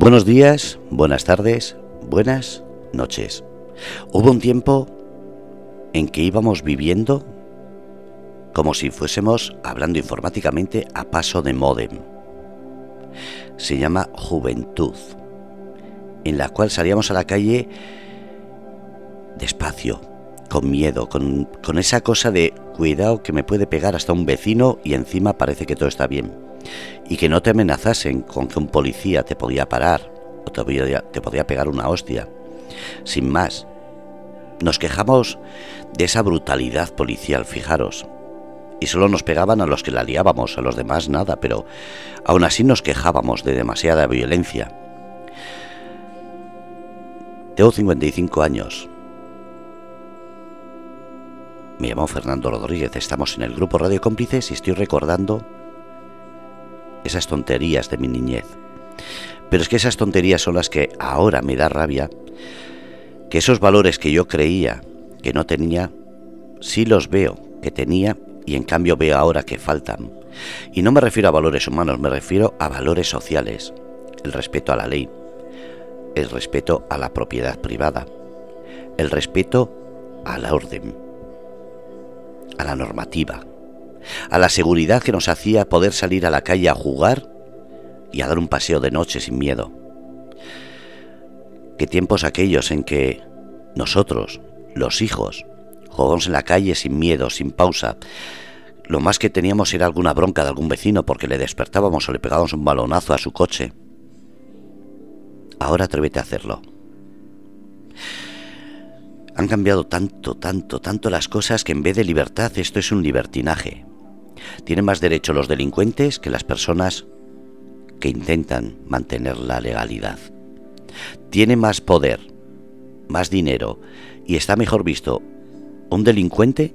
Buenos días, buenas tardes, buenas noches. Hubo un tiempo en que íbamos viviendo como si fuésemos hablando informáticamente a paso de modem. Se llama juventud, en la cual salíamos a la calle despacio, con miedo, con, con esa cosa de cuidado que me puede pegar hasta un vecino y encima parece que todo está bien. Y que no te amenazasen con que un policía te podía parar o te podía, te podía pegar una hostia. Sin más. Nos quejamos de esa brutalidad policial, fijaros. Y solo nos pegaban a los que la liábamos, a los demás nada, pero aún así nos quejábamos de demasiada violencia. Tengo 55 años. Me llamo Fernando Rodríguez, estamos en el grupo Radio Cómplices y estoy recordando esas tonterías de mi niñez. Pero es que esas tonterías son las que ahora me da rabia, que esos valores que yo creía que no tenía, sí los veo que tenía y en cambio veo ahora que faltan. Y no me refiero a valores humanos, me refiero a valores sociales, el respeto a la ley, el respeto a la propiedad privada, el respeto a la orden, a la normativa, a la seguridad que nos hacía poder salir a la calle a jugar y a dar un paseo de noche sin miedo. Qué tiempos aquellos en que nosotros, los hijos, jugábamos en la calle sin miedo, sin pausa. Lo más que teníamos era alguna bronca de algún vecino porque le despertábamos o le pegábamos un balonazo a su coche. Ahora atrévete a hacerlo. Han cambiado tanto, tanto, tanto las cosas que en vez de libertad esto es un libertinaje. Tienen más derecho los delincuentes que las personas que intentan mantener la legalidad. Tiene más poder, más dinero y está mejor visto un delincuente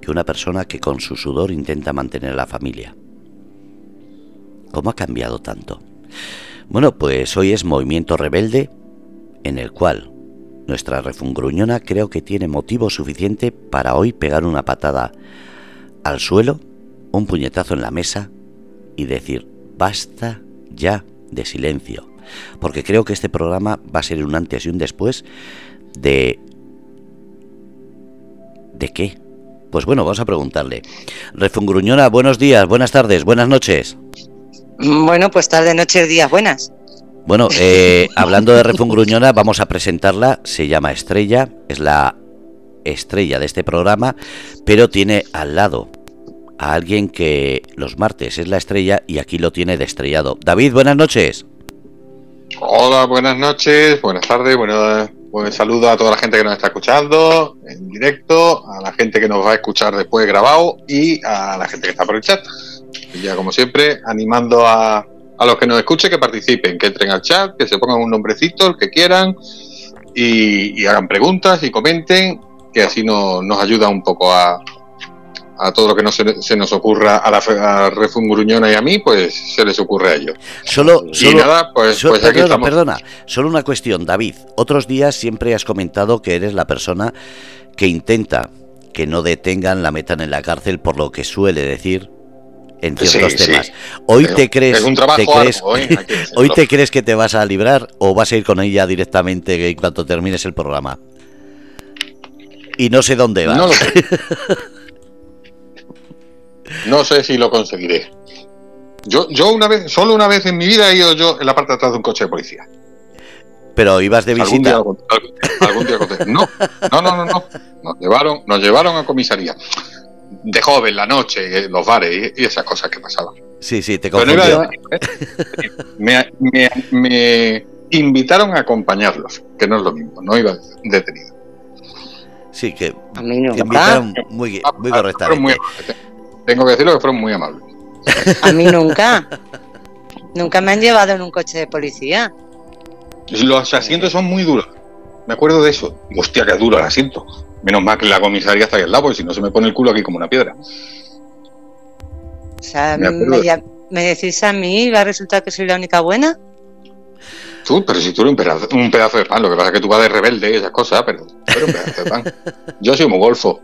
que una persona que con su sudor intenta mantener a la familia. ¿Cómo ha cambiado tanto? Bueno, pues hoy es Movimiento Rebelde, en el cual nuestra refungruñona creo que tiene motivo suficiente para hoy pegar una patada al suelo un puñetazo en la mesa y decir, basta ya de silencio. Porque creo que este programa va a ser un antes y un después de... ¿De qué? Pues bueno, vamos a preguntarle. Refungruñona, buenos días, buenas tardes, buenas noches. Bueno, pues tarde, noches, días, buenas. Bueno, eh, hablando de Refungruñona, vamos a presentarla. Se llama Estrella, es la estrella de este programa, pero tiene al lado a alguien que los martes es la estrella y aquí lo tiene de estrellado. David, buenas noches. Hola, buenas noches, buenas tardes, bueno, pues saludo a toda la gente que nos está escuchando en directo, a la gente que nos va a escuchar después grabado y a la gente que está por el chat. Y ya como siempre, animando a, a los que nos escuchen que participen, que entren al chat, que se pongan un nombrecito, el que quieran, y, hagan preguntas y comenten, que así nos ayuda un poco a, a todo lo que no se, nos ocurra a la a y a mí, pues se les ocurre a ellos. Solo, nada, pues, pues perdona, perdona, solo una cuestión, David. Otros días siempre has comentado que eres la persona que intenta que no detengan, la metan en la cárcel por lo que suele decir en ciertos temas. Hoy te crees, te crees hoy te crees que te vas a librar o vas a ir con ella directamente en cuanto termines el programa. Y no sé dónde vas. No lo sé. No sé si lo conseguiré. Yo, yo una vez, solo una vez en mi vida he ido yo en la parte de atrás de un coche de policía. Pero ibas de visita. Algún día, no, no, no, no, Nos llevaron, nos llevaron a comisaría. De joven, la noche, los bares y, esas cosas que pasaban. Sí, sí, te confundió. ¿eh? me, me, me, invitaron a acompañarlos, que no es lo mismo, no iba detenido. Sí, que a mí no. invitaron muy, muy correctamente. Tengo que decirlo que fueron muy amables. A mí nunca. nunca me han llevado en un coche de policía. Los asientos son muy duros. Me acuerdo de eso. Hostia, que duro el asiento. Menos mal que la comisaría está ahí al lado, porque si no se me pone el culo aquí como una piedra. O sea, me, me, decís a mí, ¿va a resultar que soy la única buena? Tú, pero si tú eres un pedazo, de pan, lo que pasa es que tú vas de rebelde y esas cosas, pero tú eres un pedazo de pan. Yo soy muy golfo.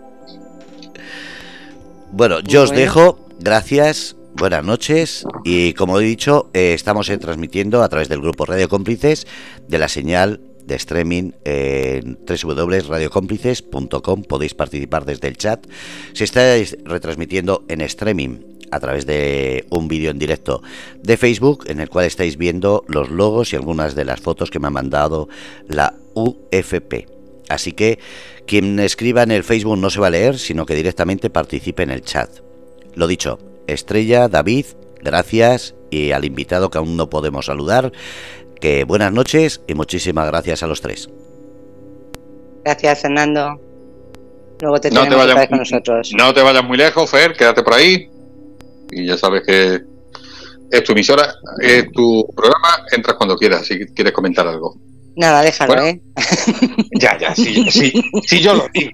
Bueno, yo os dejo. Gracias. buenas noches y como he dicho, eh, estamos eh, transmitiendo a través del grupo Radio Cómplices de la señal de streaming en www.radiocómplices.com. Podéis participar desde el chat. Si estáis retransmitiendo en streaming a través de un vídeo en directo de Facebook en el cual estáis viendo los logos y algunas de las fotos que me ha mandado la UFP. Así que quien escriba en el Facebook no se va a leer, sino que directamente participe en el chat. Lo dicho, Estrella, David, gracias y al invitado que aún no podemos saludar, que buenas noches y muchísimas gracias a los tres. Gracias, Fernando. Luego te No te, vayas, con nosotros. no te vayas muy lejos, Fer, quédate por ahí. Y ya sabes que es tu emisora, es tu programa, entras cuando quieras, si quieres comentar algo. Nada, déjalo, Bueno. ¿eh? Ya, ya, sí, sí, sí, yo lo digo.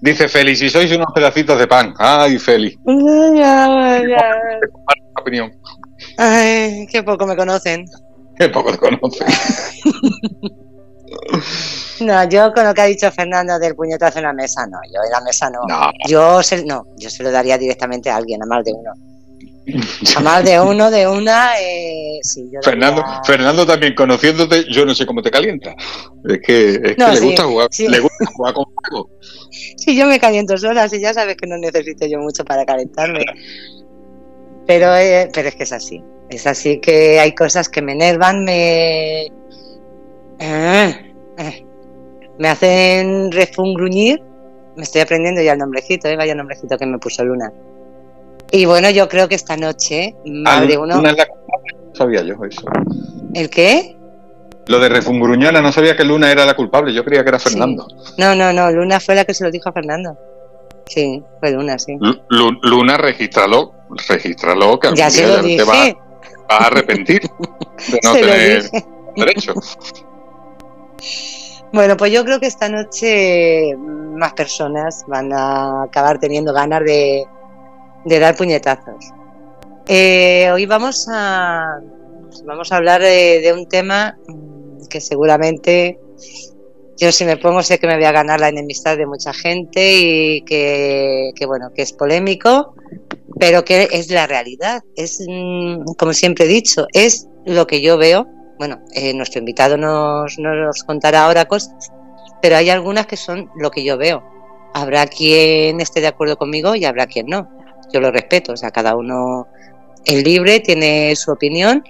Dice Félix, si sois unos pedacitos de pan. Ay, Félix, Ya, ya. opinión. Ay, qué poco me conocen. Que poco te conoce. No, yo con lo que ha dicho Fernando del puñetazo en la mesa, no, yo en la mesa no. No, Yo se, no, yo se lo daría directamente a alguien, a más de uno. A más de uno, de una, eh, sí, yo Fernando, Fernando también conociéndote, yo no sé cómo te calienta. Es que, es que le gusta jugar, sí. le gusta jugar con fuego. Sí, yo me caliento sola, sí, ya sabes que no necesito yo mucho para calentarme. Pero, eh, pero es que es así. Es así que hay cosas que me enervan, me. eh, eh, me hacen refungruñir. Me estoy aprendiendo ya el nombrecito, ¿eh? vaya nombrecito que me puso Luna. Y bueno, yo creo que esta noche, más Ah, uno. Luna es la culpable, no sabía yo eso. ¿El qué? Lo de Refungruñona, no sabía que Luna era la culpable, yo creía que era Sí. Fernando. No, no, no, Luna fue la que se lo dijo a Fernando. Sí, fue Luna, sí. Lu- Lu- Luna, regístralo, regístralo, que Ya se lo ya te dije. vas vas a arrepentir de no se tener dije. derecho. Bueno, pues yo creo que esta noche más personas van a acabar teniendo ganas de, de dar puñetazos. Eh, hoy vamos a, vamos a hablar de, de un tema que seguramente yo si me pongo sé que me voy a ganar la enemistad de mucha gente y que, que, bueno, que es polémico, pero que es la realidad. Es, mm, como siempre he dicho, es lo que yo veo bueno, eh, nuestro invitado nos, nos contará ahora cosas, pero hay algunas que son lo que yo veo. Habrá quien esté de acuerdo conmigo y habrá quien no. Yo lo respeto, o sea, cada uno es libre, tiene su opinión.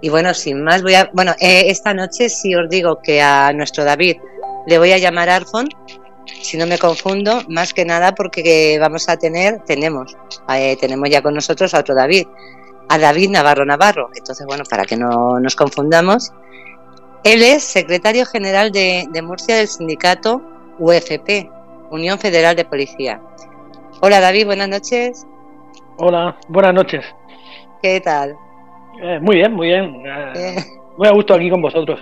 Y bueno, sin más, voy a. Bueno, eh, esta noche sí os digo que a nuestro David le voy a llamar Arfon, si no me confundo, más que nada porque vamos a tener, tenemos, eh, tenemos ya con nosotros a otro David a David Navarro Navarro. Entonces, bueno, para que no nos confundamos, él es secretario general de, de, Murcia del sindicato UFP, Unión Federal de Policía. Hola David, buenas noches. Hola, buenas noches. ¿Qué tal? Eh, muy bien, muy bien. Eh, muy a gusto aquí con vosotros.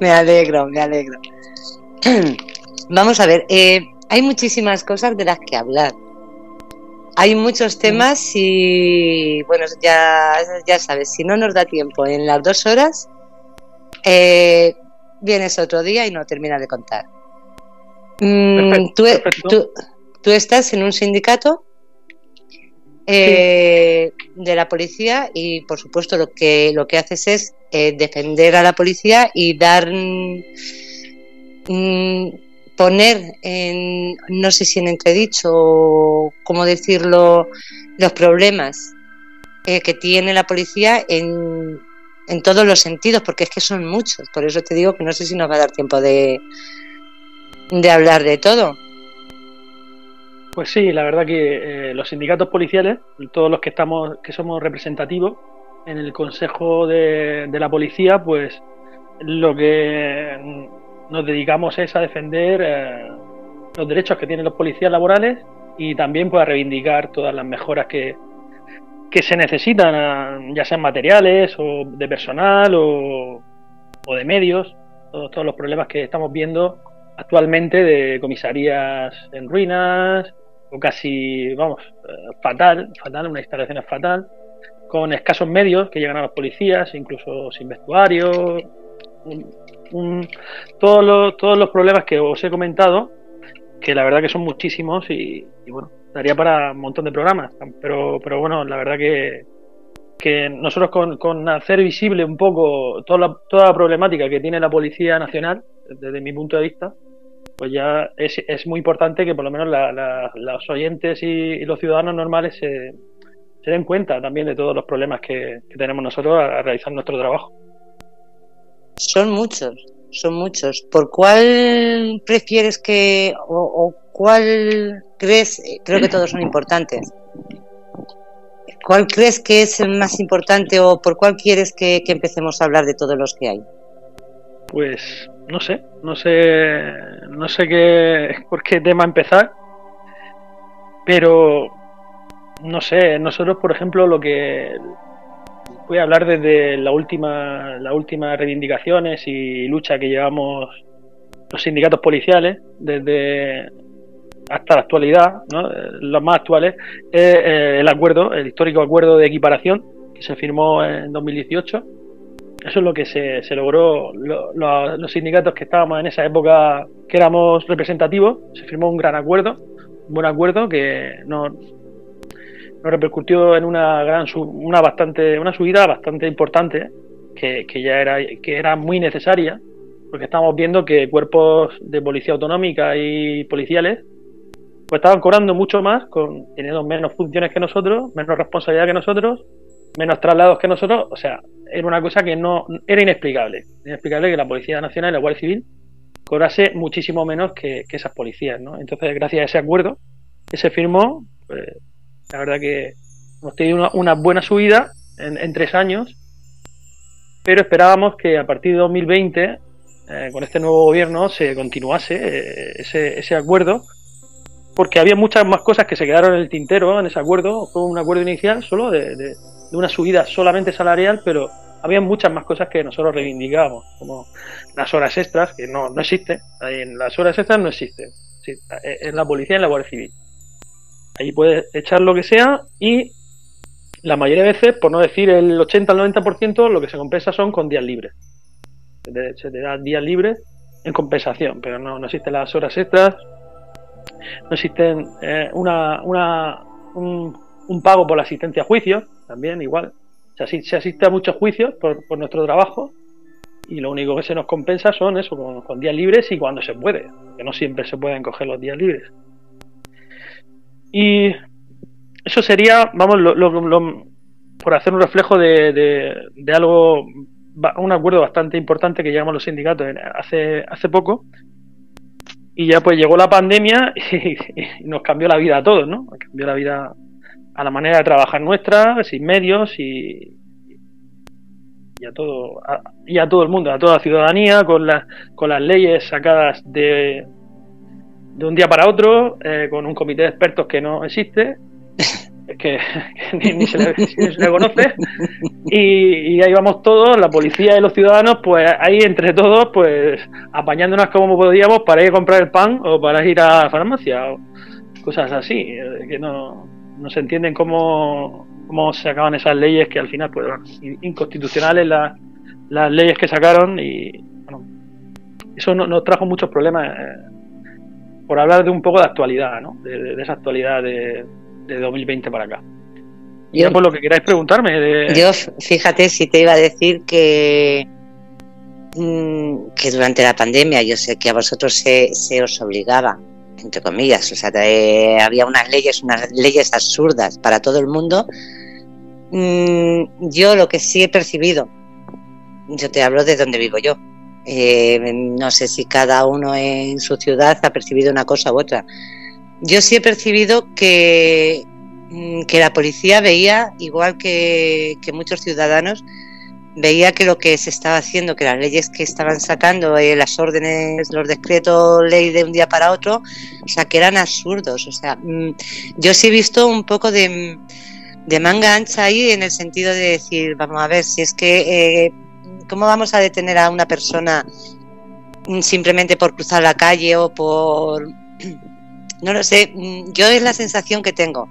Me alegro, me alegro. Vamos a ver, eh, hay muchísimas cosas de las que hablar. Hay muchos temas y, bueno, ya, ya sabes, si no nos da tiempo en las dos horas, eh, vienes otro día y no terminas de contar. Mm, Perfecto, ¿tú, perfecto. tú, tú estás en un sindicato eh, de la policía y, por supuesto, lo que, lo que haces es eh, defender a la policía y dar... Mm, poner en, no sé si en entredicho o cómo decirlo, los problemas eh, que tiene la policía en, en, todos los sentidos, porque es que son muchos. Por eso te digo que no sé si nos va a dar tiempo de, de hablar de todo. Pues sí, la verdad que eh, los sindicatos policiales, todos los que estamos, que somos representativos en el Consejo de, la Policía, pues lo que nos dedicamos es a defender eh, los derechos que tienen los policías laborales y también pues, a reivindicar todas las mejoras que, que se necesitan, ya sean materiales o de personal o, o de medios, todos, los problemas que estamos viendo actualmente de comisarías en ruinas o casi, vamos, eh, fatal, fatal, una instalación es fatal, con escasos medios que llegan a los policías, incluso sin vestuario, todos, los, todos los problemas que os he comentado, que la verdad que son muchísimos y, bueno, daría para un montón de programas. Pero, pero bueno, la verdad que, que nosotros con, con hacer visible un poco toda toda la problemática que tiene la Policía Nacional, desde mi punto de vista, pues ya es, es muy importante que por lo menos los oyentes y, los ciudadanos normales se, se, den cuenta también de todos los problemas que, tenemos nosotros a, realizar nuestro trabajo. Son muchos, son muchos. ¿Por cuál prefieres que o, o cuál crees? Creo que todos son importantes. ¿Cuál crees que es el más importante o por cuál quieres que, empecemos a hablar de todos los que hay? Pues no sé, no sé, no sé qué, por qué tema empezar, pero no sé, nosotros por ejemplo lo que voy a hablar desde la última, las últimas reivindicaciones y lucha que llevamos los sindicatos policiales desde hasta la actualidad, ¿no? los más actuales, es eh, el acuerdo, el histórico acuerdo de equiparación que se firmó en 2018. Eso es lo que se, se logró. los sindicatos que estábamos en esa época, que éramos representativos, se firmó un gran acuerdo, un buen acuerdo que nos, nos repercutió en una gran, una bastante, una subida bastante importante, que, que ya era, que era muy necesaria, porque estamos viendo que cuerpos de policía autonómica y policiales pues estaban cobrando mucho más, con, teniendo menos funciones que nosotros, menos responsabilidad que nosotros, menos traslados que nosotros, o sea, era una cosa que no era inexplicable, inexplicable que la Policía Nacional y la Guardia Civil cobrase muchísimo menos que, esas policías, ¿no? Entonces, gracias a ese acuerdo que se firmó, pues, la verdad que hemos tenido una, buena subida en, tres años, pero esperábamos que a partir de 2020, eh, con este nuevo gobierno, se continuase eh, ese, ese acuerdo porque había muchas más cosas que se quedaron en el tintero en ese acuerdo. Fue un acuerdo inicial solo de, una subida solamente salarial, pero había muchas más cosas que nosotros reivindicábamos, como las horas extras, que no, no existen. En las horas extras no existen. en la policía y en la Guardia Civil. Ahí puedes echar lo que sea y la mayoría de veces, por no decir el 80 al 90%, lo que se compensa son con días libres. Se te, da días libres en compensación, pero no, no existen las horas extras, no existen eh, una, una un, pago por la asistencia a juicios, también igual. Se, se asiste a muchos juicios por, nuestro trabajo y lo único que se nos compensa son eso, con, días libres y cuando se puede, que no siempre se pueden coger los días libres. Y eso sería, vamos, por hacer un reflejo de, de, algo, un acuerdo bastante importante que llegamos los sindicatos hace, hace poco, y ya pues llegó la pandemia y, nos cambió la vida a todos, ¿no? Cambió la vida a la manera de trabajar nuestra, sin medios y, y a todo y a todo el mundo, a toda la ciudadanía, con las con las leyes sacadas de, de un día para otro, eh, con un comité de expertos que no existe que, ni, se le, conoce. Y, ahí vamos todos, la policía y los ciudadanos, pues ahí entre todos, pues apañándonos como podíamos para ir a comprar el pan o para ir a la farmacia, o cosas así, eh, que no, no se entienden cómo, cómo se acaban esas leyes que al final, pues, inconstitucionales las, las leyes que sacaron y, bueno, eso nos trajo muchos problemas. Eh, por hablar de un poco de actualidad, ¿no? de esa actualidad de, de 2020 para acá. Y yo, por lo que queráis preguntarme. Yo, fíjate, si te iba a decir que, mm, que durante la pandemia yo sé que a vosotros se, os obligaba, entre comillas, o sea, había unas leyes, unas leyes absurdas para todo el mundo. Mm, yo lo que sí he percibido, yo te hablo de donde vivo yo. Eh, no sé si cada uno en su ciudad ha percibido una cosa u otra yo sí he percibido que, mm, que la policía veía, igual que, muchos ciudadanos, veía que lo que se estaba haciendo, que las leyes que estaban sacando, eh, las órdenes, los decretos, ley de un día para otro, o sea, que eran absurdos. O sea, mm, yo sí he visto un poco de, de manga ancha ahí en el sentido de decir, vamos a ver, si es que, eh, ¿cómo vamos a detener a una persona mm, simplemente por cruzar la calle o por no lo sé, mm, yo es la sensación que tengo.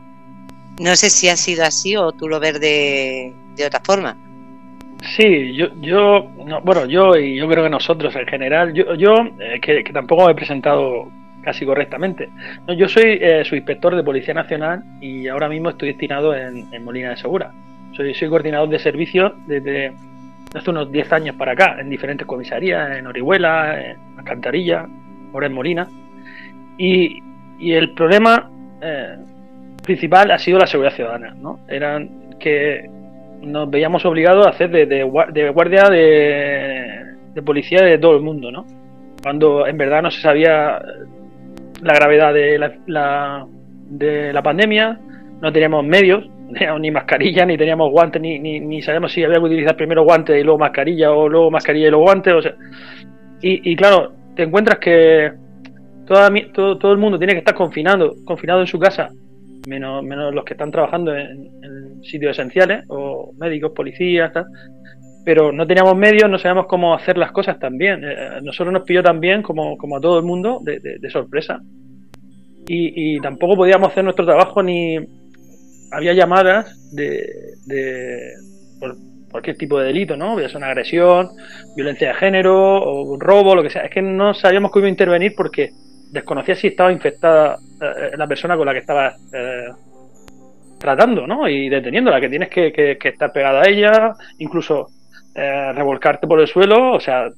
No sé si ha sido así o tú lo ves de, otra forma. Sí, yo, yo bueno, yo y yo creo que nosotros en general, yo, yo eh, que, tampoco me he presentado casi correctamente. yo soy eh, de Policía Nacional y ahora mismo estoy destinado en, Molina de Segura. Soy, soy coordinador de servicios desde hace unos 10 años para acá, en diferentes comisarías, en Orihuela, en Alcantarilla, ahora en Molina. Y, el problema eh, principal ha sido la seguridad ciudadana. ¿no? Eran que nos veíamos obligados a hacer de, guardia de, policía de todo el mundo, ¿no? Cuando en verdad no se sabía la gravedad de la, de la pandemia, no teníamos medios, ni mascarilla, ni teníamos guantes, ni, ni, sabíamos si había que utilizar primero guantes y luego mascarilla, o luego mascarilla y luego guantes, o sea. Y, claro, te encuentras que toda, todo, todo el mundo tiene que estar confinado en su casa menos, menos los que están trabajando en, sitios esenciales, o médicos, policías, tal. pero no teníamos medios, no sabíamos cómo hacer las cosas también. Eh, nosotros nos pilló también, como, como a todo el mundo, de, sorpresa. Y, tampoco podíamos hacer nuestro trabajo ni había llamadas de, por cualquier tipo de delito, ¿no? Ya sea una agresión, violencia de género o un robo, lo que sea. Es que no sabíamos cómo intervenir porque desconocía si estaba infectada eh, la persona con la que estaba eh, tratando, ¿no? Y deteniéndola, que tienes que, estar pegada a ella, incluso eh, revolcarte por el suelo, o sea,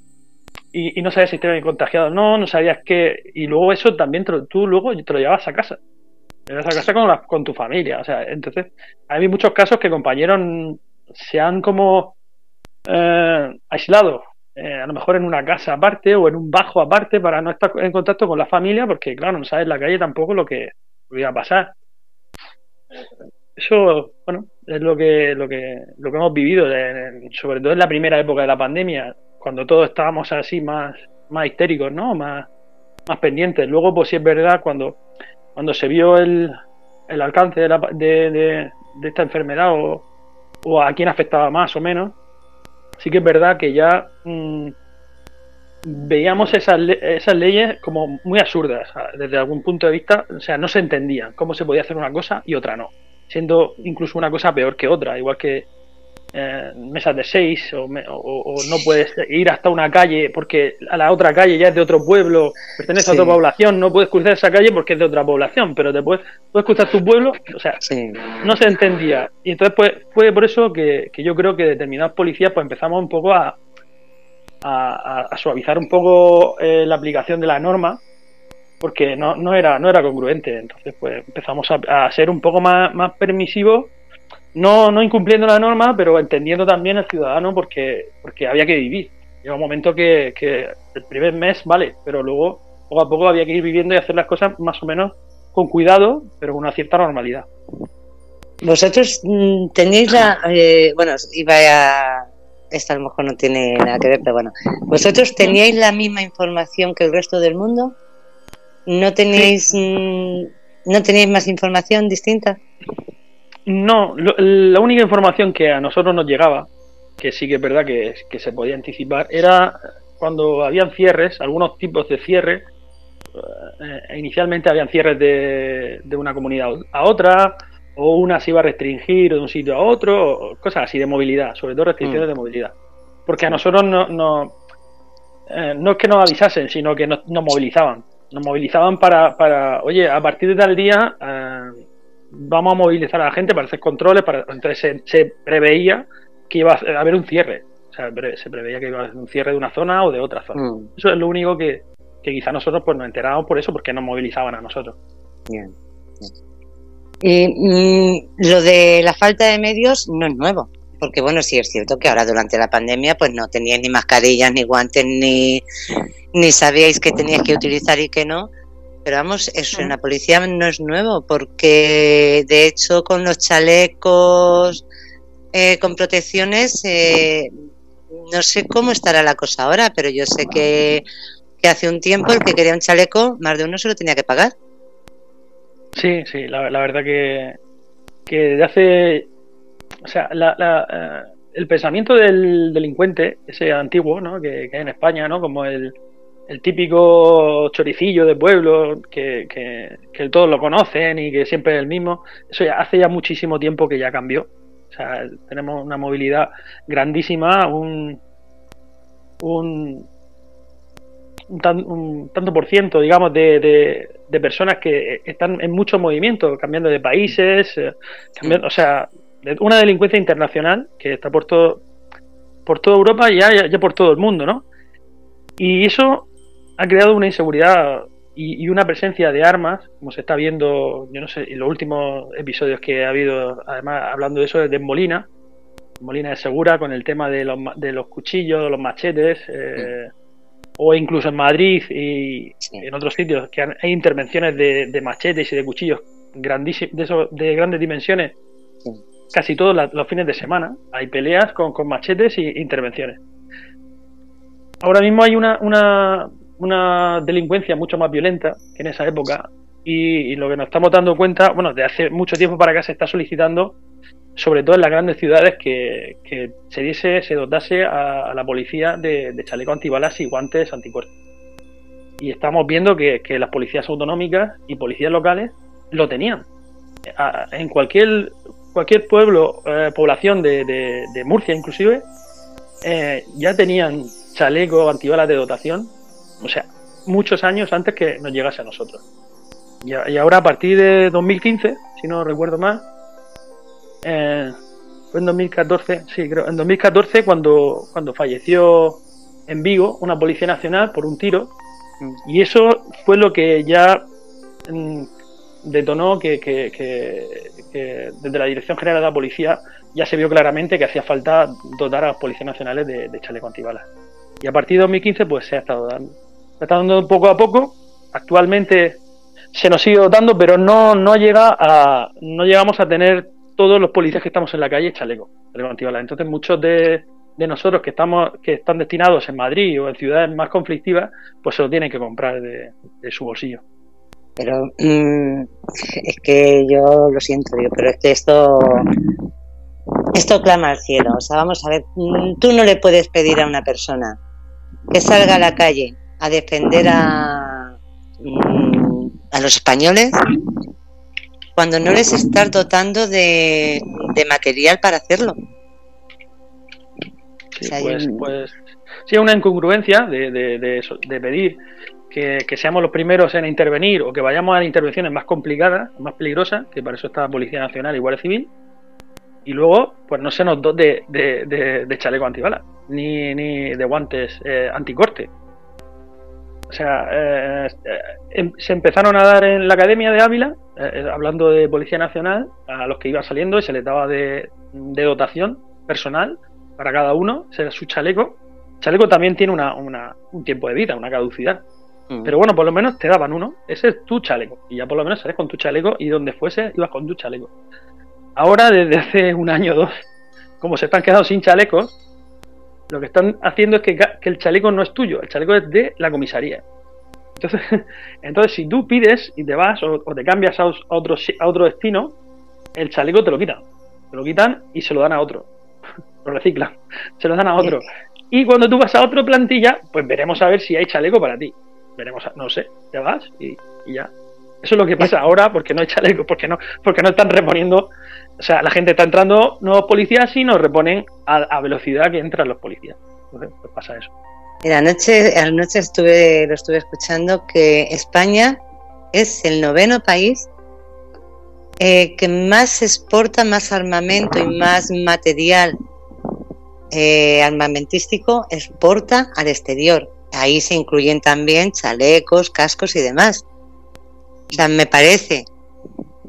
y, no sabías si te habían contagiado o no, no sabías qué, y luego eso también tú luego te lo llevas a casa, te lo a casa con, tu familia, o sea, entonces hay muchos casos que compañeros se han como aislado eh, a lo mejor en una casa aparte o en un bajo aparte para no estar en contacto con la familia, porque claro, no sabes en la calle tampoco lo que iba a pasar. Eso, bueno, es lo que, lo que, lo que hemos vivido, sobre todo en la primera época de la pandemia, cuando todos estábamos así más, más histéricos, ¿no? Más, más pendientes. Luego, pues sí es verdad, cuando, cuando se vio el, el alcance de, la, de, de, de esta enfermedad o, o a quién afectaba más o menos, sí que es verdad que ya mm, veíamos esas, esas leyes como muy absurdas desde algún punto de vista, o sea, no se entendía cómo se podía hacer una cosa y otra no, siendo incluso una cosa peor que otra, igual que eh, mesas de seis o, no puedes ir hasta una calle porque a la otra calle ya es de otro pueblo, pertenece a otra población, no puedes cruzar esa calle porque es de otra población, pero te puedes, puedes cruzar tu pueblo, o sea, no se entendía. Y entonces pues, fue por eso que, yo creo que determinados policías pues empezamos un poco a, a, suavizar un poco eh, la aplicación de la norma porque no, no, era, no era congruente. Entonces pues empezamos a, a ser un poco más, más permisivos no, no incumpliendo la norma, pero entendiendo también al ciudadano porque, porque había que vivir. Llega un momento que, el primer mes vale, pero luego poco a poco había que ir viviendo y hacer las cosas más o menos con cuidado, pero con una cierta normalidad. Vosotros mm, tenéis la. Eh, bueno, iba a. Esta a lo mejor no tiene nada que ver, pero bueno. ¿Vosotros teníais la misma información que el resto del mundo? ¿No tenéis, mm, ¿no tenéis más información distinta? No, la única información que a nosotros nos llegaba, que sí que es verdad que, se podía anticipar, era cuando habían cierres, algunos tipos de cierre. Eh, inicialmente habían cierres de, de, una comunidad a otra, o una se iba a restringir de un sitio a otro, cosas así de movilidad, sobre todo restricciones mm. de movilidad. Porque a nosotros no, no, eh, no es que nos avisasen, sino que nos, movilizaban. Nos movilizaban para, para, oye, a partir de tal día. Eh, vamos a movilizar a la gente para hacer controles, para, entonces se, preveía que iba a haber un cierre, o sea, se preveía que iba a haber un cierre de una zona o de otra zona. Mm. Eso es lo único que, que quizá nosotros pues nos enterábamos por eso, porque nos movilizaban a nosotros. Bien. Y mm, lo de la falta de medios no es nuevo, porque bueno, sí es cierto que ahora durante la pandemia pues no teníais ni mascarillas, ni guantes, ni, ni sabíais que teníais que utilizar y que no, pero vamos, eso en la policía no es nuevo, porque de hecho con los chalecos, eh, con protecciones, eh, no sé cómo estará la cosa ahora, pero yo sé que, hace un tiempo el que quería un chaleco, más de uno se lo tenía que pagar. Sí, sí, la, verdad que, que de hace. O sea, eh, el pensamiento del delincuente, ese antiguo, ¿no? que, que hay en España, ¿no? Como el el típico choricillo de pueblo que, que, todos lo conocen y que siempre es el mismo, eso ya hace ya muchísimo tiempo que ya cambió. O sea, tenemos una movilidad grandísima, un, un tanto por ciento, digamos, de, de, personas que están en mucho movimiento, cambiando de países, eh, o sea, una delincuencia internacional que está por todo por toda Europa y ya, ya, por todo el mundo, ¿no? Y eso ha creado una inseguridad y, una presencia de armas, como se está viendo, yo no sé, en los últimos episodios que ha habido, además hablando de eso, de Molina, Molina de Segura, con el tema de los, de los cuchillos, los machetes, eh, o incluso en Madrid y en otros sitios, que hay intervenciones de, machetes y de cuchillos grandísimos, de, de grandes dimensiones, casi todos los fines de semana. Hay peleas con, con machetes e intervenciones. Ahora mismo hay una, una, una delincuencia mucho más violenta que en esa época y, lo que nos estamos dando cuenta, bueno, de hace mucho tiempo para acá se está solicitando, sobre todo en las grandes ciudades, que, se diese, se dotase a, la policía de, chaleco antibalas y guantes anticuerpos. Y estamos viendo que, las policías autonómicas y policías locales lo tenían. en cualquier, cualquier pueblo, eh, población de, Murcia inclusive, eh, ya tenían chaleco antibalas de dotación o sea, muchos años antes que nos llegase a nosotros. Y, ahora a partir de 2015, si no recuerdo mal, eh, fue en 2014, sí, creo, en 2014 cuando, cuando falleció en Vigo una policía nacional por un tiro. Y eso fue lo que ya mm, detonó que, desde la Dirección General de la Policía ya se vio claramente que hacía falta dotar a las policías nacionales de, de chaleco antibalas. Y a partir de 2015 pues se ha estado dando está dando poco a poco. Actualmente se nos sigue dotando, pero no, no llega a, no llegamos a tener todos los policías que estamos en la calle chaleco, chaleco antibalas. Entonces muchos de, de, nosotros que estamos, que están destinados en Madrid o en ciudades más conflictivas, pues se lo tienen que comprar de, su bolsillo. Pero mm, es que yo lo siento, pero es que esto esto clama al cielo. O sea, vamos a ver, mm, tú no le puedes pedir a una persona que salga a la calle a defender a, mm, a los españoles cuando no les estás dotando de, material para hacerlo. Sí, pues, pues, sí, una incongruencia de, de, pedir que, seamos los primeros en intervenir o que vayamos a intervenciones más complicadas, más peligrosas, que para eso está la Policía Nacional y Guardia Civil, y luego pues no se nos dote de, chaleco antibalas, ni, ni de guantes eh, anticorte. O sea, eh, eh, em, se empezaron a dar en la Academia de Ávila, eh, hablando de Policía Nacional, a los que iban saliendo y se les daba de, dotación personal para cada uno, será su chaleco. El chaleco también tiene una, un tiempo de vida, una caducidad. Mm. Pero bueno, por lo menos te daban uno. Ese es tu chaleco. Y ya por lo menos sales con tu chaleco y donde fuese ibas con tu chaleco. Ahora, desde hace un año o dos, como se están quedando sin chalecos, lo que están haciendo es que, el chaleco no es tuyo, el chaleco es de la comisaría. Entonces, entonces si tú pides y te vas o, te cambias a otro, a otro destino, el chaleco te lo quitan. Te lo quitan y se lo dan a otro. Lo reciclan. Se lo dan a otro. Y cuando tú vas a otra plantilla, pues veremos a ver si hay chaleco para ti. Veremos, no sé, te vas y, y ya. Eso es lo que pasa ahora porque no hay chaleco, porque no, porque no están reponiendo o sea, la gente está entrando nuevos policías y nos reponen a, velocidad que entran los policías. Entonces, pues pasa eso. Mira, anoche, anoche estuve, lo estuve escuchando que España es el noveno país eh, que más exporta más armamento y más material eh, armamentístico exporta al exterior. Ahí se incluyen también chalecos, cascos y demás. O sea, me parece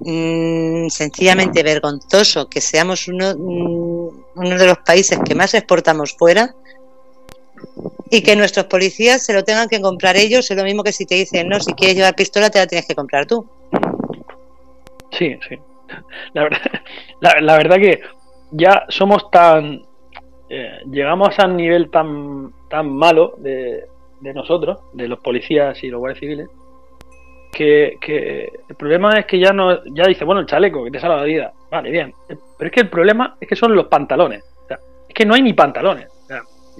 Mm, sencillamente vergonzoso que seamos uno, mm, uno de los países que más exportamos fuera y que nuestros policías se lo tengan que comprar ellos, es lo mismo que si te dicen, no, si quieres llevar pistola te la tienes que comprar tú. Sí, sí. La verdad, la, verdad que ya somos tan... Eh, llegamos a un nivel tan, tan malo de, de nosotros, de los policías y los guardias civiles, que, el problema es que ya no ya dice, bueno, el chaleco que te salva la vida. Vale, bien. Pero es que el problema es que son los pantalones. es que no hay ni pantalones.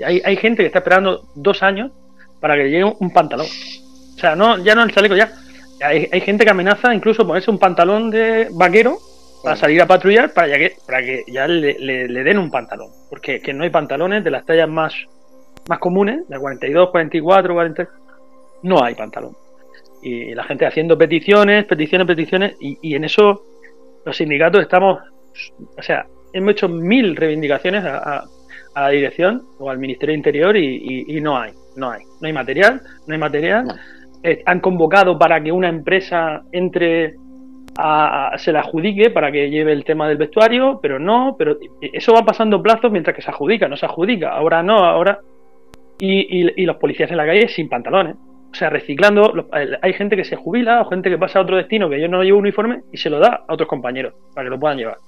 hay, hay gente que está esperando dos años para que le llegue un, pantalón. O sea, no, ya no el chaleco, ya. Hay, hay gente que amenaza incluso ponerse un pantalón de vaquero para salir a patrullar para, ya que, para que ya le, le, den un pantalón. Porque que no hay pantalones de las tallas más, más comunes, de 42, 44, 40 no hay pantalón. Y la gente haciendo peticiones, peticiones, peticiones, y, en eso los sindicatos estamos, o sea, hemos hecho mil reivindicaciones a, la dirección o al Ministerio de Interior y, no hay, no hay, no hay material, no hay material. Eh, han convocado para que una empresa entre a, se la adjudique para que lleve el tema del vestuario, pero no, pero eso va pasando plazos mientras que se adjudica, no se adjudica, ahora no, ahora. Y, los policías en la calle sin pantalones. O sea, reciclando, hay gente que se jubila o gente que pasa a otro destino que yo no llevo uniforme y se lo da a otros compañeros para que lo puedan llevar.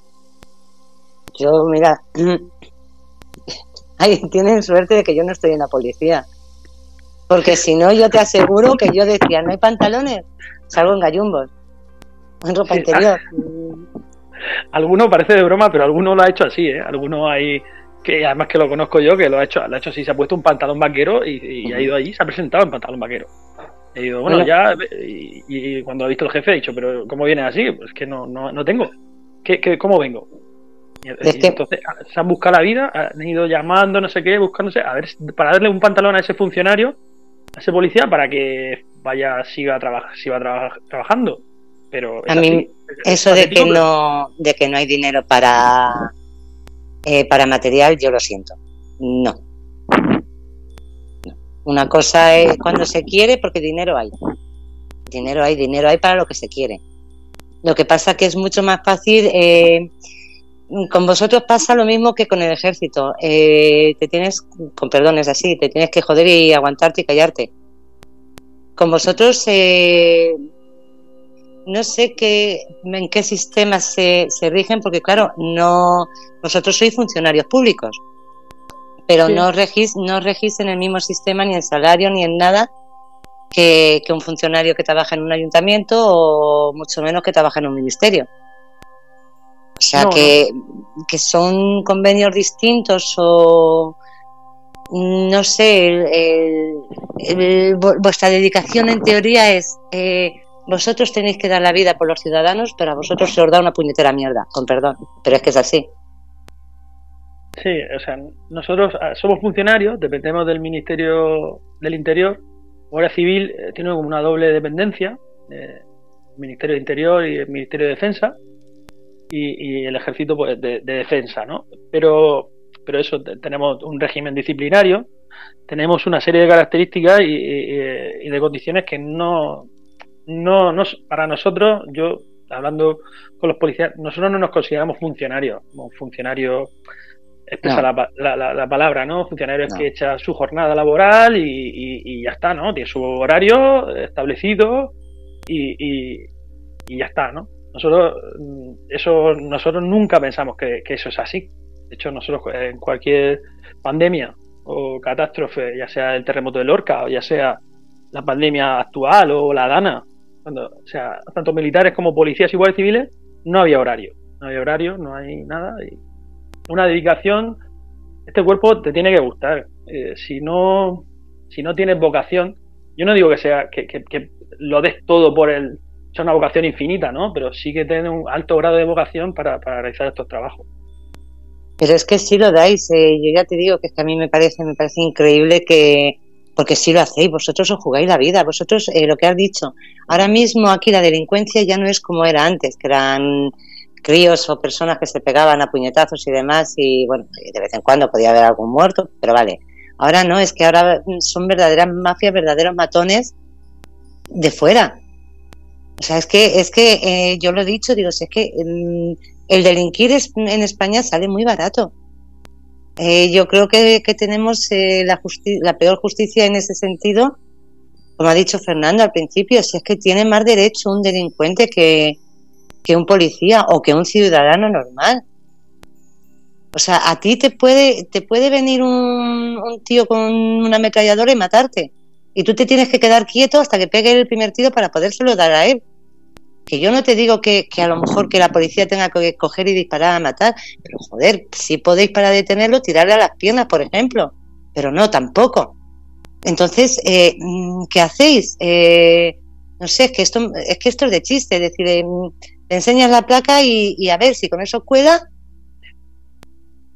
Yo, mira, ay, tienen suerte de que yo no estoy en la policía. Porque si no, yo te aseguro que yo decía, no hay pantalones, salgo en gallumbos en ropa interior. alguno parece de broma, pero alguno lo ha hecho así, ¿eh? Alguno hay que además que lo conozco yo, que lo ha hecho, lo ha hecho así, se ha puesto un pantalón vaquero y, ha ido allí, se ha presentado en pantalón vaquero. He ido, bueno, ya, y, cuando ha visto el jefe ha dicho, pero ¿cómo viene así? Pues que no, no, no tengo. ¿Qué, qué, cómo vengo? entonces se han buscado la vida, han ido llamando, no sé qué, buscándose, a ver, para darle un pantalón a ese funcionario, a ese policía, para que vaya, siga, trabajar siga trabajando. Pero a mí eso de que no de que no hay dinero para eh, para material, yo lo siento. No. Una cosa es cuando se quiere, porque dinero hay. Dinero hay, dinero hay para lo que se quiere. Lo que pasa que es mucho más fácil. Eh, con vosotros pasa lo mismo que con el ejército. Eh, te tienes, con perdones así, te tienes que joder y aguantarte y callarte. Con vosotros eh, no sé qué, en qué sistemas se, se rigen, porque claro, no vosotros sois funcionarios públicos, pero no, regís, no regís en el mismo sistema ni en salario ni en nada que, un funcionario que trabaja en un ayuntamiento o mucho menos que trabaja en un ministerio. O sea, que, que, son convenios distintos o no sé, vuestra dedicación en teoría es eh, vosotros tenéis que dar la vida por los ciudadanos, pero a vosotros se os da una puñetera mierda, con perdón, pero es que es así. Sí, o sea, nosotros ah, somos funcionarios, dependemos del Ministerio del Interior. Guardia Civil eh, tiene como una doble dependencia, el Ministerio de Interior y el Ministerio de Defensa, y, el Ejército pues, de, Defensa, ¿no? Pero, pero eso, tenemos un régimen disciplinario, tenemos una serie de características y de condiciones que no, no, no, para nosotros, yo hablando con los policías, nosotros no nos consideramos funcionarios, como funcionario expresa la, palabra, ¿no? Funcionario es que echa su jornada laboral y, ya está, ¿no? Tiene su horario establecido y, ya está, ¿no? Nosotros, mm, eso, nosotros nunca pensamos que, que, eso es así. De hecho, nosotros en cualquier pandemia o catástrofe, ya sea el terremoto de Lorca o ya sea la pandemia actual o la Dana, o sea, tanto militares como policías iguales civiles, no había horario. No había horario, no hay nada. Y una dedicación, este cuerpo te tiene que gustar. Eh, si no si no tienes vocación, yo no digo que sea que, lo des todo por el sea una vocación infinita, ¿no? Pero sí que tiene un alto grado de vocación para, realizar estos trabajos. Pero es que si lo dais, eh, yo ya te digo que, es que a mí me parece, me parece increíble que, porque si lo hacéis, vosotros os jugáis la vida, vosotros eh, lo que has dicho, ahora mismo aquí la delincuencia ya no es como era antes, que eran críos o personas que se pegaban a puñetazos y demás, y bueno, de vez en cuando podía haber algún muerto, pero vale. Ahora no, es que ahora son verdaderas mafias, verdaderos matones de fuera. O sea, es que, es que eh, yo lo he dicho, digo, es que mm, el delinquir en España sale muy barato. Eh, yo creo que, tenemos eh, la, la peor justicia en ese sentido, como ha dicho Fernando al principio, si es que tiene más derecho un delincuente que, un policía o que un ciudadano normal. O sea, a ti te puede, te puede venir un, un tío con una ametralladora y matarte. Y tú te tienes que quedar quieto hasta que pegue el primer tiro para podérselo dar a él que yo no te digo que, a lo mejor que la policía tenga que coger y disparar a matar, pero joder, si podéis para detenerlo, tirarle a las piernas, por ejemplo, pero no, tampoco. Entonces, eh, mm, ¿qué hacéis? Eh, no sé, es que esto es que esto es de chiste, es decir, eh, enseñas la placa y, a ver si con eso cuela.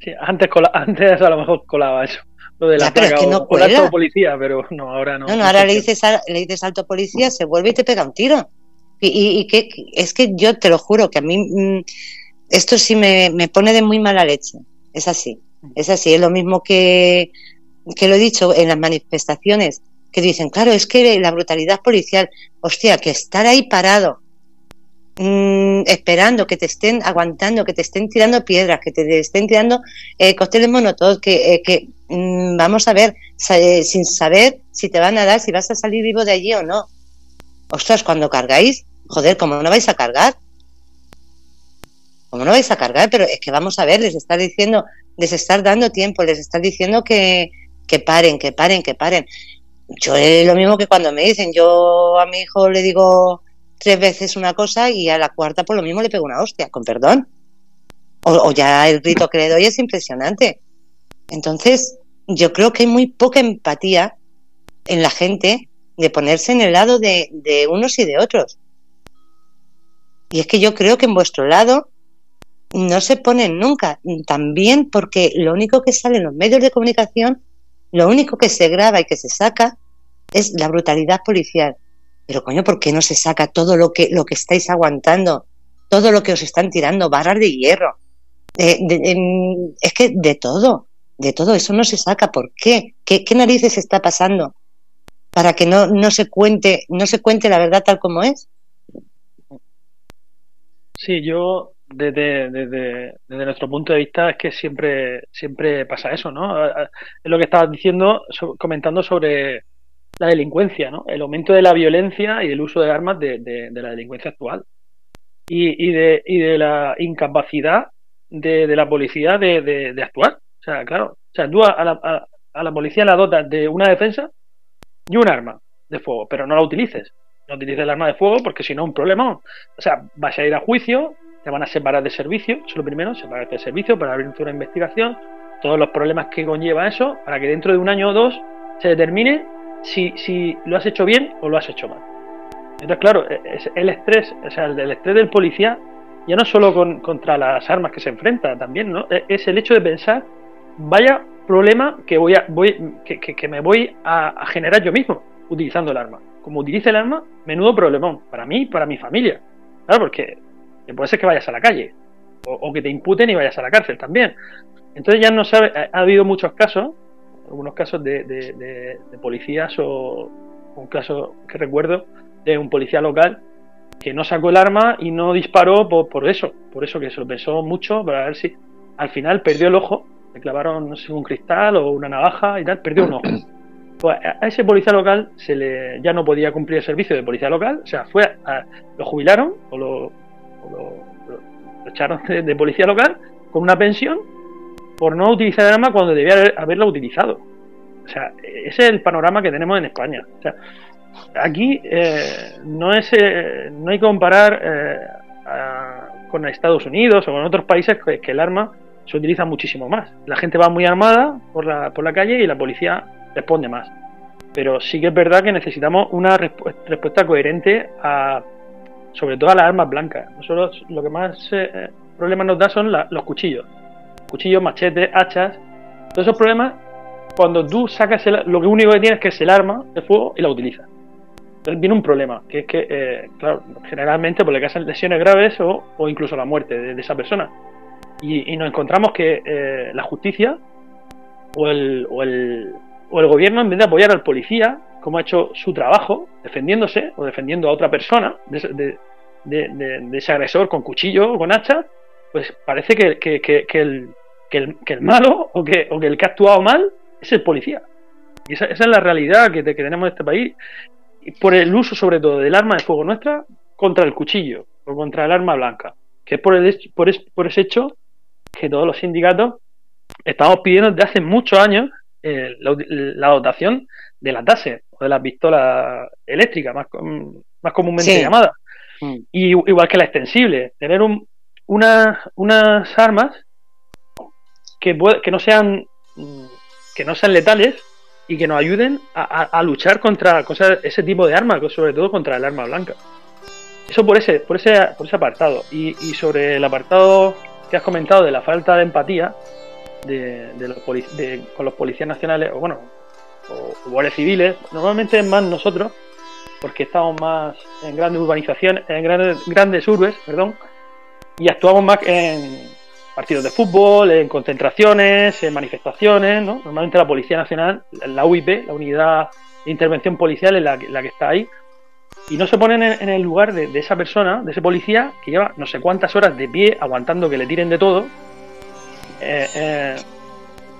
Sí, antes, antes a lo mejor colaba eso. lo de la Ya, pero es placa que no o, o el cuela. alto policía, pero no, ahora no. No, no, ahora le dices, le dices alto policía, se vuelve y te pega un tiro. Y, que es que yo te lo juro que a mí mm, esto sí me, me pone de muy mala leche. Es así, es así. Es lo mismo que, que lo he dicho en las manifestaciones, que dicen, claro, es que la brutalidad policial, hostia, que estar ahí parado, mm, esperando que te estén aguantando, que te estén tirando piedras, que te estén tirando eh, cócteles monotón, que, eh, que mm, vamos a ver, eh, sin saber si te van a dar, si vas a salir vivo de allí o no. Ostras, cuando cargáis, joder, ¿cómo no vais a cargar? ¿Cómo no vais a cargar? Pero es que vamos a ver, les estás diciendo, les estás dando tiempo, les estás diciendo que, que paren, que paren, que paren. Yo es lo mismo que cuando me dicen, yo a mi hijo le digo tres veces una cosa y a la cuarta por lo mismo le pego una hostia, con perdón. O, ya el grito que le doy es impresionante. Entonces, yo creo que hay muy poca empatía en la gente de ponerse en el lado de unos y de otros. Y es que yo creo que en vuestro lado no se ponen nunca. También porque lo único que sale en los medios de comunicación, lo único que se graba y que se saca es la brutalidad policial. Pero coño, ¿por qué no se saca todo lo que, lo que estáis aguantando? Todo lo que os están tirando, barras de hierro. Eh, de- es que de todo, de todo eso no se saca. ¿Por qué? ¿Qué, qué narices está pasando? Para que no, no se cuente, no se cuente la verdad tal como es. Sí, yo desde, desde, nuestro punto de vista es que siempre, siempre pasa eso, ¿no? Es lo que estabas diciendo, comentando sobre la delincuencia, ¿no? El aumento de la violencia y el uso de armas de, de- la delincuencia actual. Y, y, de, y de la incapacidad de, de la policía de, actuar. O sea, claro, o sea, tú a la, a- a la policía la dotas de una defensa y un arma de fuego, pero no la utilices. No utilices el arma de fuego porque si no, un problema. O sea, vas a ir a juicio, te van a separar de servicio, eso es lo primero, separarte de servicio para abrir una investigación, todos los problemas que conlleva eso, para que dentro de un año o dos se determine si, si lo has hecho bien o lo has hecho mal. Entonces, claro, es el estrés, o sea, el, estrés del policía, ya no solo con- contra las armas que se enfrenta también, ¿no? E- Es el hecho de pensar, vaya problema que voy a, voy, que, que- que me voy a generar yo mismo utilizando el arma. Como utilice el arma, menudo problemón, para mí para mi familia. Claro, porque que puede ser que vayas a la calle o, o que te imputen y vayas a la cárcel también. Entonces ya no sabe, ha, ha habido muchos casos, algunos casos de, de- de- de policías o un caso que recuerdo de un policía local que no sacó el arma y no disparó por, por eso, por eso que se lo pensó mucho para ver si al final perdió el ojo, le clavaron no sé, un cristal o una navaja y tal, perdió un ojo. Pues a ese policía local se le ya no podía cumplir el servicio de policía local, o sea, fue a- lo jubilaron o lo, lo- echaron de, policía local con una pensión por no utilizar el arma cuando debía haber- haberla utilizado. O sea, ese es el panorama que tenemos en España. O sea, aquí eh, no es eh, no hay que comparar eh, con Estados Unidos o con otros países que, que el arma se utiliza muchísimo más. La gente va muy armada por la, por la calle y la policía responde más. Pero sí que es verdad que necesitamos una respu- respuesta coherente a, sobre todo a las armas blancas. Nosotros lo que más eh, problemas nos da son la- los cuchillos. Cuchillos, machetes, hachas. Todos esos problemas, cuando tú sacas el- lo único que tienes que es el arma de fuego y la utilizas. Entonces viene un problema, que es que, eh, claro, generalmente pues, le causan lesiones graves o, o incluso la muerte de, esa persona. Y, y nos encontramos que eh, la justicia o, el, o el gobierno, en vez de apoyar al policía, como ha hecho su trabajo, defendiéndose o defendiendo a otra persona de, de- de- de- ese agresor con cuchillo o con hacha, pues parece que, que- que- que el, el, malo o que, o el que ha actuado mal es el policía. Y esa, esa es la realidad que, te- que tenemos en este país. Por el uso, sobre todo, del arma de fuego nuestra contra el cuchillo o contra el arma blanca. Que es por, el, por, es- por ese hecho que todos los sindicatos estamos pidiendo desde hace muchos años eh, la, la dotación de la TASER o de las pistolas eléctricas, más, más comúnmente Sí. llamadas. Mm. Y igual que la extensible, tener un, una- unas armas que, que no sean mm, que no sean letales y que nos ayuden a, a- a luchar contra cosas, ese tipo de armas, sobre todo contra el arma blanca. Eso por ese, por ese, por ese apartado. Y, y sobre el apartado que has comentado de la falta de empatía, de, los con los policías nacionales, o bueno, o, guardias civiles, normalmente es más nosotros, porque estamos más en grandes urbanizaciones, en grandes, grandes urbes, perdón, y actuamos más en partidos de fútbol, en concentraciones, en manifestaciones, ¿no? Normalmente la Policía Nacional, la UIP, la Unidad de Intervención Policial, es la, la que está ahí, y no se ponen en, el lugar de, esa persona, de ese policía, que lleva no sé cuántas horas de pie aguantando que le tiren de todo. Eh, eh,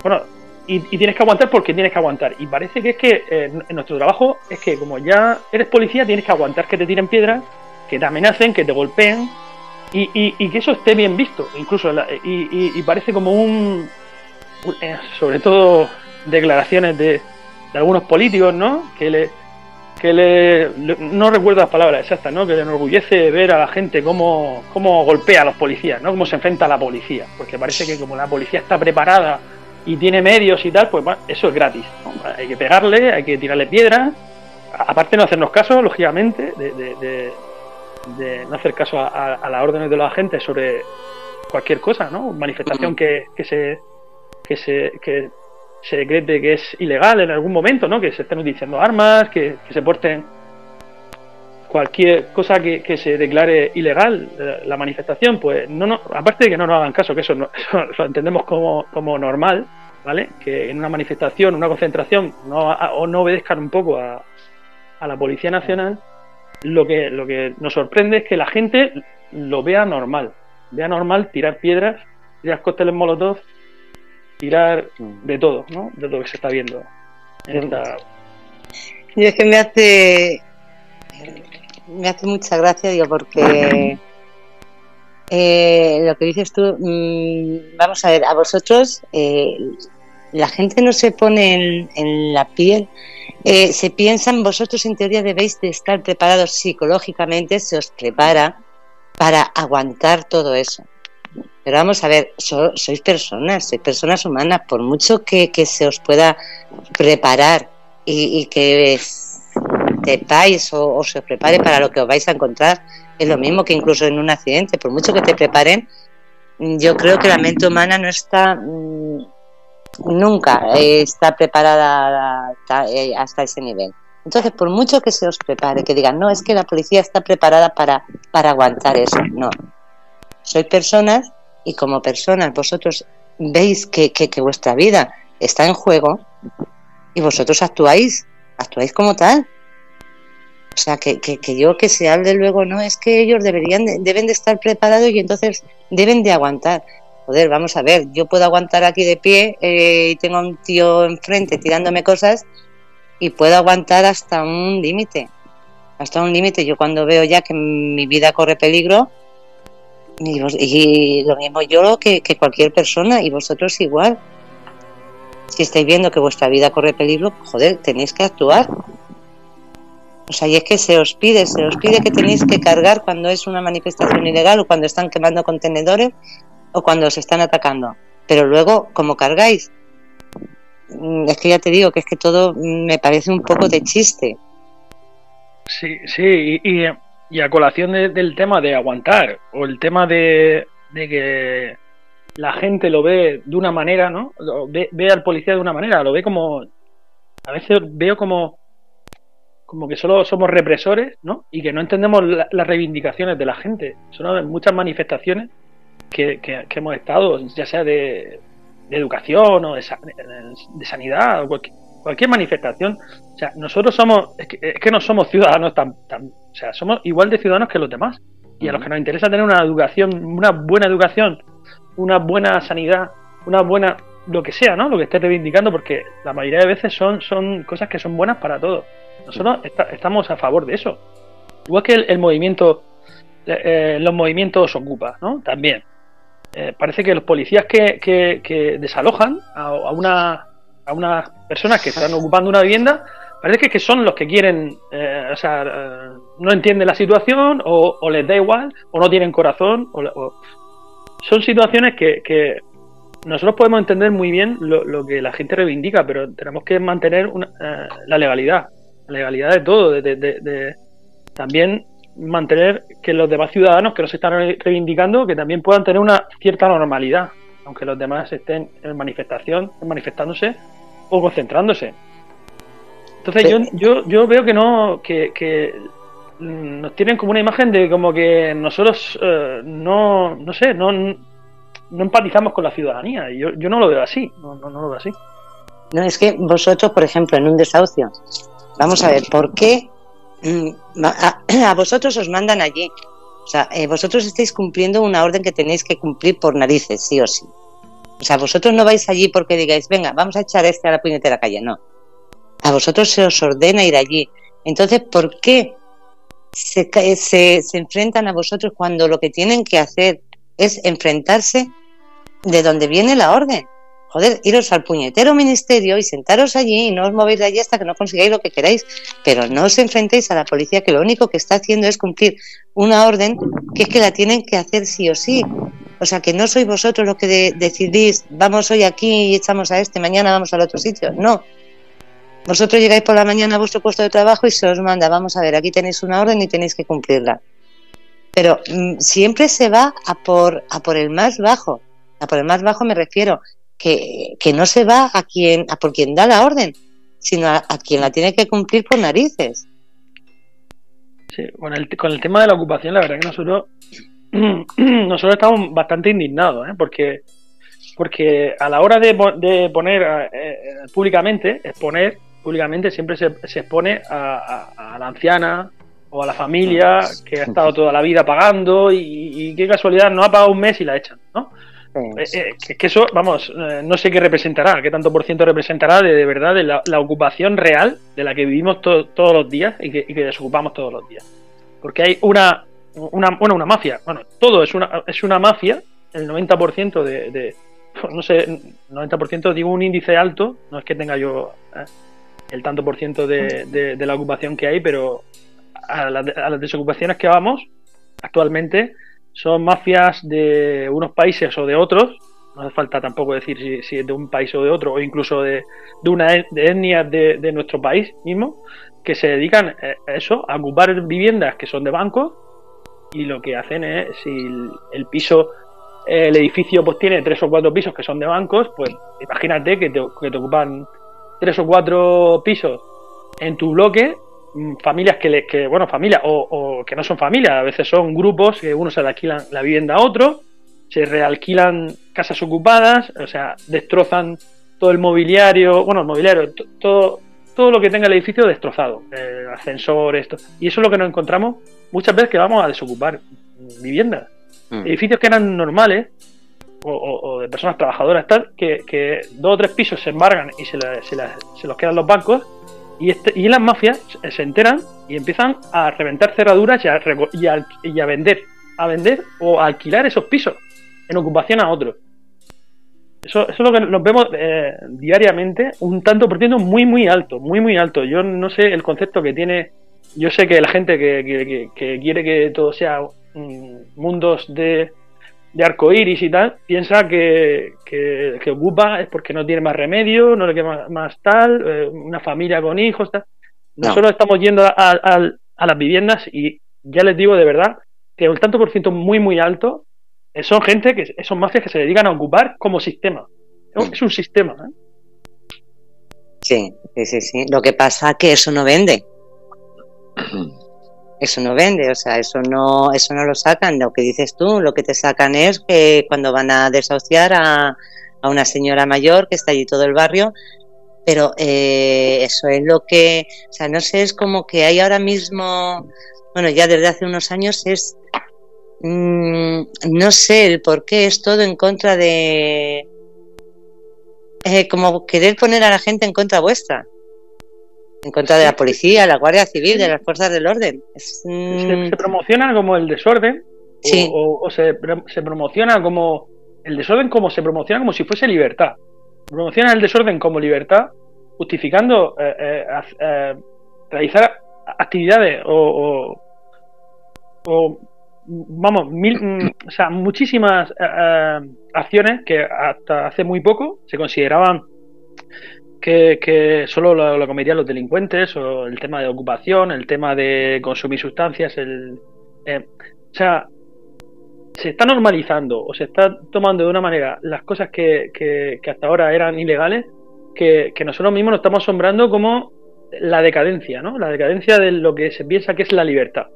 bueno, y, tienes que aguantar porque tienes que aguantar. Y parece que es que eh, en nuestro trabajo es que como ya eres policía, tienes que aguantar que te tiren piedras, que te amenacen, que te golpeen y, que eso esté bien visto. Incluso, y, parece como un. sobre todo declaraciones de, de algunos políticos, ¿no? Que le que le, no recuerdo las palabras exactas, ¿no? que le enorgullece ver a la gente cómo, cómo golpea a los policías, ¿no? cómo se enfrenta a la policía, porque parece que como la policía está preparada y tiene medios y tal, pues eso es gratis. Hay que pegarle, hay que tirarle piedras, aparte no hacernos caso, lógicamente, de, de, no hacer caso a, las órdenes de los agentes sobre cualquier cosa, ¿no? Manifestación que, que se que se que se decrete que es ilegal en algún momento, ¿no? Que se estén utilizando armas, que, se porten cualquier cosa que, se declare ilegal eh, la manifestación, pues no, no, aparte de que no nos hagan caso, que eso, lo entendemos como, como, normal, ¿vale? Que en una manifestación, una concentración, no, o no obedezcan un poco a, a, la Policía Nacional, lo que, lo que nos sorprende es que la gente lo vea normal, vea normal tirar piedras, tirar cócteles molotov tirar de todo, ¿no? De lo que se está viendo Y es que me hace me hace mucha gracia, digo, porque eh, lo que dices tú, mm, vamos a ver, a vosotros eh, la gente no se pone en, la piel, eh, se piensan, vosotros en teoría debéis de estar preparados psicológicamente, se os prepara para aguantar todo eso. Pero vamos a ver, sois personas, sois personas humanas, por mucho que, se os pueda preparar y, que sepáis o, o, se os prepare para lo que os vais a encontrar, es lo mismo que incluso en un accidente, por mucho que te preparen, yo creo que la mente humana no está mm, nunca está preparada eh, hasta ese nivel. Entonces, por mucho que se os prepare, que digan, no, es que la policía está preparada para, para aguantar eso, no. Sois personas y como personas vosotros veis que, vuestra vida está en juego y vosotros actuáis, actuáis como tal. O sea, que, yo que se hable luego, no, es que ellos deberían, deben de estar preparados y entonces deben de aguantar. Joder, vamos a ver, yo puedo aguantar aquí de pie eh, y tengo a un tío enfrente tirándome cosas y puedo aguantar hasta un límite. Hasta un límite. Yo cuando veo ya que mi vida corre peligro, y, lo mismo yo que, cualquier persona y vosotros igual. Si estáis viendo que vuestra vida corre peligro, joder, tenéis que actuar. O sea, y es que se os pide, se os pide que tenéis que cargar cuando es una manifestación ilegal o cuando están quemando contenedores o cuando os están atacando. Pero luego, como cargáis? Mm, es que ya te digo que es que todo me parece un poco de chiste. Sí, sí, y, y a colación del tema de aguantar o el tema de, que la gente lo ve de una manera, ¿no? Ve, al policía de una manera, lo ve como. A veces veo como. Como que solo somos represores, ¿no? Y que no entendemos las reivindicaciones de la gente. Son muchas manifestaciones que, hemos estado, ya sea de, educación o de, de sanidad o cualquier, cualquier manifestación. O sea, nosotros somos, es que, no somos ciudadanos tan, tan, o sea, somos igual de ciudadanos que los demás. Y a los que nos interesa tener una educación, una buena educación, una buena sanidad, una buena, lo que sea, ¿no? Lo que esté reivindicando, porque la mayoría de veces son, son cosas que son buenas para todos. Nosotros estamos a favor de eso. Igual que el, movimiento, eh, los movimientos ocupa, ¿no? También. Eh, parece que los policías que, que, desalojan a, una a unas personas que están ocupando una vivienda, parece que son los que quieren, eh, o sea, no entienden la situación o, les da igual o no tienen corazón. O, son situaciones que, nosotros podemos entender muy bien lo, que la gente reivindica, pero tenemos que mantener eh, la legalidad, la legalidad de todo, de, también mantener que los demás ciudadanos que nos están reivindicando que también puedan tener una cierta normalidad aunque los demás estén en manifestación, manifestándose o concentrándose. Entonces yo, yo, yo veo que no, que, nos tienen como una imagen de como que nosotros eh, no, no sé, no, no empatizamos con la ciudadanía. Yo, yo no lo veo así, no, no, no lo veo así. No, es que vosotros, por ejemplo, en un desahucio, vamos a ver, ¿por qué mm, a, vosotros os mandan allí? O sea, eh, vosotros estáis cumpliendo una orden que tenéis que cumplir por narices, sí o sí. O sea, vosotros no vais allí porque digáis, venga, vamos a echar este a la puñetera calle, no. A vosotros se os ordena ir allí. Entonces, ¿por qué se, se, se enfrentan a vosotros cuando lo que tienen que hacer es enfrentarse de donde viene la orden? Joder, iros al puñetero ministerio y sentaros allí y no os movéis de allí hasta que no consigáis lo que queráis, pero no os enfrentéis a la policía que lo único que está haciendo es cumplir una orden que es que la tienen que hacer sí o sí. O sea, que no sois vosotros los que decidís, vamos hoy aquí y echamos a este, mañana vamos al otro sitio. No. Vosotros llegáis por la mañana a vuestro puesto de trabajo y se os manda, vamos a ver, aquí tenéis una orden y tenéis que cumplirla. Pero mm, siempre se va a por, a por el más bajo. A por el más bajo me refiero que, no se va a quien a por quien da la orden, sino a, quien la tiene que cumplir por narices. Sí, con el, con el tema de la ocupación, la verdad que nosotros nosotros estamos bastante indignados, ¿eh? porque porque a la hora de, de poner eh, eh, públicamente, exponer públicamente, siempre se, se expone a, la anciana o a la familia que ha estado toda la vida pagando y, y qué casualidad no ha pagado un mes y la echan, ¿no? Eh, eh, que eso, vamos, eh, no sé qué representará, qué tanto por ciento representará de, verdad de la, ocupación real de la que vivimos todos los días y que, desocupamos todos los días. Porque hay una, una, bueno, una mafia, bueno, todo es una, es una mafia, el 90% de, no sé, 90% digo un índice alto, no es que tenga yo el tanto por ciento de, la ocupación que hay, pero a las desocupaciones que vamos actualmente son mafias de unos países o de otros, no hace falta tampoco decir si, es de un país o de otro, o incluso de, una de etnias de, nuestro país mismo, que se dedican a eso, a ocupar viviendas que son de bancos, y lo que hacen es, si el, piso, el edificio pues tiene tres o cuatro pisos que son de bancos, pues imagínate que te, que te ocupan tres o cuatro pisos en tu bloque familias que, le, que bueno, familias o, que no son familias, a veces son grupos que uno se le alquilan la vivienda a otro, se realquilan casas ocupadas, o sea, destrozan todo el mobiliario, bueno, el mobiliario, todo, todo lo que tenga el edificio destrozado, eh, ascensores, y eso es lo que nos encontramos muchas veces que vamos a desocupar viviendas. Mm. Edificios que eran normales, o, de personas trabajadoras, tal, que, que, dos o tres pisos se embargan y se, se, se los quedan los bancos y, este, y las mafias se enteran y empiezan a reventar cerraduras y a, y a, vender, a vender o a alquilar esos pisos en ocupación a otros. Eso, es lo que nos vemos eh, diariamente, un tanto por ciento muy, muy alto, muy, muy alto. Yo no sé el concepto que tiene, yo sé que la gente que, que quiere que todo sea mm, mundos de, de arcoíris y tal, piensa que, que, ocupa es porque no tiene más remedio, no le queda más, tal, eh, una familia con hijos, tal. Nosotros estamos yendo a, las viviendas y ya les digo de verdad que el tanto por ciento muy, muy alto eh, son gente que son mafias que se dedican a ocupar como sistema. Es un sistema. ¿eh? Sí, sí, sí, sí. Lo que pasa es que eso no vende. eso no vende, o sea, eso no, eso no lo sacan. Lo que dices tú, lo que te sacan es que cuando van a desahuciar a, a una señora mayor que está allí todo el barrio, pero eh, eso es lo que, o sea, no sé, es como que hay ahora mismo, bueno, ya desde hace unos años es, mm, no sé el por qué es todo en contra de, eh, como querer poner a la gente en contra vuestra en contra de la policía, la Guardia Civil, de las fuerzas del orden. se, promociona como el desorden o, se, promociona como el desorden como se promociona como si fuese libertad. Promociona el desorden como libertad, justificando eh, eh, eh, realizar actividades o, vamos, mil, mm, o sea, muchísimas acciones que hasta hace muy poco se consideraban que, solo lo, cometían los delincuentes, o el tema de ocupación, el tema de consumir sustancias, el, eh, o sea, se está normalizando o se está tomando de una manera las cosas que, hasta ahora eran ilegales, que, nosotros mismos nos estamos asombrando como la decadencia, ¿no? La decadencia de lo que se piensa que es la libertad.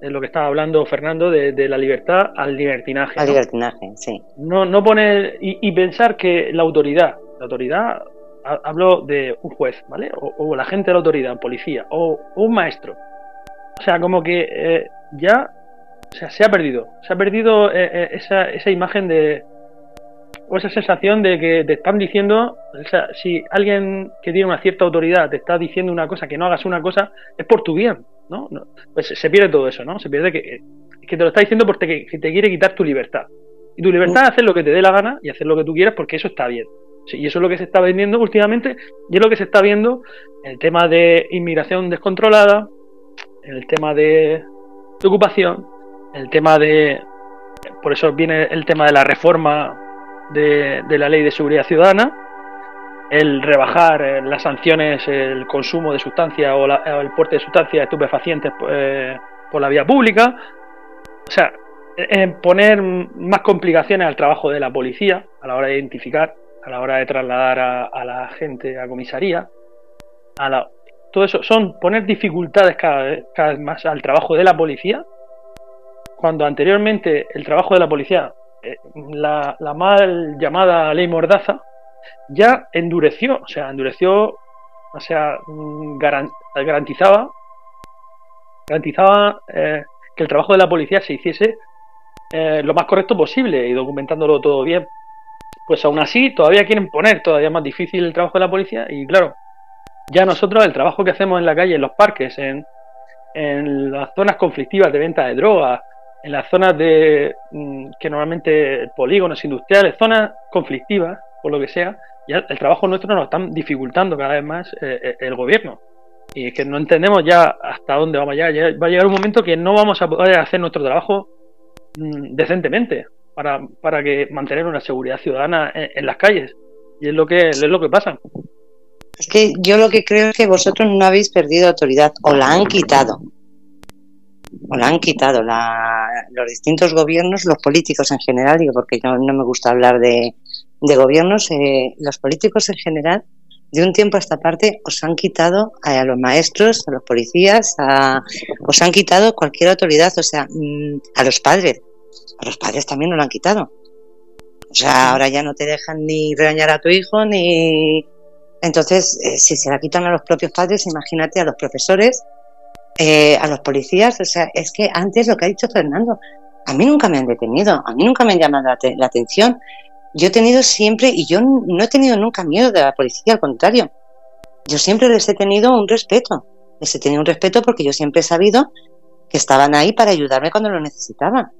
Es lo que estaba hablando Fernando de, la libertad al libertinaje. Al libertinaje, sí. No, no poner y, pensar que la autoridad, la autoridad, hablo de un juez, ¿vale? O, la gente de la autoridad, policía, o, un maestro. O sea, como que eh, ya o sea, se ha perdido. Se ha perdido eh, eh, esa, esa imagen de. o esa sensación de que te están diciendo. O sea, si alguien que tiene una cierta autoridad te está diciendo una cosa, que no hagas una cosa, es por tu bien, ¿no? pues se pierde todo eso, ¿no? Se pierde que, que te lo está diciendo porque te, te quiere quitar tu libertad. Y tu libertad es hacer lo que te dé la gana y hacer lo que tú quieras porque eso está bien. Y eso es lo que se está vendiendo últimamente y es lo que se está viendo en el tema de inmigración descontrolada, en el tema de ocupación, el tema de, por eso viene el tema de la reforma de, la ley de seguridad ciudadana, el rebajar eh, las sanciones, el consumo de sustancias o, el porte de sustancias estupefacientes eh, por la vía pública, o sea, poner más complicaciones al trabajo de la policía a la hora de identificar, a la hora de trasladar a, la gente a comisaría, a la, todo eso son poner dificultades cada cada vez más al trabajo de la policía cuando anteriormente el trabajo de la policía, eh, la, mal llamada ley Mordaza, ya endureció, o sea, endureció, o sea, mm, garantizaba, garantizaba eh, que el trabajo de la policía se hiciese eh, lo más correcto posible y documentándolo todo bien. Pues aún así, todavía quieren poner todavía más difícil el trabajo de la policía y claro, ya nosotros el trabajo que hacemos en la calle, en los parques, en, en las zonas conflictivas de venta de drogas, en las zonas de mm, que normalmente polígonos industriales, zonas conflictivas, por lo que sea, ya el trabajo nuestro nos están dificultando cada vez más eh, eh, el gobierno. Y es que no entendemos ya hasta dónde vamos a llegar. Va a llegar un momento que no vamos a poder hacer nuestro trabajo mm, decentemente para, para que mantener una seguridad ciudadana en, las calles. Y es lo que es lo que pasa. Es que yo lo que creo es que vosotros no habéis perdido autoridad o la han quitado o la han quitado los distintos gobiernos, los políticos en general, digo porque no, me gusta hablar de, gobiernos, eh, los políticos en general, de un tiempo a esta parte, os han quitado a, los maestros, a los policías, os han quitado cualquier autoridad, o sea, mm, a los padres. A los padres también nos lo han quitado. O sea, ahora ya no te dejan ni regañar a tu hijo, ni. Entonces, eh, si se la quitan a los propios padres, imagínate a los profesores, eh, a los policías, o sea, es que antes lo que ha dicho Fernando, a mí nunca me han detenido, a mí nunca me han llamado la, atención. Yo he tenido siempre, y yo no he tenido nunca miedo de la policía, al contrario. Yo siempre les he tenido un respeto. Les he tenido un respeto porque yo siempre he sabido que estaban ahí para ayudarme cuando lo necesitaban.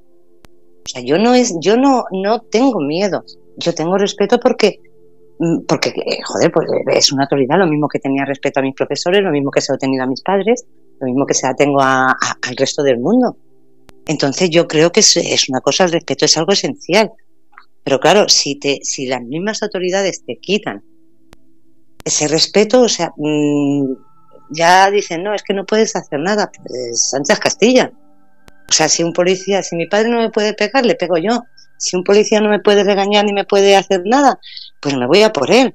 O sea, yo no es, yo no, no tengo miedo. Yo tengo respeto porque, mm, porque, eh, joder, pues es una autoridad, lo mismo que tenía respeto a mis profesores, lo mismo que se lo he tenido a mis padres, lo mismo que se la tengo al resto del mundo. Entonces yo creo que es, una cosa, el respeto es algo esencial. Pero claro, si, te, si las mismas autoridades te quitan ese respeto, o sea, mm, ya dicen, no, es que no puedes hacer nada, pues Sánchez Castilla. O sea, si un policía, si mi padre no me puede pegar, le pego yo. Si un policía no me puede regañar ni me puede hacer nada, pues me voy a por él.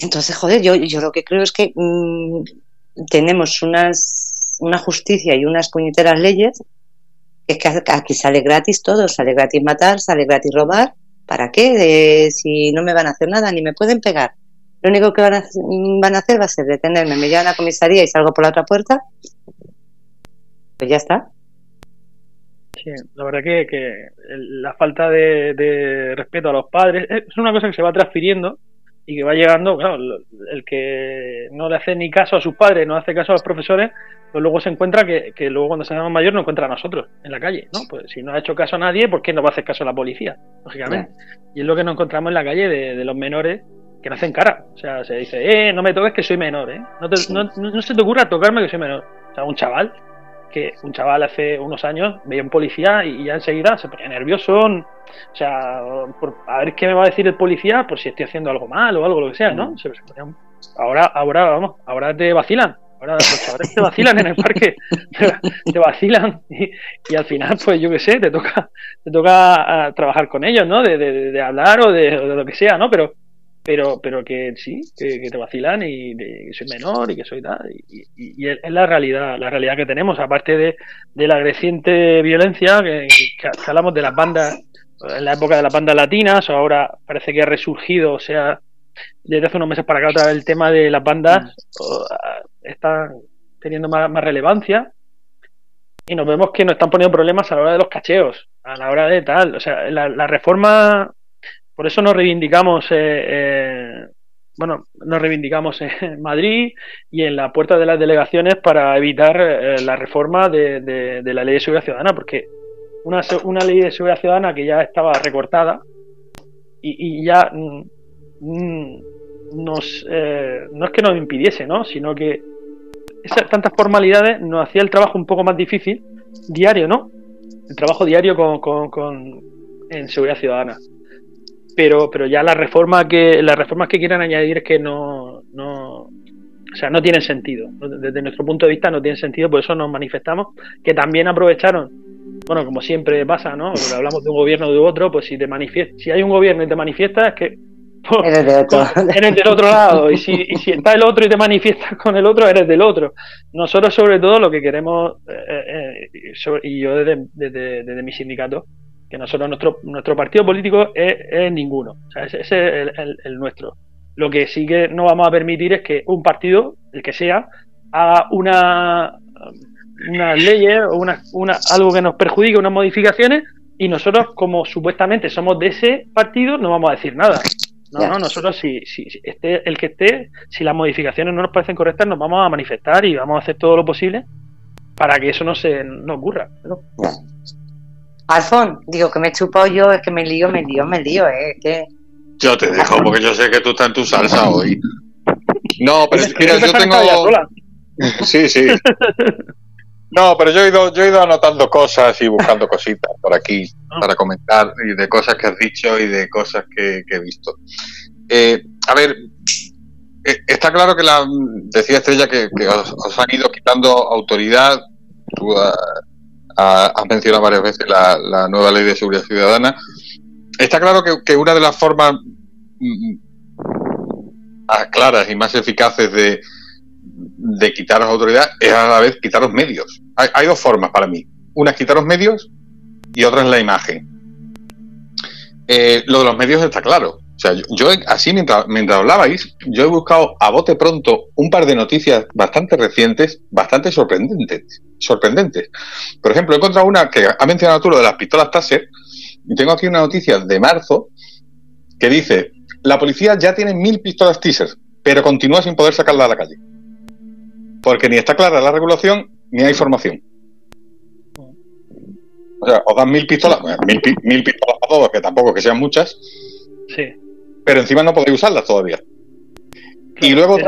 Entonces, joder, yo, yo lo que creo es que mm, tenemos unas, una justicia y unas puñeteras leyes, es que aquí sale gratis todo, sale gratis matar, sale gratis robar. ¿Para qué? si no me van a hacer nada ni me pueden pegar. Lo único que van a, van a hacer va a ser detenerme, me llevan a la comisaría y salgo por la otra puerta. Pues ya está. Sí, la verdad que, que la falta de, de, respeto a los padres es una cosa que se va transfiriendo y que va llegando, claro, el que no le hace ni caso a sus padres, no hace caso a los profesores, pues luego se encuentra que, que luego cuando se haga mayor no encuentra a nosotros en la calle, ¿no? Pues si no ha hecho caso a nadie, ¿por qué no va a hacer caso a la policía? Lógicamente. Y es lo que nos encontramos en la calle de, los menores que no hacen cara. O sea, se dice, eh, no me toques que soy menor, ¿eh? No, no, no se te ocurra tocarme que soy menor. O sea, un chaval que un chaval hace unos años veía un policía y, ya enseguida se ponía nervioso, o sea, a ver qué me va a decir el policía por si estoy haciendo algo mal o algo lo que sea, ¿no? ahora, ahora, vamos, ahora te vacilan, Ahora los chavales te vacilan en el parque, te vacilan y, al final, pues yo qué sé, te toca, te toca ah, trabajar con ellos, ¿no? De, de, hablar o de, lo que sea, ¿no? Pero, pero, pero que sí, que, te vacilan y que soy menor y que soy tal. Y, es la realidad, la realidad que tenemos, aparte de, la creciente violencia, que, que hablamos de las bandas, en la época de las bandas latinas, ahora parece que ha resurgido, o sea, desde hace unos meses para acá otra vez el tema de las bandas mm. está teniendo más, relevancia y nos vemos que nos están poniendo problemas a la hora de los cacheos, a la hora de tal. O sea, la, reforma, por eso nos reivindicamos, eh, eh, bueno, nos reivindicamos en Madrid y en la puerta de las delegaciones para evitar eh, la reforma de, la ley de seguridad ciudadana, porque una, una ley de seguridad ciudadana que ya estaba recortada y, ya mm, Mm, nos, eh, no es que nos impidiese, ¿no? sino que esas tantas formalidades nos hacía el trabajo un poco más difícil, diario, ¿no? El trabajo diario con, con, en seguridad ciudadana. Pero, pero ya la reforma que, las reformas que quieran añadir es que no, no, o sea, no tienen sentido. Desde nuestro punto de vista no tienen sentido, por eso nos manifestamos, que también aprovecharon, bueno, como siempre pasa, ¿no? Cuando hablamos de un gobierno o de otro, pues si te manifiestas, si hay un gobierno y te manifiestas, es que eres, del otro lado. Y si, y si está el otro y te manifiestas con el otro, eres del otro. Nosotros, sobre todo, lo que queremos, eh, eh, y yo desde, desde, mi sindicato, que nosotros, nuestro, nuestro partido político es, ninguno. O sea, ese, es el, nuestro. Lo que sí que no vamos a permitir es que un partido, el que sea, haga una, una leyes o una, una, algo que nos perjudique, unas modificaciones, y nosotros, como supuestamente somos de ese partido, no vamos a decir nada. No, no, nosotros si, si, esté el que esté, si las modificaciones no nos parecen correctas, nos vamos a manifestar y vamos a hacer todo lo posible para que eso no se no ocurra. ¿no? Alfon, digo que me he chupado yo, es que me lío, me lío, me lío, eh, que... Yo te dejo porque yo sé que tú estás en tu salsa hoy. No, pero mira, yo tengo... Sí, sí. No, pero yo he ido, yo he ido anotando cosas y buscando cositas por aquí para comentar y de cosas que has dicho y de cosas que, he visto. Eh, a ver, eh, está claro que la decía Estrella que, os, han ido quitando autoridad. Tú ah, ah, has mencionado varias veces la, nueva ley de seguridad ciudadana. Está claro que, una de las formas mm, más claras y más eficaces de, de quitaros autoridad es a la vez quitaros medios. Hay, dos formas para mí. Una es quitaros medios y otra es la imagen. Eh, lo de los medios está claro. Sea, yo, así mientras, mientras hablabais, yo he buscado a bote pronto un par de noticias bastante recientes, bastante sorprendentes. sorprendentes. Por ejemplo, he encontrado una que ha mencionado tú lo de las pistolas Taser, y tengo aquí una noticia de marzo que dice, la policía ya tiene mil pistolas Taser, pero continúa sin poder sacarla a la calle. Porque ni está clara la regulación ni hay formación. O sea, os dan mil pistolas, mil, pistolas a todos, que tampoco que sean muchas. Sí. Pero encima no podéis usarlas todavía. Y luego,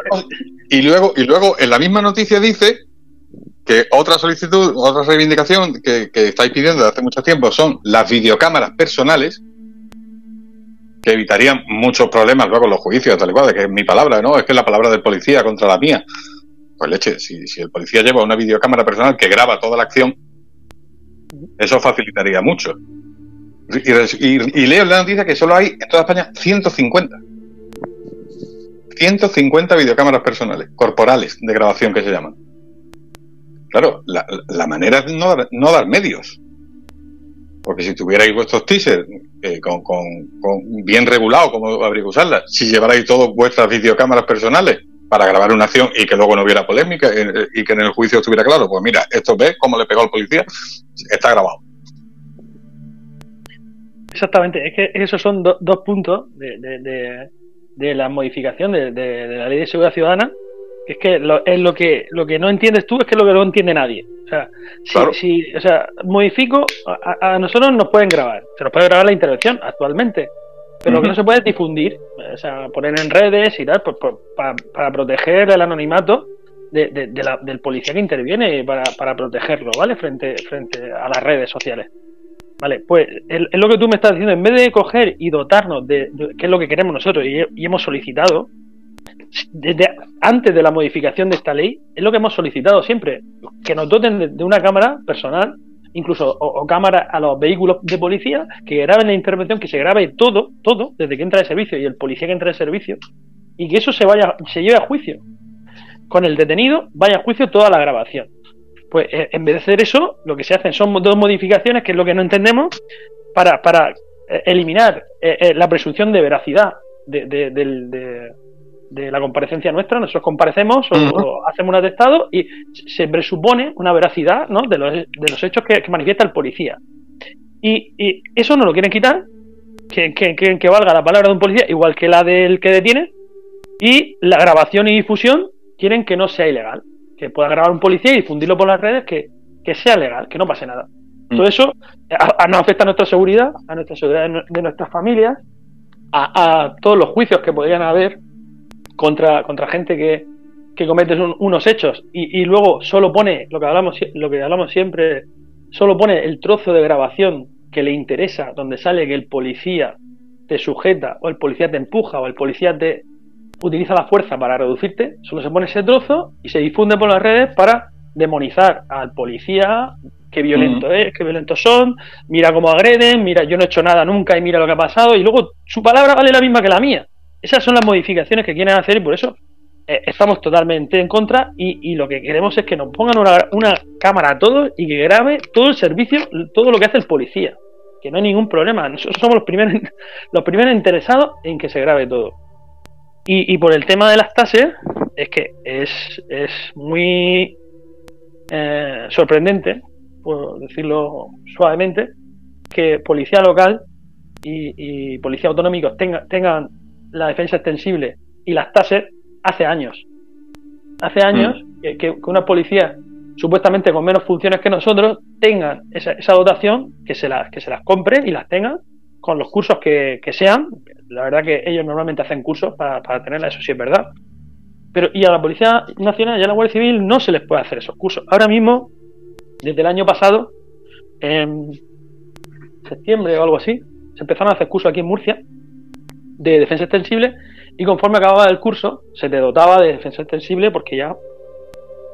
y luego, y luego en la misma noticia dice que otra solicitud, otra reivindicación que, que estáis pidiendo desde hace mucho tiempo son las videocámaras personales que evitarían muchos problemas luego en los juicios, tal y cual, que es mi palabra, ¿no? Es que es la palabra del policía contra la mía. Pues leche, si, el policía lleva una videocámara personal que graba toda la acción, eso facilitaría mucho. Y, leo en la noticia que solo hay en toda España 150. 150 videocámaras personales, corporales, de grabación que se llaman. Claro, la, manera es no dar, no dar medios. Porque si tuvierais vuestros teasers eh, con, bien regulado, como habría que usarlas, si llevarais todas vuestras videocámaras personales para grabar una acción y que luego no hubiera polémica eh, y que en el juicio estuviera claro, pues mira, esto ves cómo le pegó al policía, está grabado. Exactamente, es que esos son dos puntos de, de, la modificación de, la ley de seguridad ciudadana, que es que lo, es lo que lo que no entiendes tú es que lo que no entiende nadie. O sea, si, o sea, modifico, a, nosotros nos pueden grabar, se nos puede grabar la intervención actualmente, pero lo que no se puede es difundir, o sea, poner en redes y tal, pues, pues para, proteger el anonimato del policía que interviene, para, para protegerlo, ¿vale? Frente, frente a las redes sociales. Vale, pues es lo que tú me estás diciendo, en vez de coger y dotarnos de, qué es lo que queremos nosotros y, hemos solicitado, desde antes de la modificación de esta ley, es lo que hemos solicitado siempre, que nos doten de, una cámara personal, incluso o, cámara a los vehículos de policía, que graben la intervención, que se grabe todo, todo, desde que entra de servicio y el policía que entra de servicio, y que eso se vaya, se lleve a juicio. Con el detenido vaya a juicio toda la grabación. Pues eh, en vez de hacer eso, lo que se hacen son dos modificaciones, que es lo que no entendemos, para, para eh, eliminar eh, la presunción de veracidad de, de, la comparecencia nuestra. Nosotros comparecemos o, hacemos un atestado y se presupone una veracidad ¿no? de, los, de los hechos que, manifiesta el policía. Y, y, eso no lo quieren quitar, que, que, que, valga la palabra de un policía igual que la del que detiene, y la grabación y difusión quieren que no sea ilegal, que pueda grabar un policía y difundirlo por las redes, que, sea legal, que no pase nada. Mm. Todo eso nos afecta a nuestra seguridad, a nuestra seguridad de nuestras familias, a, todos los juicios que podrían haber contra, contra gente que, que comete unos hechos y, luego solo pone lo que hablamos lo que hablamos siempre solo pone el trozo de grabación que le interesa donde sale que el policía te sujeta o el policía te empuja o el policía te utiliza la fuerza para reducirte solo se pone ese trozo y se difunde por las redes para demonizar al policía qué violento es, qué violentos son, mira cómo agreden, mira, yo no he hecho nada nunca y mira lo que ha pasado, y luego su palabra vale la misma que la mía. Esas son las modificaciones que quieren hacer y por eso eh, estamos totalmente en contra y, lo que queremos es que nos pongan una, cámara a todos y que grabe todo el servicio, todo lo que hace el policía. Que no hay ningún problema. Nosotros somos los primeros, los primeros interesados en que se grabe todo. Y, por el tema de las tases, es que es, es muy eh, sorprendente por decirlo suavemente, que policía local y, policía autonómicos tengan la defensa extensible y las tasas hace años. Hace años mm. que, una policía supuestamente con menos funciones que nosotros tengan esa, dotación, que se, las, que se las compren y las tengan con los cursos que, sean. La verdad que ellos normalmente hacen cursos para, para tenerla, eso sí es verdad. Pero y a la Policía Nacional y a la Guardia Civil no se les puede hacer esos cursos. Ahora mismo desde el año pasado, en septiembre o algo así, se empezaron a hacer cursos aquí en Murcia de defensa extensible y conforme acababa el curso se te dotaba de defensa extensible porque ya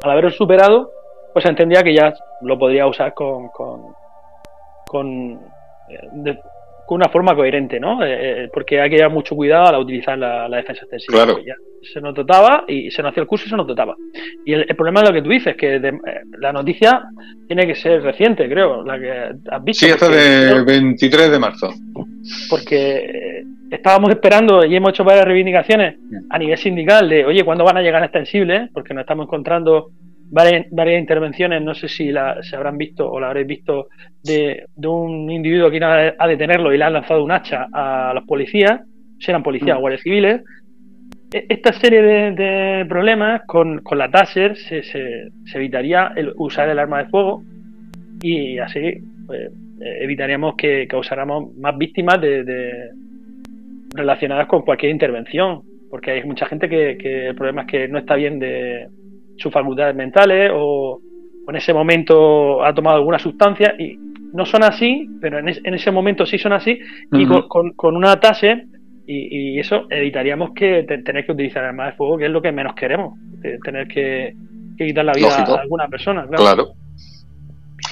al haberlo superado pues entendía que ya lo podría usar con, con, con eh, con una forma coherente, ¿no? Eh, eh, porque hay que llevar mucho cuidado al utilizar la, defensa extensiva. Claro. se nos dotaba y se nos hacía el curso y se nos dotaba. Y el, problema es lo que tú dices, que eh, la noticia tiene que ser reciente, creo, la que has visto. Sí, hasta de 23 de marzo. Porque estábamos esperando y hemos hecho varias reivindicaciones a nivel sindical de, oye, ¿cuándo van a llegar extensibles? Porque nos estamos encontrando varias, intervenciones, no sé si la, se habrán visto o la habréis visto, de, un individuo que iba a detenerlo y le han lanzado un hacha a los policías, si eran policías o mm. guardias civiles. E, esta serie de, problemas con, con, la Taser se, se, evitaría el usar el arma de fuego y así pues, evitaríamos que causáramos más víctimas de, relacionadas con cualquier intervención, porque hay mucha gente que, que el problema es que no está bien de, sus facultades mentales o, en ese momento ha tomado alguna sustancia y no son así, pero en, ese momento sí son así y con, una tase y, eso evitaríamos que tener que utilizar armas de fuego, que es lo que menos queremos, tener que, quitar la vida a alguna persona. Claro.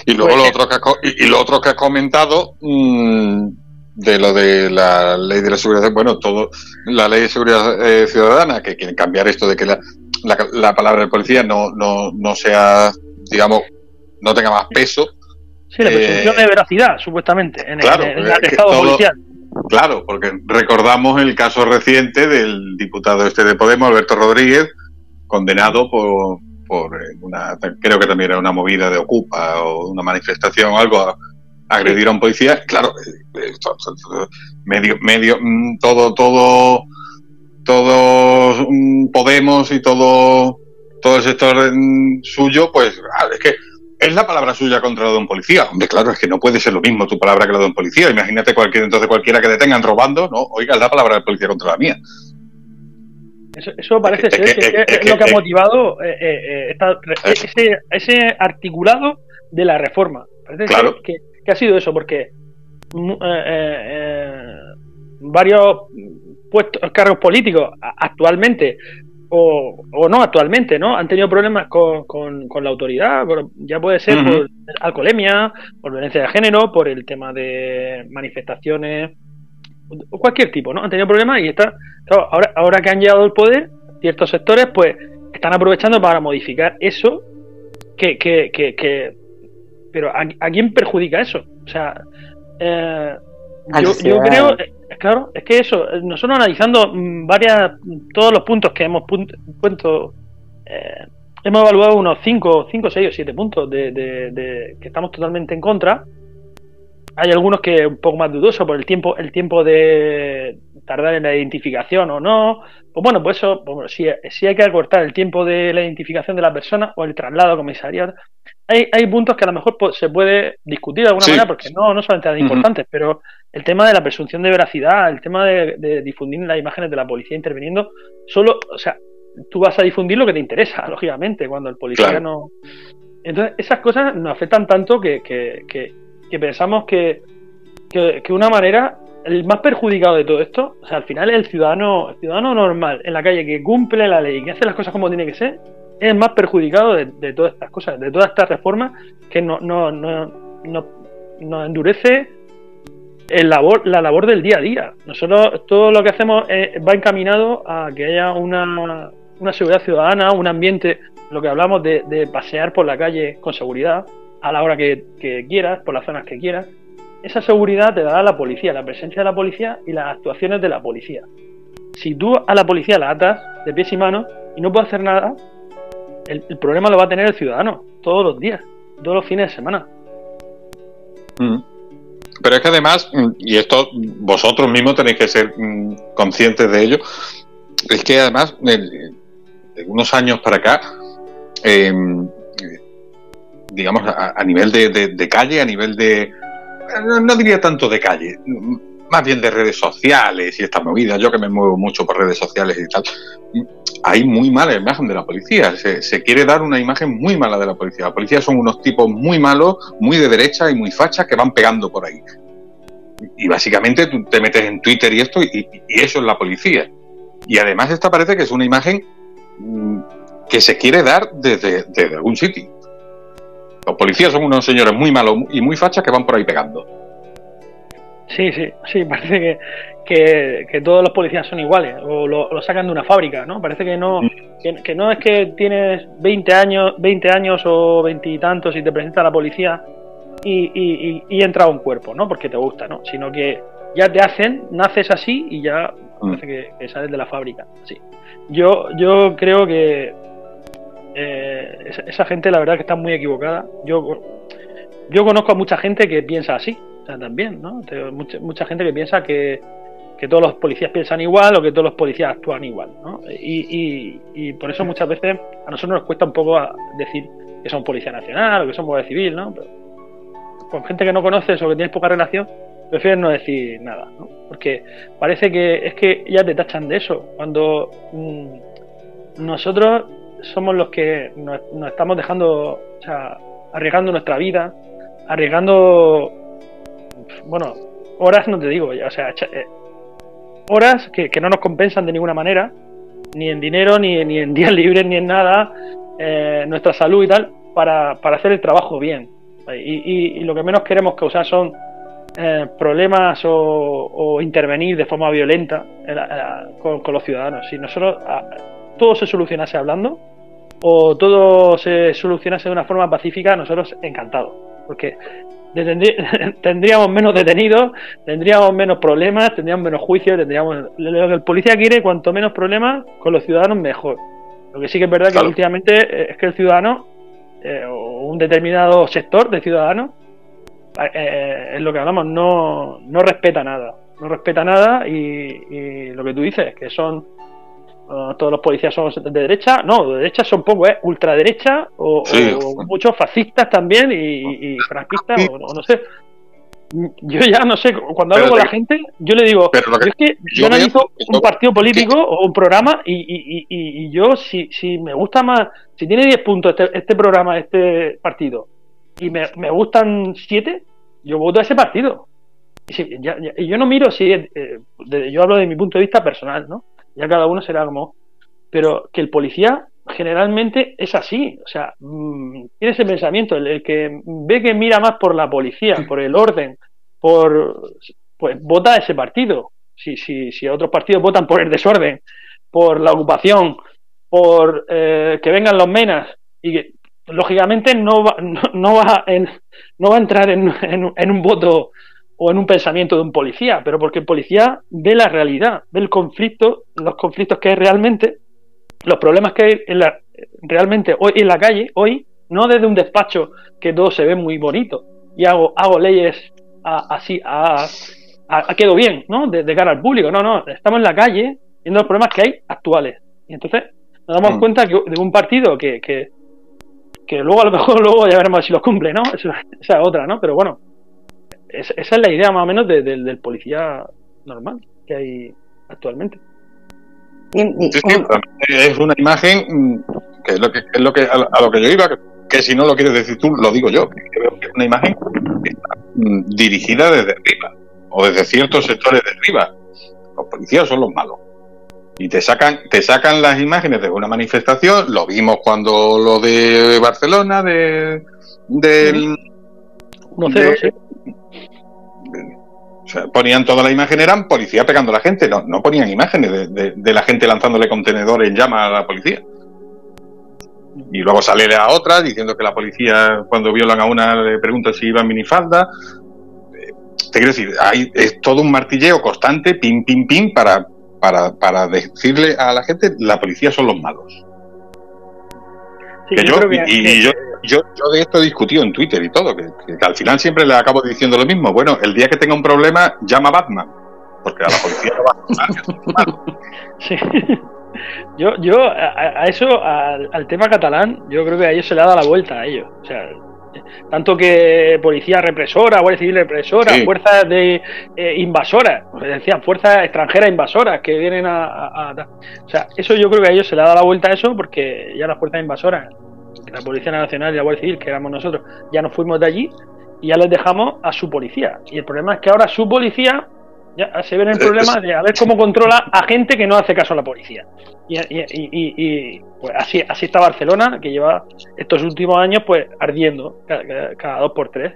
Y luego lo, pues, otro que has, y, lo otro que has comentado mm, de lo de la ley de la seguridad, bueno, todo la ley de seguridad eh, ciudadana, que quieren cambiar esto de que la, la, palabra del policía no, no, no sea, digamos, no tenga más peso. Sí, la presunción de veracidad, supuestamente, en el, Estado policial. Claro, porque recordamos el caso reciente del diputado este de Podemos, Alberto Rodríguez, condenado por, por una, creo que también era una movida de Ocupa o una manifestación o algo, agredir a un policía. Claro, eh, medio, medio, mm, todo, todo todo mm, Podemos y todo, todo el sector mm, suyo, pues ah, es que es la palabra suya contra la de un policía. Hombre, claro, es que no puede ser lo mismo tu palabra que la de un policía. Imagínate cualquier, entonces cualquiera que detengan robando, no, oiga, es la palabra del policía contra la mía. Eso, parece ser que, es, lo que ha motivado eh, eh, eh, ese, ese, articulado de la reforma. Parece claro. que, ha sido eso, porque mm, varios puestos, cargos políticos actualmente o, o, no actualmente, ¿no? Han tenido problemas con, con, la autoridad, ya puede ser por alcoholemia, por violencia de género, por el tema de manifestaciones, o cualquier tipo, ¿no? Han tenido problemas y está, ahora, ahora que han llegado al poder, ciertos sectores, pues están aprovechando para modificar eso que, que, que, pero ¿a, quién perjudica eso? O sea, eh, yo, yo, creo, eh, claro, es que eso, nosotros analizando mm, varias, todos los puntos que hemos puesto, eh, hemos evaluado unos 5, 5, 6 o 7 puntos de, de, que estamos totalmente en contra. Hay algunos que un poco más dudosos por el tiempo, el tiempo de tardar en la identificación o no. Pues bueno, pues eso, pues si, si, hay que acortar el tiempo de la identificación de la persona o el traslado a comisaría, hay, hay puntos que a lo mejor pues, se puede discutir de alguna manera porque no, no son tan importantes, pero el tema de la presunción de veracidad, el tema de, difundir las imágenes de la policía interviniendo, solo, o sea, tú vas a difundir lo que te interesa, lógicamente, cuando el policía no... Entonces, esas cosas nos afectan tanto que, que, que, pensamos que, que, una manera, el más perjudicado de todo esto, o sea, al final es el ciudadano, el ciudadano normal en la calle que cumple la ley que hace las cosas como tiene que ser, es el más perjudicado de, de todas estas cosas, de todas estas reformas que no, no, no, no, nos endurece el labor, la labor del día a día. Nosotros todo lo que hacemos eh, va encaminado a que haya una, una, seguridad ciudadana, un ambiente, lo que hablamos de, pasear por la calle con seguridad a la hora que, quieras, por las zonas que quieras. Esa seguridad te da la policía, la presencia de la policía y las actuaciones de la policía. Si tú a la policía la atas de pies y manos y no puede hacer nada, el, problema lo va a tener el ciudadano todos los días, todos los fines de semana. Mm. Pero es que además, mm, y esto vosotros mismos tenéis que ser mm, conscientes de ello, es que además, de, unos años para acá, em, digamos, a, nivel de, calle, a nivel de... No, diría tanto de calle, más bien de redes sociales y esta movida, yo que me muevo mucho por redes sociales y tal, hay muy mala imagen de la policía. Se, se, quiere dar una imagen muy mala de la policía. La policía son unos tipos muy malos, muy de derecha y muy fachas que van pegando por ahí. Y básicamente tú te metes en Twitter y esto, y, eso es la policía. Y además esta parece que es una imagen mm, que se quiere dar desde, desde algún sitio. Los policías son unos señores muy malos y muy fachas que van por ahí pegando. Sí, sí, sí, parece que, que, todos los policías son iguales o lo, sacan de una fábrica, ¿no? Parece que no, que, no es que tienes 20 años, 20 años o veintitantos y, te presenta la policía y, y, y, entra a un cuerpo, ¿no? Porque te gusta, ¿no? Sino que ya te hacen, naces así y ya mm. parece que, sales de la fábrica. Sí. Yo, yo creo que eh, esa, gente la verdad que está muy equivocada. Yo, yo conozco a mucha gente que piensa así también, ¿no? Mucha, gente que piensa que, todos los policías piensan igual o que todos los policías actúan igual, ¿no? Y, y, por eso muchas veces a nosotros nos cuesta un poco decir que son policía nacional o que son policía civil, ¿no? Pero con gente que no conoces o que tienes poca relación, prefieres no decir nada, ¿no? Porque parece que es que ya te tachan de eso, cuando mm, nosotros somos los que nos, estamos dejando, o sea, arriesgando nuestra vida, arriesgando bueno, horas no te digo, o sea, eh, horas que, no nos compensan de ninguna manera, ni en dinero, ni, ni en días libres, ni en nada, eh, nuestra salud y tal, para, para, hacer el trabajo bien. Y, lo que menos queremos causar son eh, problemas o, intervenir de forma violenta con, los ciudadanos. Si nosotros todo se solucionase hablando o todo se solucionase de una forma pacífica, nosotros encantados. Porque tendríamos menos detenidos, tendríamos menos problemas, tendríamos menos juicios, tendríamos lo que el policía quiere, cuanto menos problemas con los ciudadanos mejor. Lo que sí que es verdad que últimamente eh, es que el ciudadano eh, o un determinado sector de ciudadanos eh, es lo que hablamos, no, no respeta nada, no respeta nada y, y lo que tú dices, que son todos los policías son de derecha, no, de derecha son poco, ¿eh? Ultraderecha o, muchos fascistas también y, franquistas, o, no sé. Yo ya no sé, cuando hablo con la gente, yo le digo, es que yo analizo un partido político o un programa y, yo, si, si me gusta más, si tiene 10 puntos este, este programa, este partido, y me, me gustan 7, yo voto a ese partido. Y, yo no miro si, eh, yo hablo de mi punto de vista personal, ¿no? Ya cada uno será como... pero que el policía generalmente es así, o sea, mm, tiene ese pensamiento, el, que ve que mira más por la policía, por el orden, por, pues vota ese partido. Si, si, si otros partidos votan por el desorden, por la ocupación, por eh, que vengan los menas, y que lógicamente no va, no, va, en, no va a entrar en, en, un voto o en un pensamiento de un policía, pero porque el policía ve la realidad, ve el conflicto, los conflictos que hay realmente, los problemas que hay en la, realmente hoy en la calle, hoy, no desde un despacho que todo se ve muy bonito y hago, hago leyes así, a, a, quedo bien, ¿no? De, cara al público, no, no, estamos en la calle viendo los problemas que hay actuales. Y entonces nos damos mm. cuenta que de un partido que, que, que, luego a lo mejor luego ya veremos si lo cumple, ¿no? Esa, es otra, ¿no? Pero bueno, esa es la idea más o menos del policía normal que hay actualmente. es una imagen mm, que es lo que, es lo que a, lo que yo iba, que, si no lo quieres decir tú, lo digo yo, que creo que es una imagen mm, dirigida desde arriba o desde ciertos sectores de arriba. Los policías son los malos. Y te sacan, te sacan las imágenes de una manifestación, lo vimos cuando lo de Barcelona, de del ponían toda la imagen, eran policía pegando a la gente, no, no ponían imágenes de, la gente lanzándole contenedores en llama a la policía. Y luego sale a otra diciendo que la policía, cuando violan a una, le pregunta si iba en minifalda. Eh, te quiero decir, hay, es todo un martilleo constante, pim, pim, pim, para, para, para decirle a la gente, la policía son los malos. Yo, y, yo, yo, de esto he discutido en Twitter y todo, que, al final siempre le acabo diciendo lo mismo. Bueno, el día que tenga un problema, llama a Batman, porque a la policía no va a Sí. Yo, yo a, eso, al, tema catalán, yo creo que a ellos se le ha dado la vuelta a ellos. O sea, tanto que policía represora, Guardia Civil represora, fuerzas de eh, invasoras, decían fuerzas extranjeras invasoras que vienen a, O sea, eso yo creo que a ellos se le ha dado la vuelta a eso porque ya las fuerzas invasoras, la Policía Nacional y la Guardia Civil, que éramos nosotros, ya nos fuimos de allí y ya les dejamos a su policía. Y el problema es que ahora su policía ya se ve el problema de a ver cómo controla a gente que no hace caso a la policía. Y, y, pues así, así está Barcelona, que lleva estos últimos años pues ardiendo cada, dos por tres.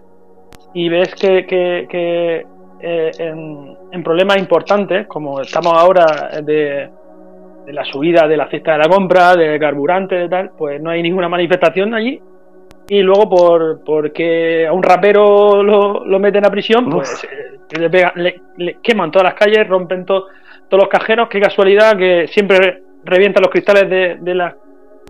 Y ves que, que, eh, en, problemas importantes, como estamos ahora de, de, la subida de la cesta de la compra, de carburante, y tal, pues no hay ninguna manifestación allí y luego por porque a un rapero lo, lo meten a prisión, pues eh, le, le, queman todas las calles, rompen todos los cajeros. Qué casualidad que siempre revientan los cristales de, de,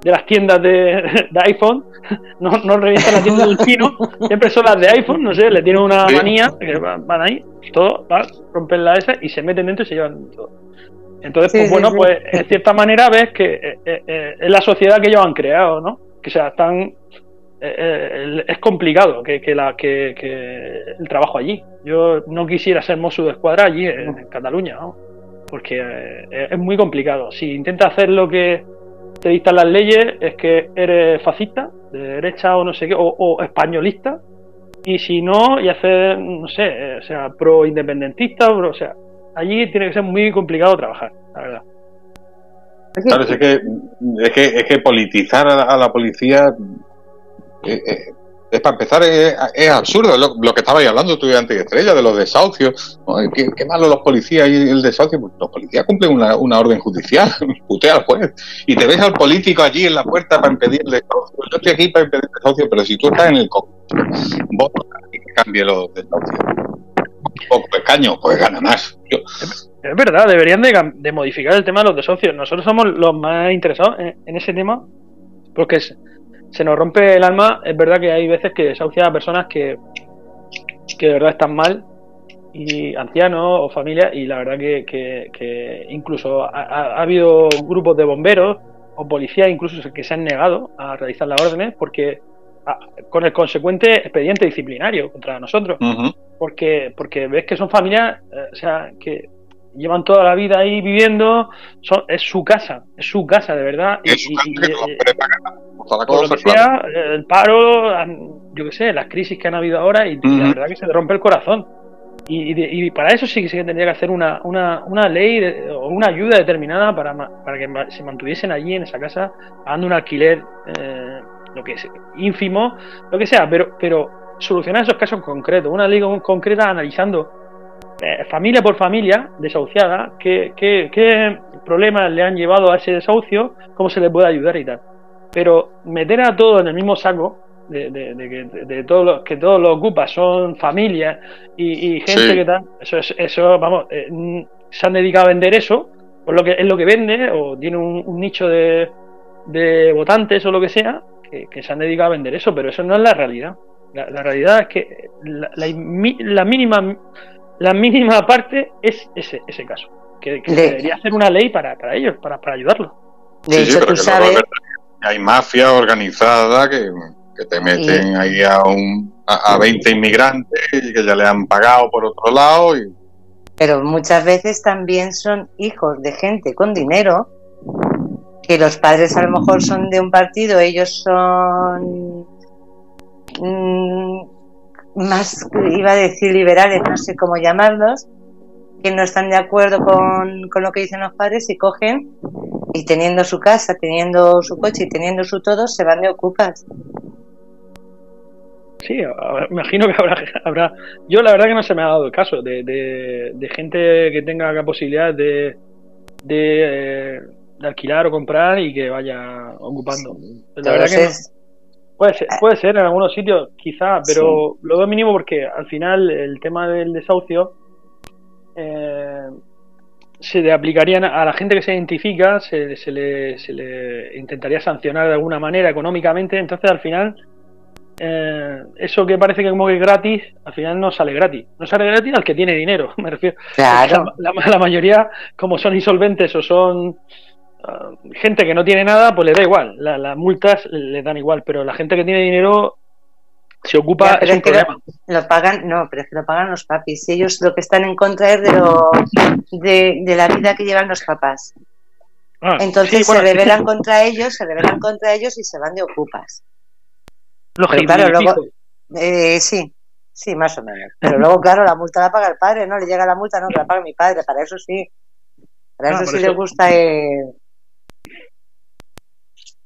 de las tiendas de, iPhone, no, no revientan las tiendas del chino, siempre son las de iPhone, no sé, le tienen una manía, que van, ahí, todo, rompen la esa y se meten dentro y se llevan todo. Entonces, pues bueno, pues en cierta manera ves que eh, eh, es la sociedad que ellos han creado, ¿no? Que sea, están eh, eh, es complicado que, la, que, el trabajo allí. Yo no quisiera ser mozo de escuadra allí en, Cataluña, porque eh, es muy complicado. Si intentas hacer lo que te dictan las leyes, es que eres fascista, de derecha o no sé qué, o, españolista, y si no, y hacer, no sé, o sea, pro independentista, o sea, allí tiene que ser muy complicado trabajar, la verdad. Claro, es que, es que, es que politizar a la policía eh, eh, es para empezar, es, absurdo lo, que estabais hablando tú antes, Estrella, de los desahucios. ¿Qué, malo los policías y el desahucio. Pues los policías cumplen una, orden judicial, putea al juez. Y te ves al político allí en la puerta para impedir el desahucio. Yo estoy aquí para impedir el desahucio, pero si tú estás en el voto que cambie los desahucios. Un poco escaño, pues gana más. Es verdad, deberían de, modificar el tema de los desahucios. Nosotros somos los más interesados en, en ese tema porque es se nos rompe el alma. Es verdad que hay veces que desahucia a personas que, que de verdad están mal, y ancianos o familias, y la verdad que, que, incluso ha, habido grupos de bomberos o policías incluso que se han negado a realizar las órdenes porque con el consecuente expediente disciplinario contra nosotros. Porque, porque ves que son familias, eh, o sea, que llevan toda la vida ahí viviendo, son, es su casa, es su casa de verdad. y, el paro, yo qué sé, las crisis que han habido ahora y, la verdad que se te rompe el corazón. Y, para eso sí que se tendría que hacer una, una, una ley o o una ayuda determinada para, para que se mantuviesen allí en esa casa pagando un alquiler, eh, lo que es ínfimo, lo que sea, pero, pero solucionar esos casos concretos, una ley concreta analizando eh, familia por familia desahuciada, qué, qué, qué problemas le han llevado a ese desahucio, cómo se le puede ayudar y tal. Pero meter a todos en el mismo saco, de, que de todos los que todos lo ocupa son familias y, gente que tal, eso, eso vamos, eh, se han dedicado a vender eso, por lo que es lo que vende, o tiene un, nicho de, de, votantes o lo que sea, que, se han dedicado a vender eso, pero eso no es la realidad. La, realidad es que la, la, mínima la mínima parte es ese, ese caso. Que, debería hacer una ley para, para ellos, para, para ayulos. De hecho, tú sabes. hay mafia organizada que, te meten ahí a, un, a, 20 inmigrantes y que ya le han pagado por otro lado. Y... Pero muchas veces también son hijos de gente con dinero, que los padres a lo mejor son de un partido, ellos son mm, más, iba a decir liberales, no sé cómo llamarlos, que no están de acuerdo con, con lo que dicen los padres y cogen y teniendo su casa, teniendo su coche y teniendo su todo, se van de ocupas. Sí, imagino que habrá, habrá. Yo la verdad que no se me ha dado el caso de, de, gente que tenga la posibilidad de, de, alquilar o comprar y que vaya ocupando. La verdad que Puede ser, puede ser en algunos sitios, quizá, pero lo veo mínimo porque al final el tema del desahucio eh, se le aplicaría a la gente que se identifica, se, se, le, se le intentaría sancionar de alguna manera económicamente, entonces al final eh, eso que parece que como que es gratis, al final no sale gratis. No sale gratis al que tiene dinero, me refiero. Claro. la, mayoría, como son insolventes o son Ah, gente que no tiene nada, pues le da igual. las multas le dan igual, pero la gente que tiene dinero se ocupa. es un problema. Lo, pagan, no, pero es que lo pagan los papis. Y ellos lo que están en contra es de, lo, de, la vida que llevan los papás. Ah, Entonces se rebelan contra ellos, se rebelan contra ellos y se van de ocupas. Lógico. Claro, luego, eh, sí, sí, más o menos. Pero luego, claro, la multa la paga el padre, ¿no? Le llega la multa, no, que la paga mi padre. Para eso sí. Para eso sí le gusta. Eh,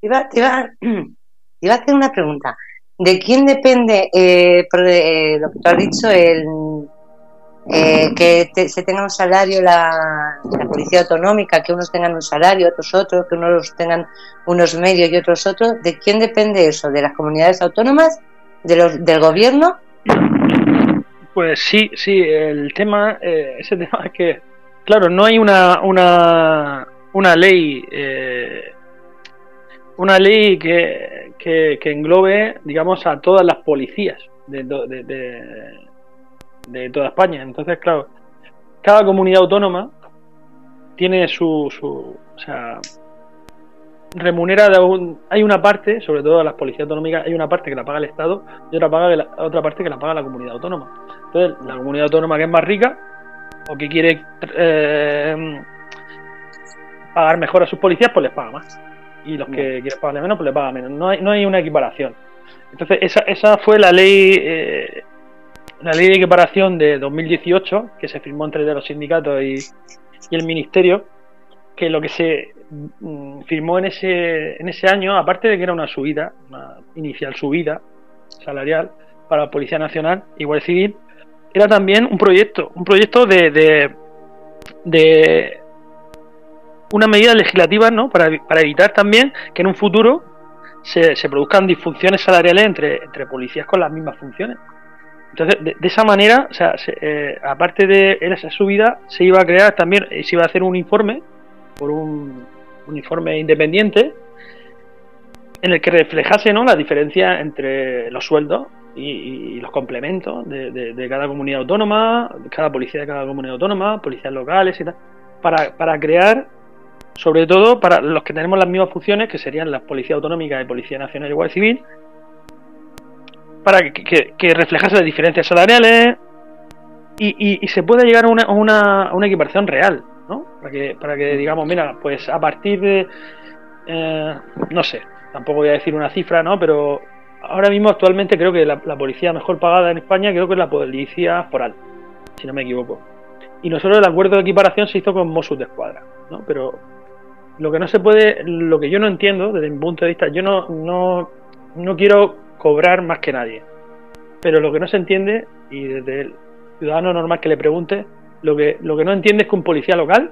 Iba, iba, iba, a hacer una pregunta. ¿De quién depende eh, eh, lo que tú dicho, el, eh, que se tenga un salario la, policía autonómica, que unos tengan un salario, otros otros, que unos tengan unos medios y otros otros? ¿De quién depende eso? ¿De las comunidades autónomas? ¿De los, ¿Del gobierno? Pues sí, sí, el tema, ese tema es que, claro, no hay una, una, una ley una ley que, que, englobe, digamos, a todas las policías de, de, toda España. Entonces, claro, cada comunidad autónoma tiene su, su o sea, remunera de un, hay una parte, sobre todo las policías autonómicas, hay una parte que la paga el Estado y otra, paga otra parte que la paga la comunidad autónoma. Entonces, la comunidad autónoma que es más rica o que quiere eh, pagar mejor a sus policías, pues les paga más y los que quieren pagarle menos, pues le pagan menos. No hay, no hay una equiparación. Entonces, esa, esa fue la ley, eh, la ley de equiparación de 2018, que se firmó entre los sindicatos y, el ministerio, que lo que se mm, firmó en ese, en ese año, aparte de que era una subida, una inicial subida salarial para la Policía Nacional, igual civil, era también un proyecto, un proyecto de, de, de una medida legislativa ¿no? para, para evitar también que en un futuro se, se produzcan disfunciones salariales entre, entre policías con las mismas funciones. Entonces, de, esa manera, o sea, eh, aparte de esa subida, se iba a crear también, eh, se iba a hacer un informe, por un, un informe independiente, en el que reflejase ¿no? la diferencia entre los sueldos y, los complementos de, de, de, cada comunidad autónoma, de cada policía de cada comunidad autónoma, policías locales y tal, para, para crear sobre todo para los que tenemos las mismas funciones, que serían la Policía Autonómica y Policía Nacional y Guardia Civil, para que, reflejase las diferencias salariales y, se pueda llegar a una, una, equiparación real, ¿no? Para que, para que digamos, mira, pues a partir de, eh, no sé, tampoco voy a decir una cifra, ¿no? Pero ahora mismo actualmente creo que la, la policía mejor pagada en España creo que es la policía foral, si no me equivoco. y nosotros el acuerdo de equiparación se hizo con Mossos de Escuadra, ¿no? Pero lo que no se puede, lo que yo no entiendo desde mi punto de vista, yo no, no, no quiero cobrar más que nadie, pero lo que no se entiende, y desde el ciudadano normal que le pregunte, lo que, lo que no entiende es que un policía local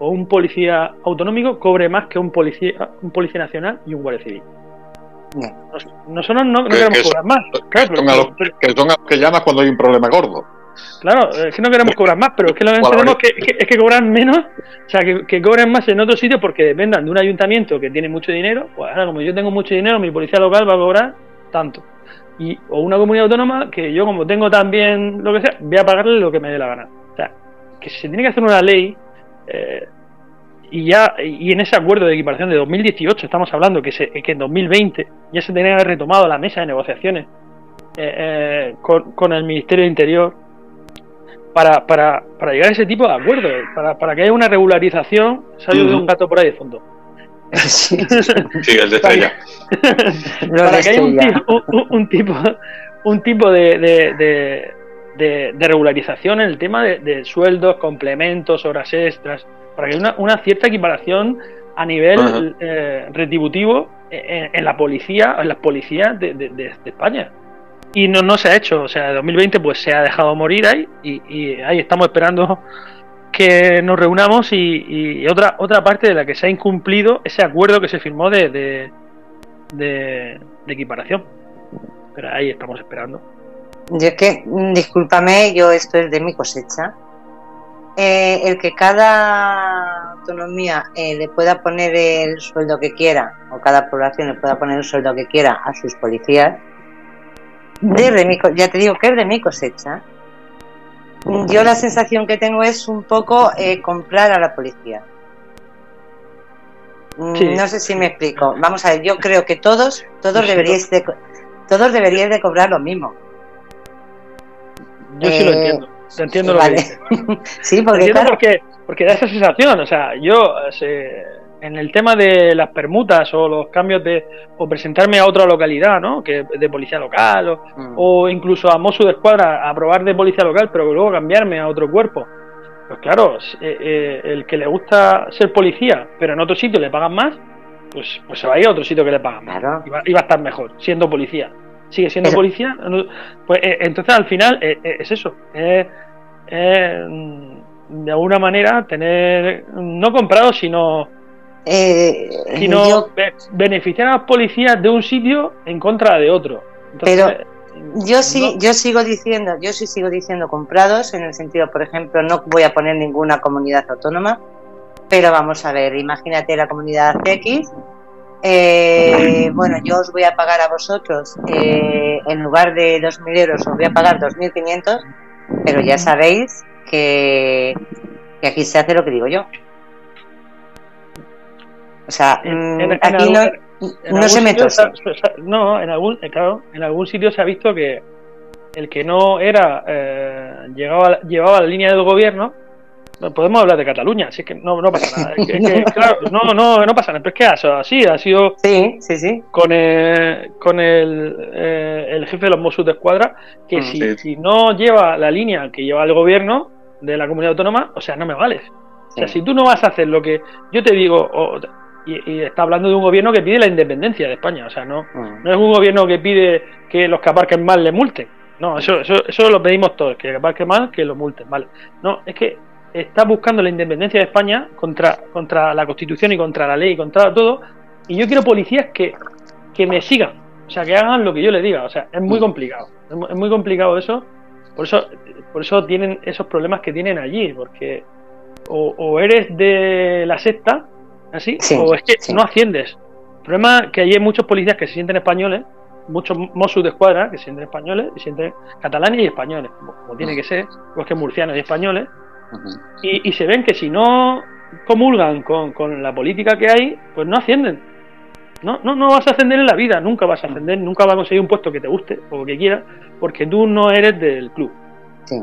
o un policía autonómico cobre más que un policía, un policía nacional y un guardia civil. Nosotros no, no queremos cobrar más. Claro, que, son los, que son que llamas cuando hay un problema gordo. Claro, es que no queremos cobrar más, pero es que lo que entendemos que, es que cobran menos, o sea, que, que, cobren más en otros sitios porque dependan de un ayuntamiento que tiene mucho dinero. Pues ahora, como yo tengo mucho dinero, mi policía local va a cobrar tanto. Y, o una comunidad autónoma que yo, como tengo también lo que sea, voy a pagarle lo que me dé la gana. O sea, que se tiene que hacer una ley eh, y ya y en ese acuerdo de equiparación de 2018 estamos hablando que, se, que en 2020 ya se tenía que haber retomado la mesa de negociaciones eh, eh, con, con, el Ministerio de Interior para, para, para, llegar a ese tipo de acuerdos, para, para que haya una regularización, salió de un gato por ahí de fondo. Sí, el de estrella. para que haya un tipo, un, tipo, un tipo de, de, de, de, regularización en el tema de, sueldos, complementos, horas extras, para que haya una, cierta equiparación a nivel eh, retributivo en, en, la policía, en las policías de, España. Y no, no se ha hecho, o sea, 2020 pues se ha dejado morir ahí y, y ahí estamos esperando que nos reunamos y, y, otra otra parte de la que se ha incumplido ese acuerdo que se firmó de, equiparación. Pero ahí estamos esperando. Yo es que, mm, discúlpame, yo esto es de mi cosecha. Eh, el que cada autonomía eh, le pueda poner el sueldo que quiera, o cada población le pueda poner el sueldo que quiera a sus policías, desde mi, ya te digo que es de mi cosecha. Yo la sensación que tengo es un poco eh, comprar a la policía. Mm, sí. No sé si me explico. Vamos a ver, yo creo que todos, todos deberíais de, todos deberíais de cobrar lo mismo. Yo sí lo entiendo. Entiendo vale. lo que sí, porque, entiendo claro. porque, porque da esa sensación. O sea, yo se, en el tema de las permutas o los cambios de o presentarme a otra localidad, ¿no? Que de policía local o, mm. o incluso a Mosu de Escuadra a probar de policía local, pero luego cambiarme a otro cuerpo. Pues claro, eh, eh, el que le gusta ser policía, pero en otro sitio le pagan más, pues, pues se va a ir a otro sitio que le pagan más. Claro. Y, va, y va a estar mejor, siendo policía sigue siendo policía, pues eh, entonces al final eh, eh, es eso, es, de alguna manera tener, no comprado, sino, eh, sino yo, beneficiar a los policías de un sitio en contra de otro. Entonces, pero yo sí, no, yo sigo diciendo, yo sí sigo diciendo comprados, en el sentido, por ejemplo, no voy a poner ninguna comunidad autónoma, pero vamos a ver, imagínate la comunidad X eh, bueno, yo os voy a pagar a vosotros, eh, en lugar de 2.000 euros, os voy a pagar 2.500, pero ya sabéis que, que, aquí se hace lo que digo yo. O sea, en, en, aquí en algún, no, no se me tosa. No, en algún, claro, en algún sitio se ha visto que el que no era, eh, llegaba, llevaba la línea del gobierno, podemos hablar de Cataluña, así que no, no pasa nada. Es que, es que, claro, no, no, no pasa nada, pero es que ha, así ha sido sí, sí, sí. con el, con el, eh, el jefe de los Mossos de Escuadra, que mm, si, sí. si, no lleva la línea que lleva el gobierno de la comunidad autónoma, o sea, no me vales. O sea, si tú no vas a hacer lo que yo te digo, o, y, y, está hablando de un gobierno que pide la independencia de España, o sea, no, mm. no es un gobierno que pide que los que aparquen mal le multen. No, eso, eso, eso lo pedimos todos, que aparquen mal, que lo multen, vale. No, es que está buscando la independencia de España contra, contra la Constitución y contra la ley y contra todo. Y yo quiero policías que, que me sigan, o sea, que hagan lo que yo les diga. O sea, es muy complicado. Es muy complicado eso. Por eso, por eso tienen esos problemas que tienen allí, porque o, o eres de la secta, así, sí, o es que sí. no asciendes. El problema es que hay muchos policías que se sienten españoles, muchos Mossos de escuadra que se sienten españoles, y se sienten catalanes y españoles, como, como tiene que ser, pues que murcianos y españoles, Uh -huh. y, y, se ven que si no comulgan con, con, la política que hay, pues no ascienden. No, no, no vas a ascender en la vida, nunca vas a ascender, nunca vas a conseguir un puesto que te guste o que quieras, porque tú no eres del club. Sí.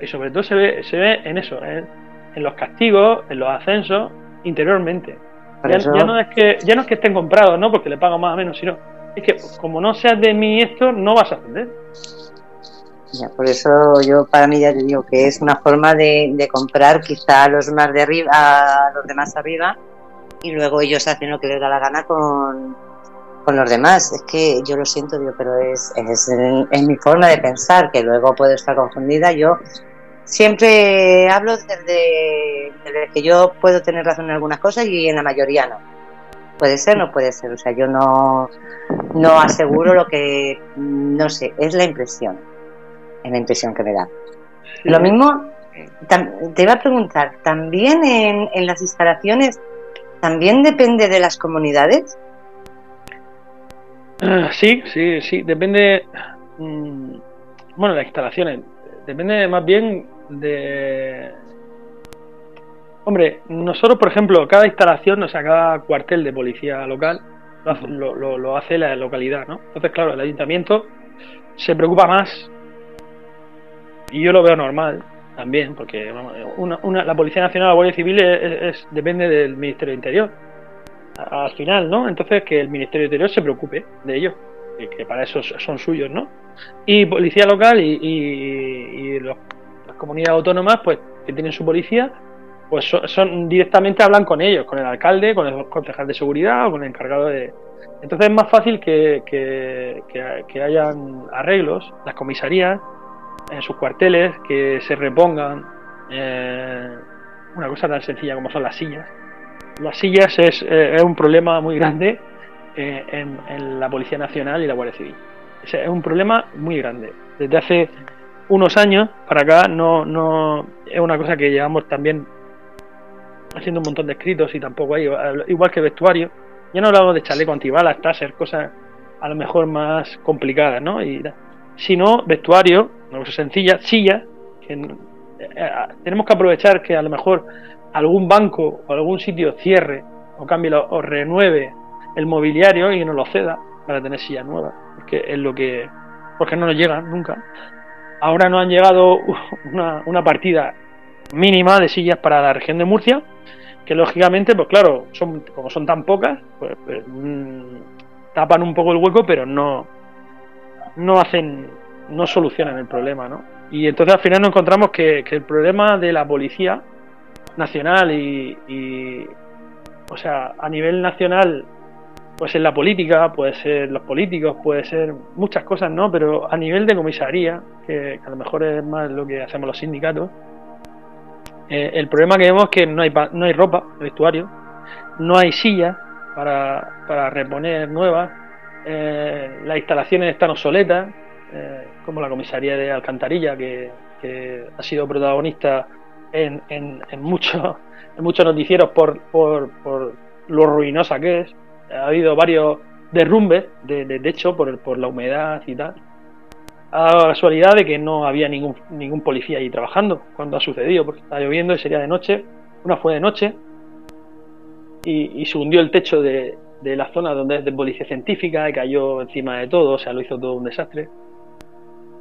Y sobre todo se ve, se ve en eso, en, en los castigos, en los ascensos, interiormente. Ya, eso... ya, no es que, ya no es que estén comprados, ¿no? Porque le pago más o menos, sino es que como no seas de mí esto, no vas a ascender. por eso yo para mí ya te digo que es una forma de, comprar quizá a los más de arriba, a los demás arriba, y luego ellos hacen lo que les da la gana con, con los demás. Es que yo lo siento, digo, pero es, es, es, mi forma de pensar, que luego puedo estar confundida. Yo siempre hablo desde, que yo puedo tener razón en algunas cosas y en la mayoría no. Puede ser, no puede ser. O sea, yo no, no aseguro lo que, no sé, es la impresión. Es la impresión que me da. Lo mismo, te iba a preguntar, ¿también en, en las instalaciones, también depende de las comunidades? Ah, sí, sí, sí, depende. Mm, bueno, las instalaciones. Depende más bien de. Hombre, nosotros, por ejemplo, cada instalación, o sea, cada cuartel de policía local lo hace, la localidad, ¿no? Entonces, claro, el ayuntamiento se preocupa más, y yo lo veo normal también, porque la Policía Nacional, la Guardia Civil, es, depende del Ministerio de Interior al final, ¿no? Entonces que el Ministerio de Interior se preocupe de ellos, que, para eso son suyos, ¿no? Y policía local y, las comunidades autónomas, pues que tienen su policía, pues son, directamente hablan con ellos, con el alcalde, con el concejal de seguridad o con el encargado de... Entonces es más fácil que, que, hayan arreglos, las comisarías, en sus cuarteles, que se repongan eh, una cosa tan sencilla como son las sillas las sillas es, eh, un problema muy grande eh, en, la Policía Nacional y la Guardia Civil. Es, un problema muy grande. Desde hace unos años para acá no, no es una cosa que llevamos también haciendo un montón de escritos y tampoco hay, igual que vestuario. Ya no hablamos de chaleco antibalas, taser, cosas a lo mejor más complicadas, ¿no? Y, sino vestuario, una cosa sencilla, sillas, que eh, tenemos que aprovechar que a lo mejor algún banco o algún sitio cierre o cambie o renueve el mobiliario y no lo ceda para tener sillas nuevas, porque es lo que porque no nos llegan nunca. Ahora nos han llegado una, partida mínima de sillas para la región de Murcia, que lógicamente, pues claro, son como son tan pocas, pues, pues mm, tapan un poco el hueco, pero no no hacen no solucionan el problema, ¿no? Y entonces al final nos encontramos que, que el problema de la policía nacional y, o sea, a nivel nacional puede ser la política, puede ser los políticos, puede ser muchas cosas, ¿no? Pero a nivel de comisaría, que, a lo mejor es más lo que hacemos los sindicatos, eh, el problema que vemos es que no hay, no hay ropa, vestuario, no hay sillas para, para reponer nuevas, eh, las instalaciones están obsoletas, eh, como la comisaría de Alcantarilla, que, ha sido protagonista en, en, en, muchos noticieros por, por, por, lo ruinosa que es. Ha habido varios derrumbes de, techo por, la humedad y tal. Ha dado la casualidad de que no había ningún, ningún policía ahí trabajando cuando ha sucedido, porque estaba lloviendo y sería de noche. Una fue de noche y, se hundió el techo de, la zona donde es de policía científica y cayó encima de todo, o sea, lo hizo todo un desastre.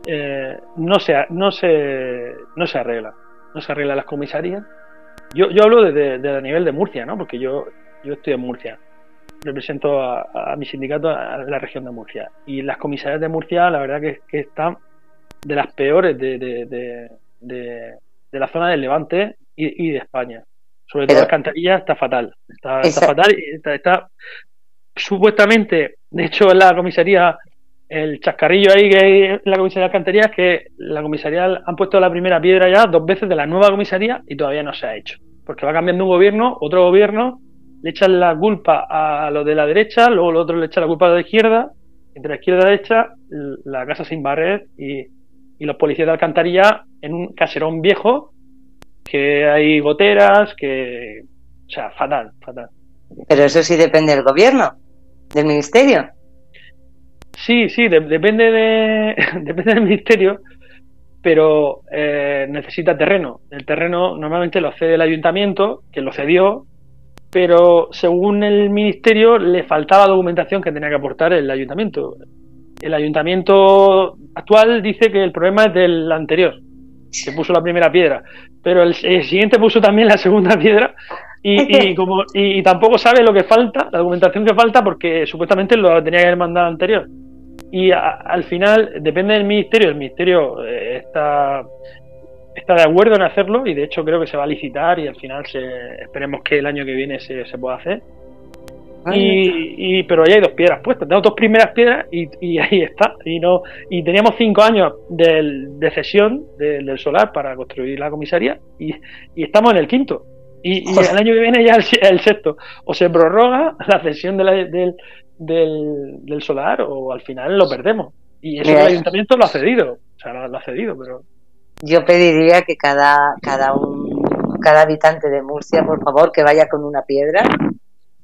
Eh, no, se, no, arregla no se arregla las comisarías. Yo, yo hablo desde, a nivel de Murcia, ¿no? Porque yo estoy en Murcia. Represento a, mi sindicato a la región de Murcia. Y las comisarías de Murcia, la verdad que, que están de las peores de, de, de, la zona del Levante y, de España. Sobre todo Alcantarilla está fatal. Está, está fatal y está, está, supuestamente, de hecho, en la comisaría el chascarrillo ahí que hay en la comisaría de alcantería es que la comisaría han puesto la primera piedra ya dos veces de la nueva comisaría y todavía no se ha hecho. Porque va cambiando un gobierno, otro gobierno, le echan la culpa a los de la derecha, luego el otro le echa la culpa a la izquierda, entre la izquierda y la derecha, la casa sin barrer y, los policías de alcantarilla en un caserón viejo, que hay goteras, que. O sea, fatal, fatal. Pero eso sí depende del gobierno, del ministerio. Sí, sí, depende, de, depende del ministerio, pero eh, necesita terreno. El terreno normalmente lo cede el ayuntamiento, que lo cedió, pero según el ministerio le faltaba documentación que tenía que aportar el ayuntamiento. El ayuntamiento actual dice que el problema es del anterior, que puso la primera piedra, pero el, siguiente puso también la segunda piedra y, y como, y, tampoco sabe lo que falta, la documentación que falta, porque supuestamente lo tenía que haber mandado anterior. y al final depende del ministerio, el ministerio eh, está está de acuerdo en hacerlo y de hecho creo que se va a licitar y al final se, esperemos que el año que viene se, se pueda hacer. Y, y, pero ya hay dos piedras puestas, tenemos dos primeras piedras y, y, ahí está. Y no y teníamos cinco años del, de cesión del solar para construir la comisaría y, estamos en el quinto. Y, el año que viene ya el, el, sexto. O se prorroga la cesión del, del, solar o al final lo perdemos. Y eso el ayuntamiento lo ha cedido. O sea, lo, lo ha cedido, pero yo pediría que cada, cada, un, cada habitante de Murcia, por favor, que vaya con una piedra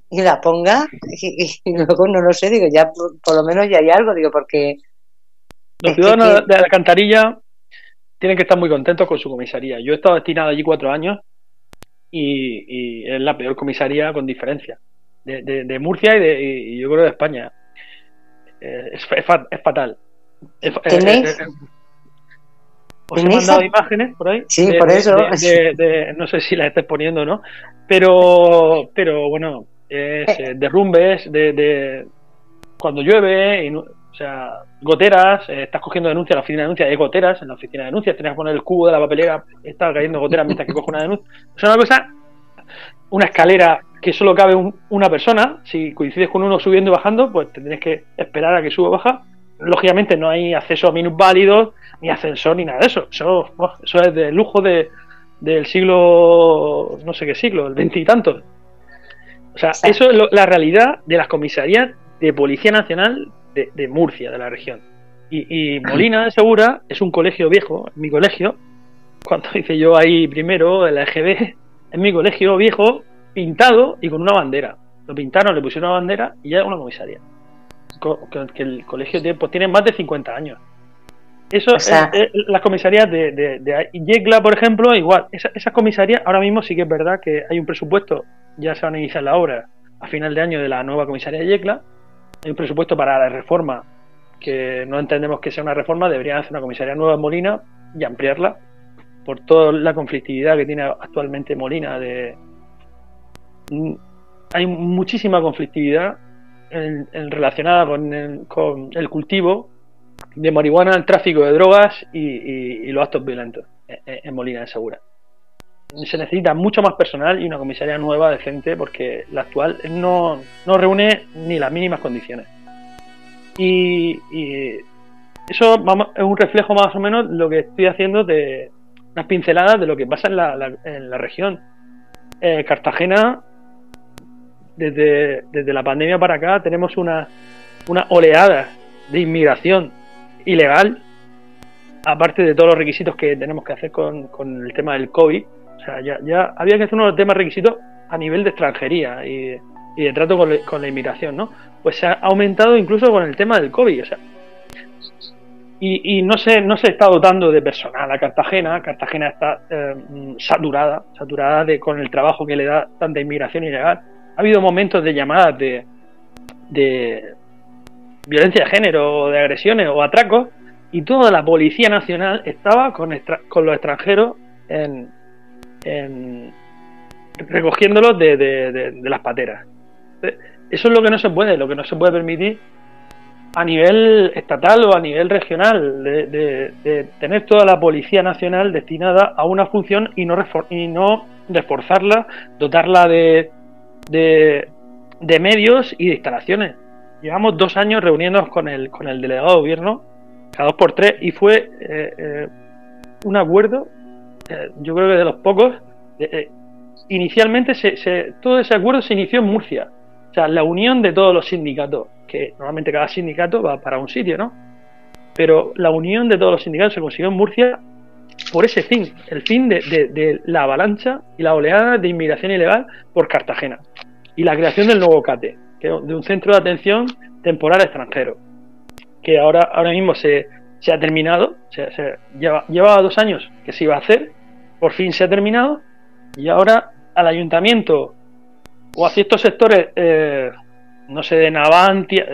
y la ponga y, luego no lo sé, digo, ya por, lo menos ya hay algo, digo, porque... Los ciudadanos de Alcantarilla tienen que estar muy contentos con su comisaría. Yo he estado destinado allí cuatro años y, es la peor comisaría con diferencia. De, Murcia y, de, y yo creo de España. Eh, es, es, fatal. ¿Tenéis? Os he mandado imágenes por ahí. Sí, por eso. no sé si las estés poniendo o no, pero, pero bueno, es eh, derrumbes de, cuando llueve, o sea, goteras, eh, estás cogiendo denuncias en la oficina de denuncias, hay goteras en la oficina de denuncias, tienes que poner el cubo de la papelera, está cayendo goteras mientras que coge una denuncia. Es una cosa, una escalera que solo cabe una persona, si coincides con uno subiendo y bajando, pues tendrías que esperar a que suba o baja. Lógicamente no hay acceso a minusválidos, ni ascensor, ni nada de eso. Eso, eso es de lujo de, del siglo, no sé qué siglo, el veintitantos. O sea, eso es la realidad de las comisarías de Policía Nacional de, Murcia, de la región. Y, Molina de Segura es un colegio viejo, mi colegio, cuando hice yo ahí primero, el EGB, es mi colegio viejo, pintado y con una bandera. Lo pintaron, le pusieron una bandera y ya es una comisaría. Que el colegio tiene, pues, tiene más de 50 años. Eso, las comisarías de, de, por ejemplo, igual. esas comisarías, ahora mismo sí que es verdad que hay un presupuesto, ya se van a iniciar la obra a final de año de la nueva comisaría de Yecla. Hay un presupuesto para la reforma, que no entendemos que sea una reforma, deberían hacer una comisaría nueva en Molina y ampliarla por toda la conflictividad que tiene actualmente Molina. De, mm, hay muchísima conflictividad relacionada con con el cultivo de marihuana, el tráfico de drogas y, los actos violentos en, Molina de Segura. Se necesita mucho más personal y una comisaría nueva, decente, porque la actual no, reúne ni las mínimas condiciones. Y, eso es un reflejo más o menos lo que estoy haciendo de unas pinceladas de lo que pasa en la, región. Eh, Cartagena, desde, desde, la pandemia para acá, tenemos una oleada de inmigración ilegal, aparte de todos los requisitos que tenemos que hacer con, el tema del COVID. O sea, ya, ya había que hacer unos temas requisitos a nivel de extranjería y, de trato con, la inmigración, ¿no? Pues se ha aumentado incluso con el tema del COVID, o sea. Y, no, se, no se está dotando de personal a Cartagena. Cartagena está eh, saturada, saturada de, con el trabajo que le da tanta inmigración ilegal. Ha habido momentos de llamadas de, de, violencia de género, de agresiones o atracos, y toda la Policía Nacional estaba con, los extranjeros en, recogiéndolos de, las pateras. Eso es lo que no se puede, lo que no se puede permitir a nivel estatal o a nivel regional, de, tener toda la Policía Nacional destinada a una función y no, y no reforzarla, dotarla de, de medios y de instalaciones llevamos dos años reuniéndonos con el, con el delegado de gobierno, cada dos por tres, y fue eh, eh, un acuerdo, eh, yo creo que de los pocos. inicialmente se, todo ese acuerdo se inició en Murcia, o sea, la unión de todos los sindicatos, que normalmente cada sindicato va para un sitio, ¿no? Pero la unión de todos los sindicatos se consiguió en Murcia por ese fin, el fin de la avalancha y la oleada de inmigración ilegal por Cartagena y la creación del nuevo CATE de un centro de atención temporal extranjero, que ahora, ahora mismo se, se ha terminado, se, lleva, llevaba dos años que se iba a hacer, por fin se ha terminado, y ahora al ayuntamiento o a ciertos sectores, eh, no sé, de Navantia,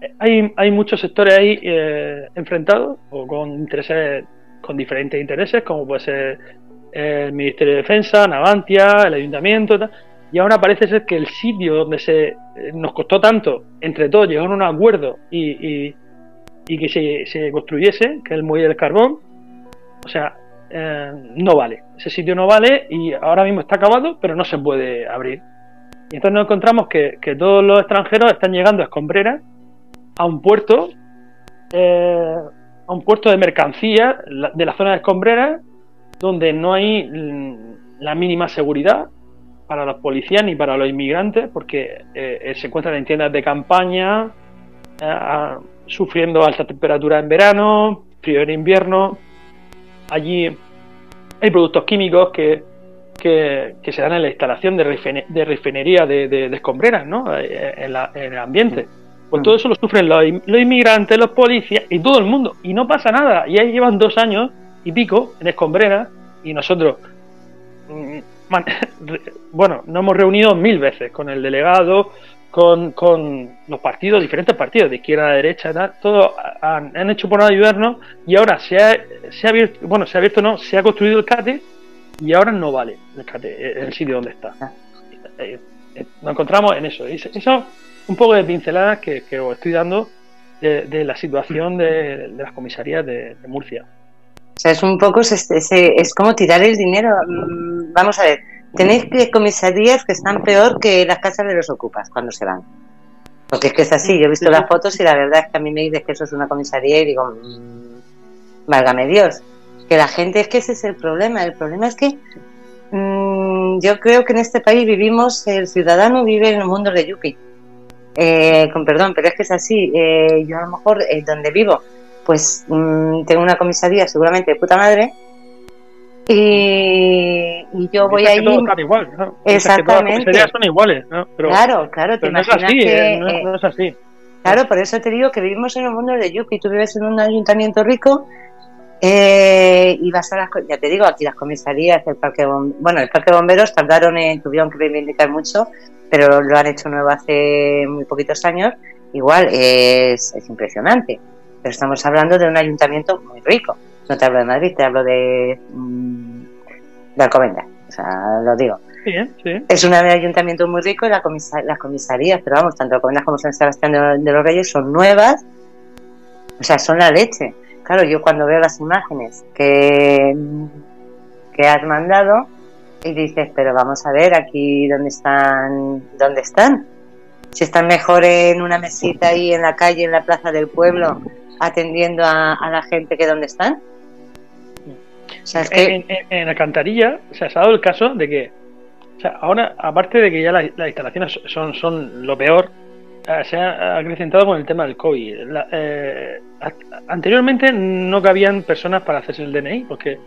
eh, hay, hay muchos sectores ahí eh, enfrentados o con intereses, con diferentes intereses, como puede ser el Ministerio de Defensa, Navantia, el ayuntamiento, tal, y ahora parece ser que el sitio donde se eh, nos costó tanto, entre todos, llegar a un acuerdo y, y que se, se construyese, que es el muelle del carbón, o sea, eh, no vale. Ese sitio no vale y ahora mismo está acabado, pero no se puede abrir. Y entonces nos encontramos que, todos los extranjeros están llegando a Escombreras, a un puerto, eh, a un puerto de mercancías de la zona de Escombreras, donde no hay mm, la mínima seguridad para los policías ni para los inmigrantes, porque eh, se encuentran en tiendas de campaña, sufriendo alta temperatura en verano, frío en invierno. Allí hay productos químicos que, que, se dan en la instalación de, de refinería de, escombreras ¿no? Eh, en, el ambiente. Pues mm. todo eso lo sufren los, inmigrantes, los policías y todo el mundo. Y no pasa nada. Y ahí llevan dos años y pico en escombreras y nosotros mm, bueno, nos hemos reunido mil veces con el delegado, con, con los partidos, diferentes partidos, de izquierda a derecha, tal, todos han, han, hecho por ayudarnos y ahora se ha, se ha abierto, bueno, se ha abierto no, se ha construido el CATE y ahora no vale el CATE, en el sitio donde está. Ah. Eh, eh, nos encontramos en eso. Eso un poco de pinceladas que, que os estoy dando de, la situación de, las comisarías de, Murcia. O sea, es un poco, es, es, es como tirar el dinero. Mm, vamos a ver, Tenéis comisarías que están peor que las casas de los ocupas cuando se van. Porque es que es así, yo he visto las fotos y la verdad es que a mí me dices que eso es una comisaría y digo, mmm, válgame Dios. Que la gente es que ese es el problema. El problema es que mmm, yo creo que en este país vivimos, el ciudadano vive en un mundo de yuki. Eh, con perdón, pero es que es así. Eh, yo a lo mejor eh, donde vivo, pues mmm, tengo una comisaría seguramente de puta madre, y, yo voy a ir. igual, Exactamente. las son iguales, claro, claro, te no es así, que, eh, no, es así. Claro, por eso te digo que vivimos en un mundo de Yuki. Tú vives en un ayuntamiento rico eh, y vas a las. Ya te digo, aquí las comisarías, el parque Bueno, el parque de bomberos tardaron en. tuvieron que reivindicar mucho, pero lo han hecho nuevo hace muy poquitos años. Igual es, es impresionante. Pero estamos hablando de un ayuntamiento muy rico. No te hablo de Madrid, te hablo de, mm, de Alcobendas. O sea, lo digo. Es un ayuntamiento muy rico y la las comisarías, pero vamos, tanto Alcobendas como San Sebastián de, los Reyes son nuevas. O sea, son la leche. Claro, yo cuando veo las imágenes que, que has mandado y dices, pero vamos a ver aquí dónde están, dónde están. Si están mejor en una mesita ahí en la calle, en la plaza del pueblo, atendiendo a, a la gente que dónde están en, en, Alcantarilla se ha dado el caso de que, o sea, ahora, aparte de que ya las, instalaciones son, son lo peor, eh, se ha acrecentado con el tema del COVID. Eh, anteriormente no cabían personas para hacerse el DNI, porque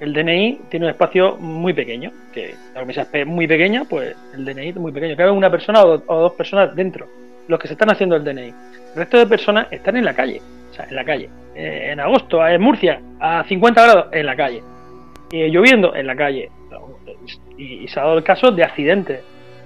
el DNI tiene un espacio muy pequeño, que la mesa es muy pequeña, pues el DNI es muy pequeño. Cabe una persona o, dos personas dentro, los que se están haciendo el DNI. El resto de personas están en la calle, o sea, en la calle. Eh, en agosto, en Murcia, a 50 grados, en la calle. Y lloviendo, en la calle. Y, se ha dado el caso de accidentes.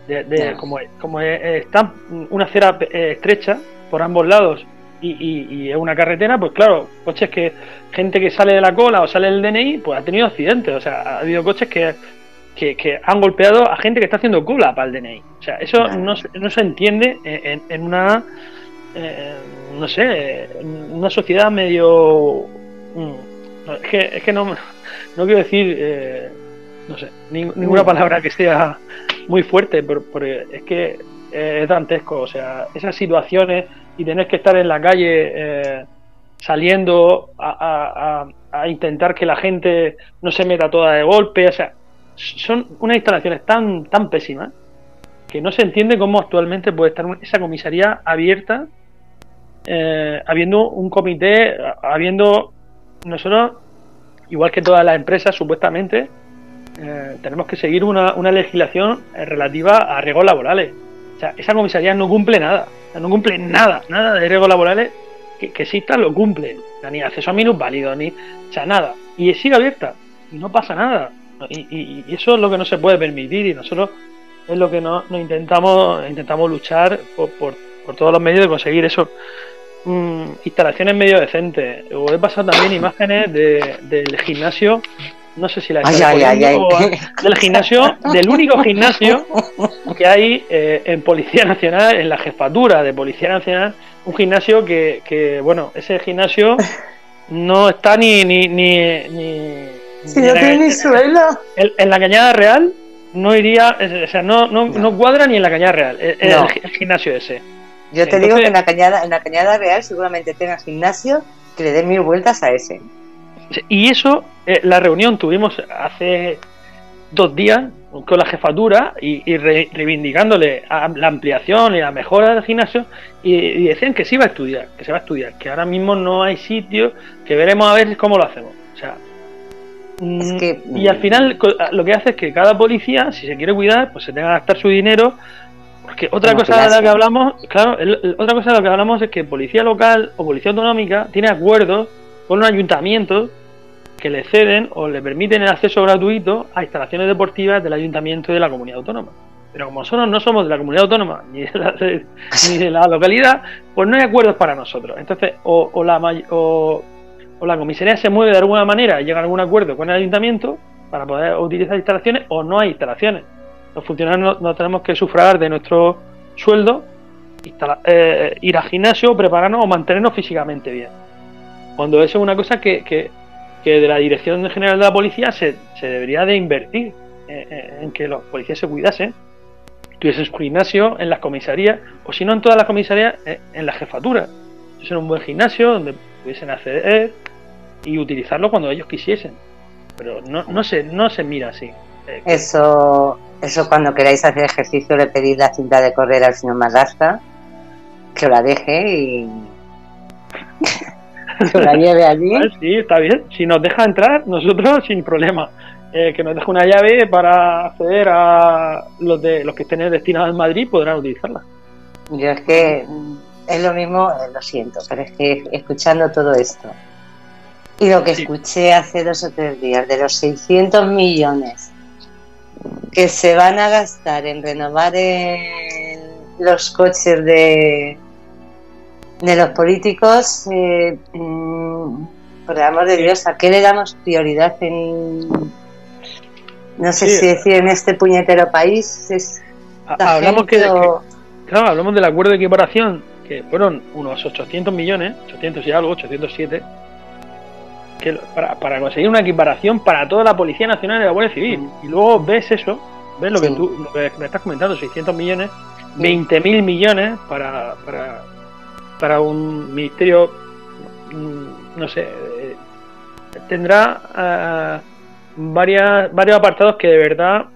De, como, como está una acera eh, estrecha por ambos lados y, es una carretera, pues claro, coches que, gente que sale de la cola o sale del DNI, pues ha tenido accidentes. O sea, ha habido coches que, que, han golpeado a gente que está haciendo cola para el DNI. O sea, eso no, no se entiende en, una eh, no sé, una sociedad medio... Mm, es, que, es que no, no quiero decir, eh, no sé, ninguna mm. palabra que sea muy fuerte, porque es que es dantesco, o sea, esas situaciones y tener que estar en la calle eh, saliendo a, a, intentar que la gente no se meta toda de golpe, o sea, son unas instalaciones tan, tan pésimas que no se entiende cómo actualmente puede estar esa comisaría abierta eh, habiendo un comité, habiendo nosotros, igual que todas las empresas, supuestamente, eh, tenemos que seguir una, legislación relativa a riesgos laborales. O sea, esa comisaría no cumple nada, no cumple nada, nada de riesgos laborales que, que exista lo cumple, ni acceso a minusválidos, ni, o sea, nada. Y sigue abierta, y no pasa nada. Y, eso es lo que no se puede permitir, y nosotros es lo que no, intentamos, intentamos luchar por, por, por todos los medios de conseguir eso. Mm, instalaciones medio decentes. Os he pasado también imágenes del gimnasio no sé si la Ay, ay, ay, ay. o del gimnasio, del único gimnasio que hay eh, en Policía Nacional, en la jefatura de Policía Nacional, un gimnasio que, que bueno, ese gimnasio no está ni ni ni, ni- Si no en la- tiene ni suelo. en, en la cañada real no iría, o sea, no, no, no cuadra ni en la cañada real, eh, el, No. el gimnasio ese. Yo te Entonces- digo que en la cañada, en la cañada real seguramente tenga gimnasio que le dé mil vueltas a ese. Y eso, eh, la reunión tuvimos hace dos días con la jefatura y, y re- reivindicándole a- la ampliación y la mejora del gimnasio y, y decían que se iba a estudiar, que se va a estudiar, que ahora mismo no hay sitio, que veremos a ver cómo lo hacemos. O sea, mm, Es que- y al final co- lo que hace es que cada policía, si se quiere cuidar, pues se tenga que gastar su dinero. Porque otra Como cosa de la que hablamos, claro, el- el- otra cosa de la que hablamos es que policía local o policía autonómica tiene acuerdos con un ayuntamiento que le ceden o le permiten el acceso gratuito a instalaciones deportivas del ayuntamiento y de la comunidad autónoma. Pero como nosotros no somos de la comunidad autónoma ni de la, de- ni de la localidad, pues no hay acuerdos para nosotros. Entonces, o, o la, o, o la comisaría se mueve de alguna manera y llega a algún acuerdo con el ayuntamiento para poder utilizar instalaciones o no hay instalaciones. Los funcionarios no, tenemos que sufragar de nuestro sueldo, eh, ir al gimnasio, prepararnos o mantenernos físicamente bien. Cuando eso es una cosa que, que, de la Dirección General de la Policía se, se debería de invertir eh, eh, en que los policías se cuidasen, tuviesen su gimnasio en las comisarías, o si no en todas las comisarías, en la jefatura. Tuviesen un buen gimnasio donde pudiesen acceder y utilizarlo cuando ellos quisiesen. Pero no, no, se, no se mira así. Eso, eso cuando queráis hacer ejercicio le pedís la cinta de correr al señor Magasca, que os la deje y que os la lleve allí. Ah, Sí, está bien. Si nos deja entrar, nosotros sin problema. Eh, que nos deje una llave para acceder a los de los que estén destinados en Madrid podrán utilizarla. Yo es que mm, es lo mismo, eh, lo siento, pero es que escuchando todo esto y lo que Sí. escuché hace dos o tres días de los 600 millones que se van a gastar en renovar el- los coches de, de los políticos, eh, mm, por el amor de Dios, ¿a qué le damos prioridad en... No sé Sí. si decir en este puñetero país es Ha- la Hablamos que, o- que- claro, hablamos del acuerdo de equiparación que fueron unos 800 millones, 800 y algo, 807 que para, para conseguir una equiparación para toda la Policía Nacional y la Guardia Civil. Y luego ves eso, ves lo que Sí. tú lo que me estás comentando, 600 millones, 20.000 millones para, para, para un ministerio, mm, no sé, eh, tendrá varias, varios apartados que de verdad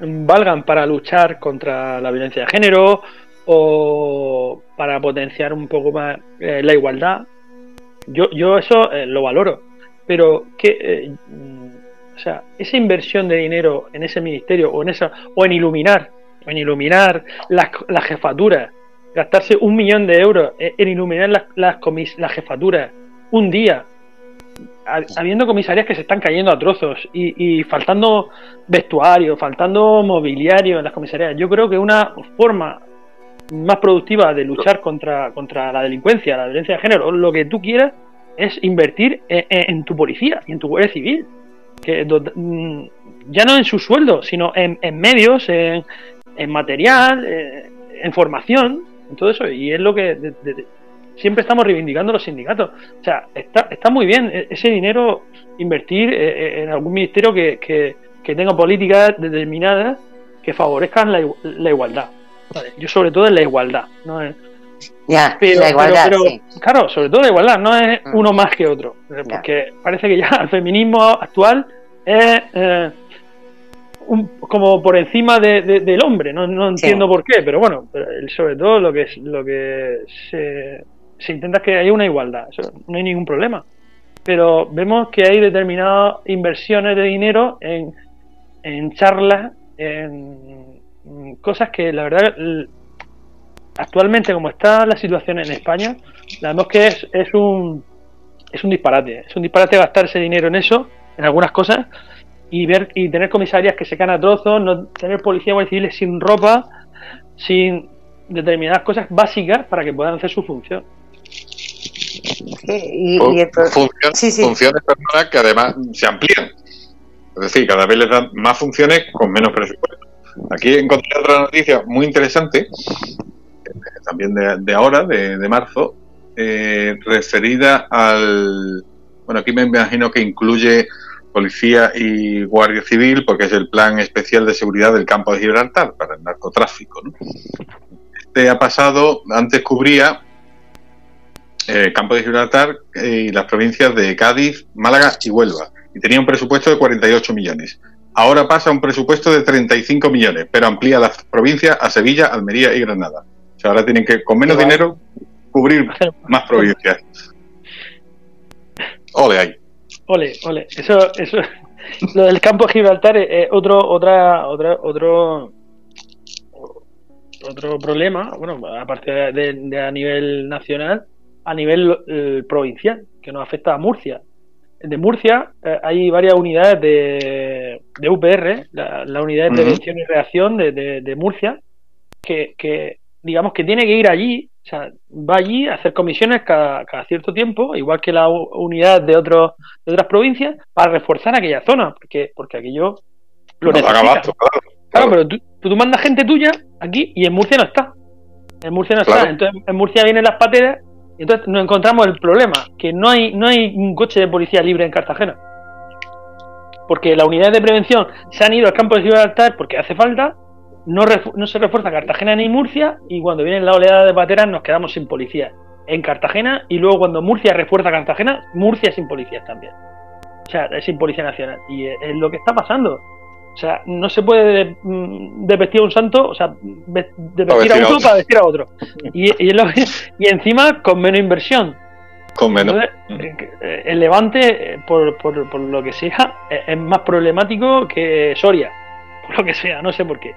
valgan para luchar contra la violencia de género o para potenciar un poco más eh, la igualdad. Yo, yo eso eh, lo valoro, pero que, eh, mm, o sea, esa inversión de dinero en ese ministerio o en esa o en iluminar, o en iluminar las, las jefaturas, gastarse un millón de euros en, en iluminar las, las, las jefaturas un día, ha- habiendo comisarías que se están cayendo a trozos y, y faltando vestuario, faltando mobiliario en las comisarías. Yo creo que una forma más productiva de luchar contra, contra la delincuencia, la violencia de género, lo que tú quieras, es invertir en, en- en tu policía y en tu guardia civil. Que, mm, ya no en su sueldo, sino en, en medios, en, en material, eh, en formación, en todo eso. Y es lo que de- de- de- siempre estamos reivindicando los sindicatos. O sea, está, está muy bien e- ese dinero invertir eh, eh, en algún ministerio que, que- que tenga políticas determinadas que favorezcan la, la igualdad. Yo sobre todo en la igualdad, no es- Ya, pero, la igualdad, pero- pero, sí. claro, sobre todo la igualdad, no es Mm. uno más que otro, eh, Ya. porque parece que ya el feminismo actual es eh, un- como por encima de- de- del hombre, no, no Sí. entiendo por qué, pero bueno, sobre todo lo que es, lo que se, se intenta es que haya una igualdad, eso no hay ningún problema. Pero vemos que hay determinadas inversiones de dinero en, en charlas, en cosas que la verdad actualmente como está la situación en España, la vemos que es, es un es un disparate, es un disparate gastar ese dinero en eso, en algunas cosas, y ver y tener comisarias que se caen a trozos, no tener policías guardias civiles sin ropa, sin determinadas cosas básicas para que puedan hacer su función. Y, pro- Funciones, sí, sí. funciones, perdona, que además se amplían. Es decir, cada vez les dan más funciones con menos presupuesto. Aquí encontré otra noticia muy interesante, también de, ahora, de, marzo, eh, referida al... Bueno, aquí me imagino que incluye policía y guardia civil porque es el plan especial de seguridad del campo de Gibraltar para el narcotráfico. Este ha pasado, antes cubría el eh, campo de Gibraltar eh, y las provincias de Cádiz, Málaga y Huelva y tenía un presupuesto de 48 millones. Ahora pasa a un presupuesto de 35 millones, pero amplía las provincias a Sevilla, Almería y Granada. O sea, ahora tienen que, con menos dinero, cubrir más provincias. Ole ahí. Ole, ole. Eso, eso, lo del campo de Gibraltar es otro, otra, otra, otro, otro problema, bueno, aparte de, a nivel nacional, a nivel eh, provincial, que nos afecta a Murcia de Murcia eh, hay varias unidades de, de UPR, la, unidad de prevención y reacción de, Murcia, que, digamos que tiene que ir allí, o sea, va allí a hacer comisiones cada, cierto tiempo, igual que la unidad de, otros de otras provincias, para reforzar aquella zona, porque, porque aquello lo necesita. claro, pero tú, tú, mandas gente tuya aquí y en Murcia no está. En Murcia no está. Entonces en Murcia vienen las pateras entonces nos encontramos el problema, que no hay, no hay un coche de policía libre en Cartagena. Porque las unidades de prevención se han ido al campo de Gibraltar porque hace falta, no, no se refuerza Cartagena ni Murcia, y cuando viene la oleada de pateras nos quedamos sin policía en Cartagena, y luego cuando Murcia refuerza Cartagena, Murcia sin policías también. O sea, es sin policía nacional. Y es lo que está pasando. O sea, no se puede mm, de, vestir a un santo, o sea, de vestir a uno para vestir a otro. Y, y, encima con menos inversión. Con menos. Eh, el Levante, eh, por, por, por, lo que sea, eh, es más problemático que Soria. Por lo que sea, no sé por qué.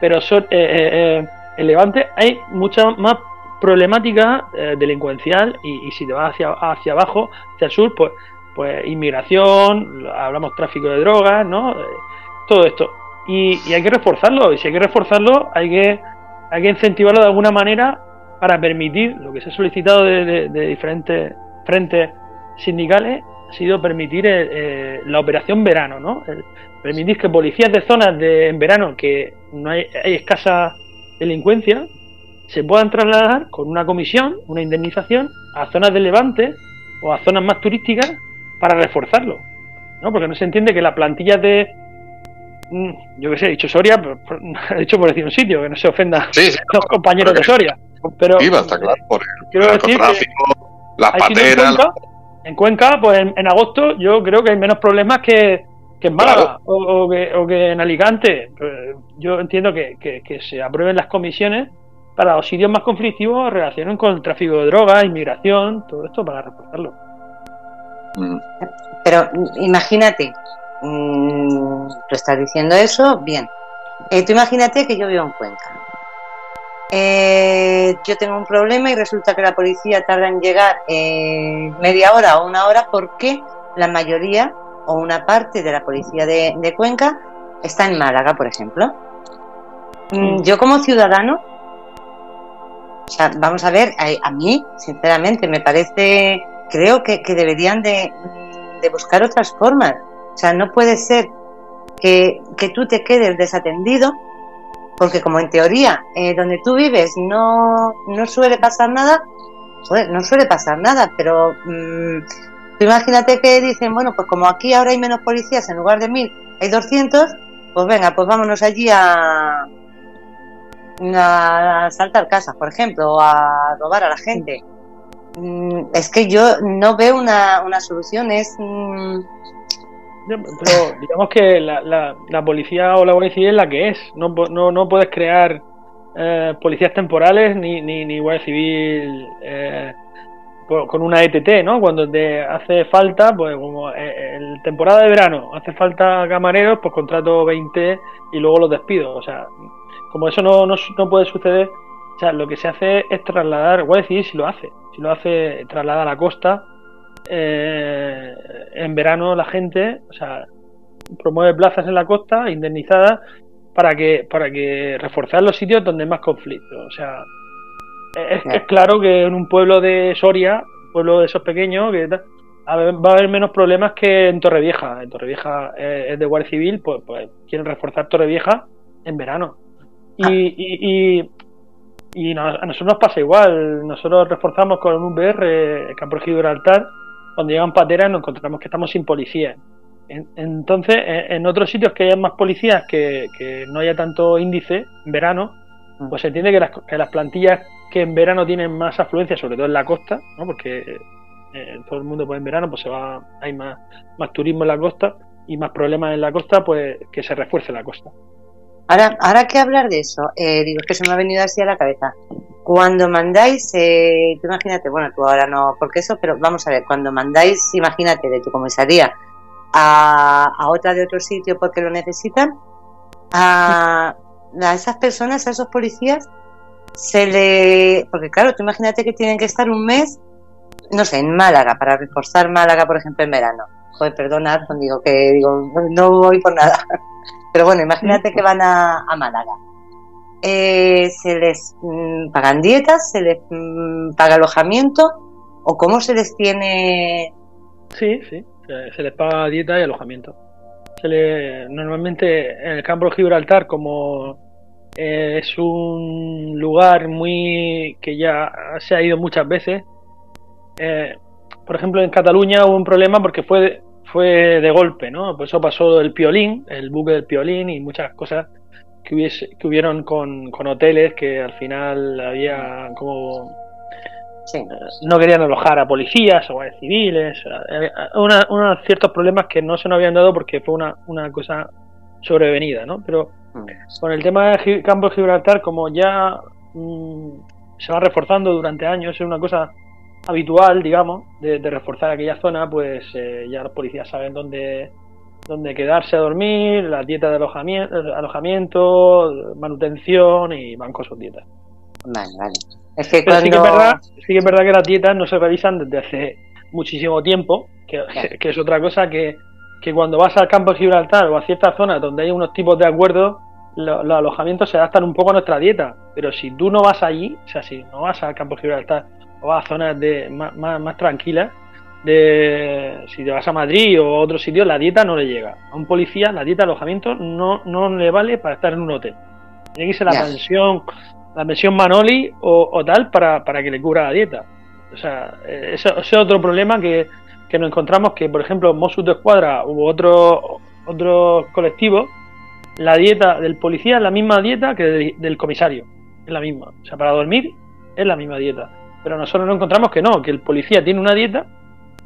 Pero eh, el Levante hay mucha más problemática delincuencial y, si te vas hacia, hacia abajo, hacia el sur, pues, pues inmigración, hablamos tráfico de drogas, ¿no? todo esto. Y, hay que reforzarlo, y si hay que reforzarlo, hay que, hay que incentivarlo de alguna manera para permitir lo que se ha solicitado de, diferentes frentes sindicales, ha sido permitir eh, eh, la operación verano, ¿no? permitir que policías de zonas de, en verano que no hay, hay escasa delincuencia se puedan trasladar con una comisión, una indemnización, a zonas de levante o a zonas más turísticas para reforzarlo. ¿no? Porque no se entiende que las plantillas de, Mm, yo que sé, he dicho Soria, he dicho por decir un sitio, que no se ofenda a los compañeros de Soria. Pero está claro, por el narcotráfico, las pateras. En Cuenca, pues en, agosto yo creo que hay menos problemas que, en Málaga o, que, en Alicante. Pues, yo entiendo que, se aprueben las comisiones para los sitios más conflictivos relacionados con el tráfico de drogas, inmigración, todo esto para reforzarlo. Mm. Pero imagínate, Mm, tú estás diciendo eso, bien. Eh, tú imagínate que yo vivo en Cuenca. Eh, yo tengo un problema y resulta que la policía tarda en llegar eh, media hora o una hora porque la mayoría o una parte de la policía de, Cuenca está en Málaga, por ejemplo. Mm, yo como ciudadano, vamos a ver, a, mí, sinceramente, me parece, creo que, deberían de buscar otras formas o sea, no puede ser que, tú te quedes desatendido, porque como en teoría eh, donde tú vives no, no suele pasar nada, no suele pasar nada, pero mm, imagínate que dicen, bueno, pues como aquí ahora hay menos policías, en lugar de mil hay 200, pues venga, pues vámonos allí a, a saltar casas, por ejemplo, o a robar a la gente. Mm, es que yo no veo una, una solución, es... Mm, pero digamos que la, la, policía o la Civil es la que es. No, no, no puedes crear eh, policías temporales ni, ni, ni Guardia Civil eh, con una ETT, ¿no? Cuando te hace falta, pues como eh, en temporada de verano hace falta camareros, pues contrato 20 y luego los despido. O sea, como eso no, no, no puede suceder, o sea, lo que se hace es trasladar, Guardia Civil si lo hace, si lo hace, traslada a la costa eh, en verano la gente, o sea, promueve plazas en la costa indemnizadas para que para que reforzar los sitios donde hay más conflicto. O sea, es, claro que en un pueblo de Soria, pueblo de esos pequeños, que va a haber menos problemas que en Torrevieja. En Torrevieja eh, es de Guardia Civil, pues, pues quieren reforzar Torrevieja en verano. Y, ah. y, y, a nosotros nos pasa igual. Nosotros reforzamos con un VR, Campo Gibraltar, cuando llegan pateras nos encontramos que estamos sin policía. entonces, en, otros sitios que haya más policías, que, no haya tanto índice en verano, mm. pues se entiende que las, que las plantillas que en verano tienen más afluencia, sobre todo en la costa, ¿no? porque eh, todo el mundo pues en verano pues se va hay más, más turismo en la costa y más problemas en la costa, pues que se refuerce la costa. Ahora, ahora que hablar de eso, eh, digo, es que se me ha venido así a la cabeza. Cuando mandáis, eh, tú imagínate, bueno, tú ahora no, porque eso, pero vamos a ver, cuando mandáis, imagínate, de tu comisaría a, a otra de otro sitio porque lo necesitan, a, a esas personas, a esos policías, se le. Porque claro, tú imagínate que tienen que estar un mes no sé, en Málaga, para reforzar Málaga, por ejemplo, en verano. Joder, perdonad, digo que digo, no voy por nada. Pero bueno, imagínate que van a, Málaga. Eh, ¿Se les mm, pagan dietas? ¿Se les mm, paga alojamiento? ¿O cómo se les tiene...? Sí, sí, se les paga dieta y alojamiento. Se le, normalmente en el campo de Gibraltar, como eh, es un lugar muy que ya se ha ido muchas veces, eh, por ejemplo, en Cataluña hubo un problema porque fue, fue de golpe, ¿no? Por eso pasó el piolín, el buque del piolín y muchas cosas que, hubiese, que hubieron con, hoteles que al final había como eh, no querían alojar a policías o a civiles, unos ciertos problemas que no se nos habían dado porque fue una, una cosa sobrevenida, ¿no? Pero mm. con el tema de Campo de Gibraltar, como ya mm, se va reforzando durante años, es una cosa habitual, digamos, de, reforzar aquella zona, pues eh, ya los policías saben dónde, dónde quedarse a dormir, la dieta de alojamiento, alojamiento manutención y van con sus dietas. Vale, vale. Es que sí, que es verdad, sí que es verdad que las dietas no se revisan desde hace muchísimo tiempo, que, es otra cosa que, que, cuando vas al campo de Gibraltar o a ciertas zonas donde hay unos tipos de acuerdos, los alojamientos se adaptan un poco a nuestra dieta. Pero si tú no vas allí, o sea, si no vas al campo de Gibraltar o a zonas de, más, más, tranquilas, de si te vas a Madrid o a otro sitio, la dieta no le llega. A un policía la dieta de alojamiento no, no le vale para estar en un hotel. Tiene que ser la pensión, la pensión Manoli o, tal para, para, que le cubra la dieta. O sea, ese, es otro problema que, que, nos encontramos que, por ejemplo, Mossos de Escuadra u otro, otro colectivo, la dieta del policía es la misma dieta que del comisario. Es la misma. O sea, para dormir es la misma dieta. Pero nosotros nos encontramos que no, que el policía tiene una dieta,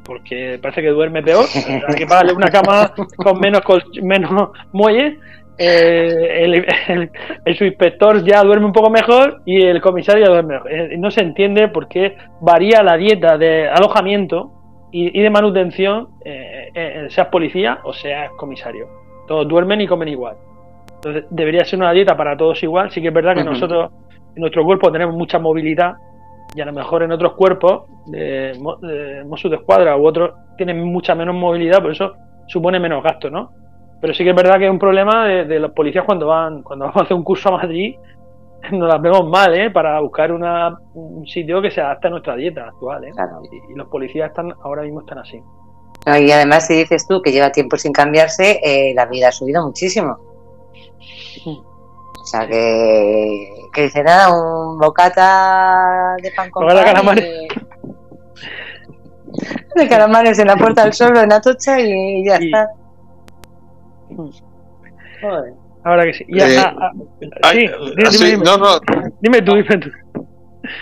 porque parece que duerme peor, hay que pagarle una cama con menos, menos muelles, eh, el, el, subinspector ya duerme un poco mejor y el comisario duerme mejor. Eh, no se entiende por qué varía la dieta de alojamiento y, de manutención, eh, seas policía o seas comisario. Todos duermen y comen igual. Entonces debería ser una dieta para todos igual. Sí que es verdad que nosotros en nuestro cuerpo tenemos mucha movilidad y a lo mejor en otros cuerpos de, de Mossos de Escuadra u otros tienen mucha menos movilidad, por eso supone menos gasto, ¿no? Pero sí que es verdad que es un problema de, los policías cuando van cuando vamos a hacer un curso a Madrid, nos las vemos mal, ¿eh? Para buscar una, un sitio que se adapte a nuestra dieta actual, ¿eh? Y, los policías están ahora mismo están así. y además si dices tú que lleva tiempo sin cambiarse, eh, la vida ha subido muchísimo. O sea que, que dice nada, un bocata de pan con pan calamares. de calamares en la puerta del sol en Atocha y ya está. Joder. Ahora que sí. Ya, eh, ah, ah, sí, dime, No, no. dime tú, dime tú.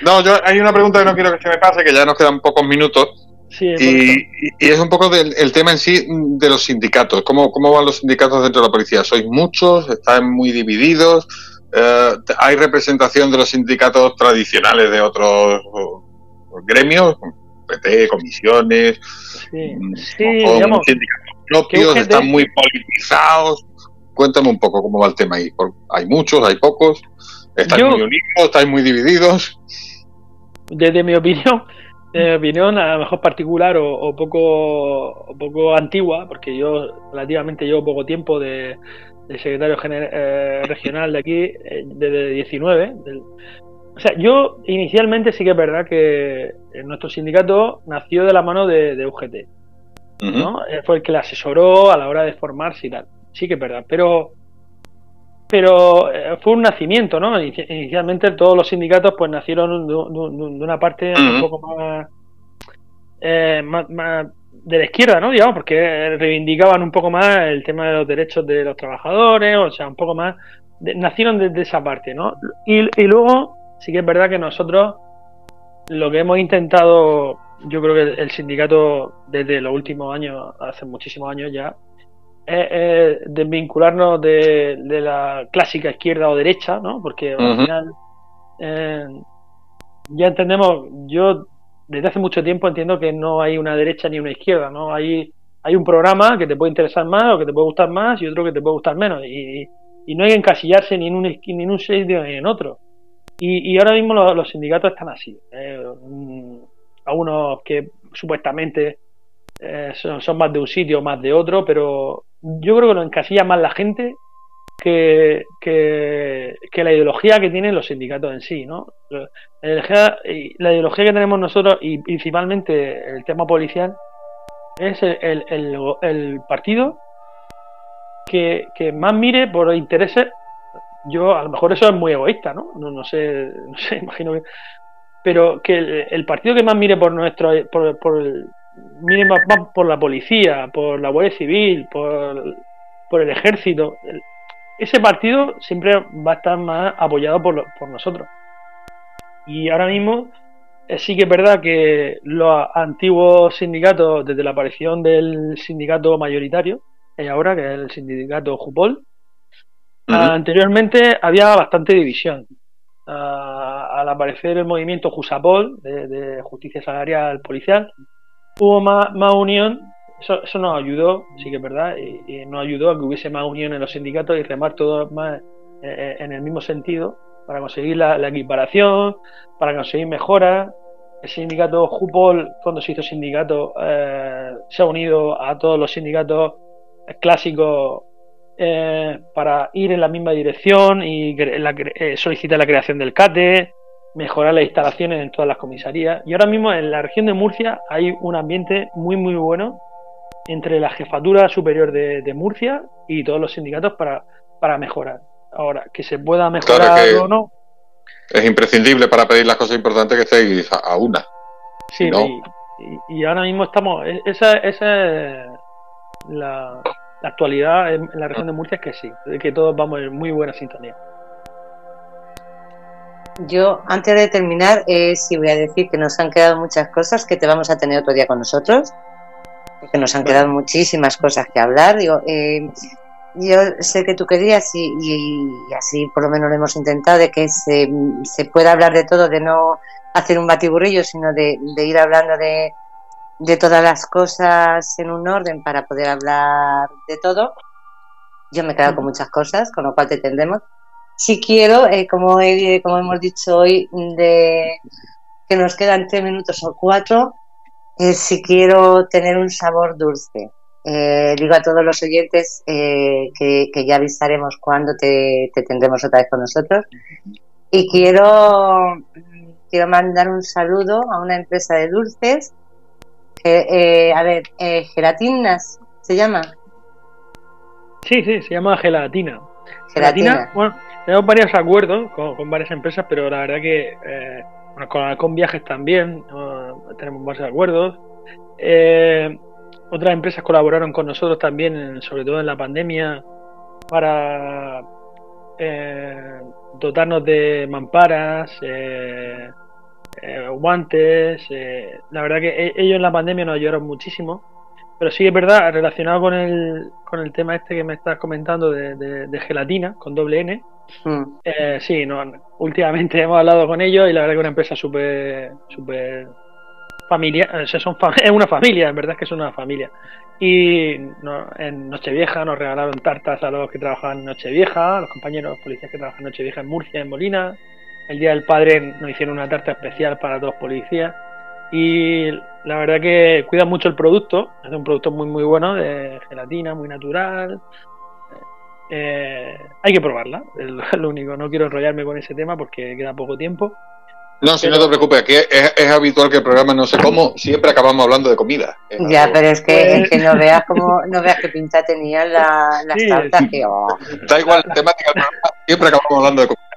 No, yo hay una pregunta que no quiero que se me pase, que ya nos quedan pocos minutos. Sí, y, y, es un poco del el tema en sí de los sindicatos. ¿Cómo, ¿Cómo van los sindicatos dentro de la policía? ¿Sois muchos? ¿Están muy divididos? Eh, ¿Hay representación de los sindicatos tradicionales de otros gremios? PT, comisiones, sí, sí digamos, sindicatos propios, están muy politizados. Cuéntame un poco cómo va el tema ahí. Hay muchos, hay pocos, están muy unidos, están muy divididos. Desde mi opinión, eh, opinión a lo mejor particular o, poco poco antigua, porque yo relativamente llevo poco tiempo de, secretario eh, regional de aquí, eh, desde 19. o sea, yo inicialmente sí que es verdad que nuestro sindicato nació de la mano de, UGT. ¿no? Eh, fue el que le asesoró a la hora de formarse y tal. Sí que es verdad, pero pero eh, fue un nacimiento, ¿no? Inicialmente todos los sindicatos pues nacieron de, una parte un poco eh, más, más, de la izquierda, ¿no? Digamos, porque reivindicaban un poco más el tema de los derechos de los trabajadores, o sea, un poco más, nacieron desde esa parte, ¿no? Y, y luego sí que es verdad que nosotros lo que hemos intentado, yo creo que el sindicato desde los últimos años, hace muchísimos años ya, es, desvincularnos de, la clásica izquierda o derecha, ¿no? Porque al final eh, ya entendemos, yo desde hace mucho tiempo entiendo que no hay una derecha ni una izquierda, ¿no? Hay, hay un programa que te puede interesar más o que te puede gustar más y otro que te puede gustar menos. Y, y no hay que encasillarse ni en un, ni en un sitio ni en otro. Y, ahora mismo los, sindicatos están así. Eh, algunos que supuestamente eh, son, más de un sitio, o más de otro, pero yo creo que lo encasilla más la gente que, que, la ideología que tienen los sindicatos en sí. ¿no? La ideología, que tenemos nosotros y principalmente el tema policial es el, el, partido que, que, más mire por intereses yo a lo mejor eso es muy egoísta, ¿no? No, no sé, no sé, imagino que pero que el, partido que más mire por nuestro por, por el, mire más, por la policía, por la Guardia Civil, por, por el ejército, ese partido siempre va a estar más apoyado por, por nosotros. Y ahora mismo eh, sí que es verdad que los antiguos sindicatos, desde la aparición del sindicato mayoritario, y ahora que es el sindicato Jupol, Anteriormente había bastante división. al aparecer el movimiento Jusapol, de, justicia salarial policial, hubo más, más unión. Eso, eso, nos ayudó, sí que es verdad, y, nos ayudó a que hubiese más unión en los sindicatos y remar todos más eh, eh, en el mismo sentido para conseguir la, equiparación, para conseguir mejoras. El sindicato Jupol, cuando se hizo sindicato, eh, se ha unido a todos los sindicatos clásicos eh, para ir en la misma dirección y la, eh, solicitar la creación del CATE, mejorar las instalaciones en todas las comisarías. Y ahora mismo en la región de Murcia hay un ambiente muy, muy bueno entre la jefatura superior de, Murcia y todos los sindicatos para, para mejorar. Ahora, que se pueda mejorar o no. Es imprescindible para pedir las cosas importantes que estéis a, una. Sí, y, ahora mismo estamos. E, esa, esa es la, la actualidad en, la región de Murcia es que sí, que todos vamos en muy buena sintonía. Yo, antes de terminar, eh, sí voy a decir que nos han quedado muchas cosas que te vamos a tener otro día con nosotros, porque nos han quedado muchísimas cosas que hablar. Digo, eh, yo sé que tú querías y, así por lo menos lo hemos intentado, de que se, se pueda hablar de todo, de no hacer un batiburrillo, sino de ir hablando de, de todas las cosas en un orden para poder hablar de todo. Yo me he quedado con muchas cosas, con lo cual te tendremos. Si quiero, eh, como, como hemos dicho hoy, de que nos quedan tres minutos o cuatro, eh, si quiero tener un sabor dulce. Eh, digo a todos los oyentes que, que, ya avisaremos cuando te, te, tendremos otra vez con nosotros. Y quiero, quiero mandar un saludo a una empresa de dulces eh, a ver, eh, gelatinas, ¿se llama? Sí, sí, se llama gelatina. Gelatina, bueno, tenemos varios acuerdos con, varias empresas, pero la verdad que eh, con, viajes también tenemos varios acuerdos. Eh, otras empresas colaboraron con nosotros también, sobre todo en la pandemia, para dotarnos de mamparas, eh, guantes. Eh, la verdad que e-, ellos en la pandemia nos ayudaron muchísimo. Pero sí es verdad, relacionado con el, con el tema este que me estás comentando de, gelatina, con doble N. Mm. Eh, sí, no, últimamente hemos hablado con ellos y la verdad que es una empresa súper súper familiar, es una familia, en verdad es que es una familia. Y en Nochevieja nos regalaron tartas a los que trabajan en Nochevieja, a los compañeros policías que trabajan en Nochevieja en Murcia, en Molina, el Día del Padre nos hicieron una tarta especial para todos policías y la verdad que cuidan mucho el producto, es un producto muy muy bueno de gelatina, muy natural. Eh, hay que probarla, es lo único, no quiero enrollarme con ese tema porque queda poco tiempo. No, si no te preocupes, aquí es, habitual que el programa no sé cómo, siempre acabamos hablando de comida. Ya, pero es que, que, no veas cómo, no veas qué pinta tenían la, las tartas que oh. Da igual temática del programa, siempre acabamos hablando de comida.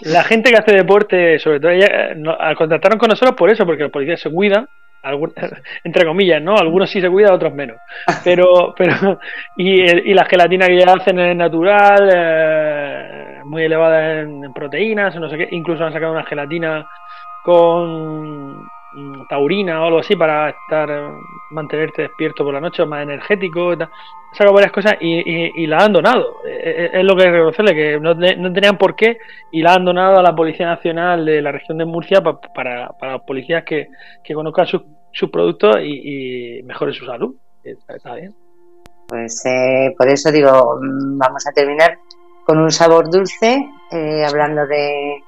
La gente que hace deporte, sobre todo, ella, no, contactaron con nosotros por eso, porque los policías se cuidan, entre comillas, ¿no? Algunos sí se cuidan, otros menos. Pero, pero, y, la gelatina que ya hacen es natural, eh, muy elevada en, en, proteínas, no sé qué. Incluso han sacado una gelatina con taurina o algo así para estar mantenerte despierto por la noche, más energético. He sacado varias cosas y, la han donado. Eh, eh, es, lo que hay que reconocerle, que no, tenían por qué y la han donado a la Policía Nacional de la región de Murcia para, para los policías que, conozcan sus, sus productos y, y mejoren su salud. Está, bien. Pues eh, por eso digo, mm, vamos a terminar con un sabor dulce, hablando de,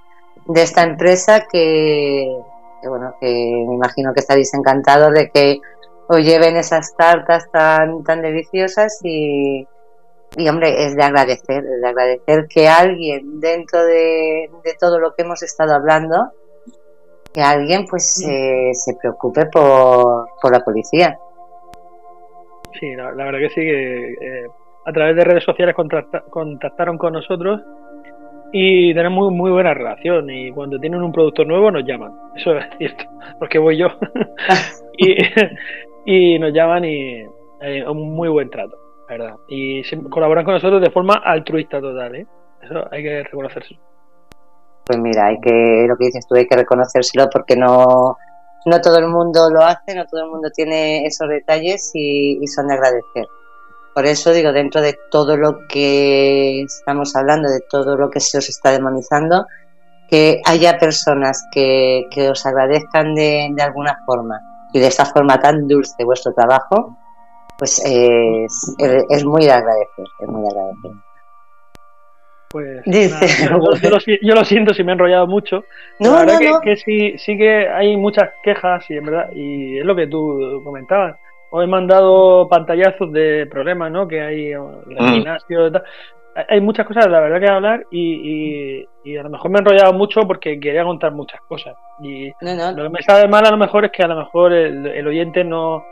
de esta empresa que, bueno, que me imagino que estaréis encantados de que os lleven esas tartas tan, tan deliciosas y, y hombre, es de agradecer, es de agradecer que alguien dentro de, todo lo que hemos estado hablando, que alguien pues se preocupe por, por la policía. Sí, la, verdad que sí, que eh, a través de redes sociales contactaron con nosotros y tenemos muy, muy buena relación y cuando tienen un producto nuevo nos llaman, eso es cierto, porque voy yo y, nos llaman y eh, un muy buen trato, ¿verdad? Y colaboran con nosotros de forma altruista total, ¿eh? Eso hay que reconocérselo. Pues mira, hay que, lo que dices tú, hay que reconocérselo porque no, no todo el mundo lo hace, no todo el mundo tiene esos detalles y, y son de agradecer. Por eso digo, dentro de todo lo que estamos hablando, de todo lo que se os está demonizando, que haya personas que, os agradezcan de, alguna forma y de esta forma tan dulce vuestro trabajo, pues es, muy de agradecer, es muy de agradecer. Pues yo, lo, siento si me he enrollado mucho. No, la verdad que, que, sí, sí que hay muchas quejas y en verdad, y es lo que tú comentabas os he mandado pantallazos de problemas ¿no? que hay en el mm. gimnasio. Hay muchas cosas, la verdad, que hablar y, y, a lo mejor me he enrollado mucho porque quería contar muchas cosas. Y lo que me sabe mal a lo mejor es que a lo mejor el, oyente no,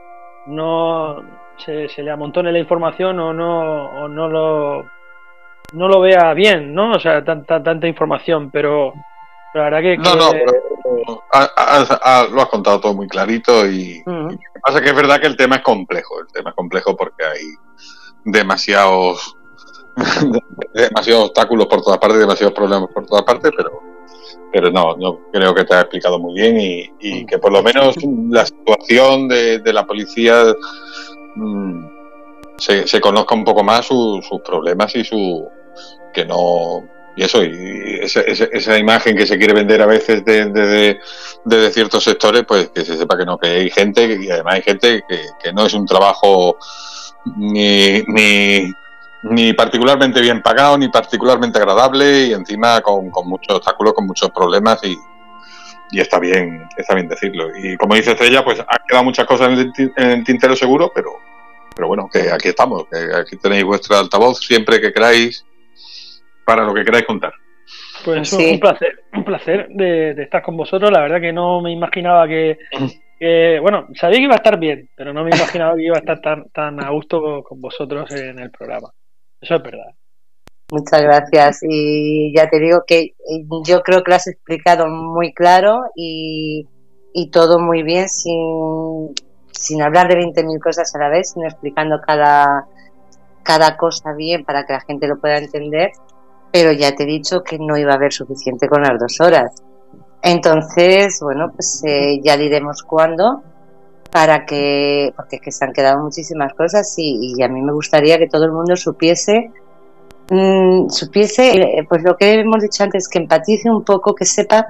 no se, le amontone la información o no, o no lo no lo vea bien, ¿no? O sea, tanta, tanta información, pero la verdad que... No, no, lo has contado todo muy clarito y, lo que pasa es que es verdad que el tema es complejo, el tema es complejo porque hay demasiados demasiados obstáculos por todas partes, demasiados problemas por todas partes, pero pero no, yo creo que te ha explicado muy bien y, que por lo menos la situación de, la policía mm, se, se, conozca un poco más sus problemas y su que no y eso, y esa, imagen que se quiere vender a veces de, de, ciertos sectores, pues que se sepa que no, que hay gente, y además hay gente que, no es un trabajo ni, ni, particularmente bien pagado, ni particularmente agradable, y encima con, con muchos obstáculos, con muchos problemas, y, y está bien, está bien decirlo. Y como dice Estrella, pues ha quedado muchas cosas en el, tintero seguro, pero, pero bueno, que aquí estamos, que aquí tenéis vuestra altavoz siempre que queráis para lo que queráis contar. Pues un placer, un placer de, estar con vosotros. La verdad que no me imaginaba que, bueno, sabía que iba a estar bien, pero no me imaginaba que iba a estar tan, tan a gusto con vosotros en el programa. Eso es verdad. Muchas gracias. Y ya te digo que yo creo que lo has explicado muy claro y, y todo muy bien, sin, sin hablar de 20.000 cosas a la vez, sino explicando cada, cada cosa bien para que la gente lo pueda entender pero ya te he dicho que no iba a haber suficiente con las dos horas. Entonces, bueno, pues eh, ya diremos cuándo para que, porque es que se han quedado muchísimas cosas y, a mí me gustaría que todo el mundo supiese, mm, supiese, eh, pues lo que hemos dicho antes, que empatice un poco, que sepa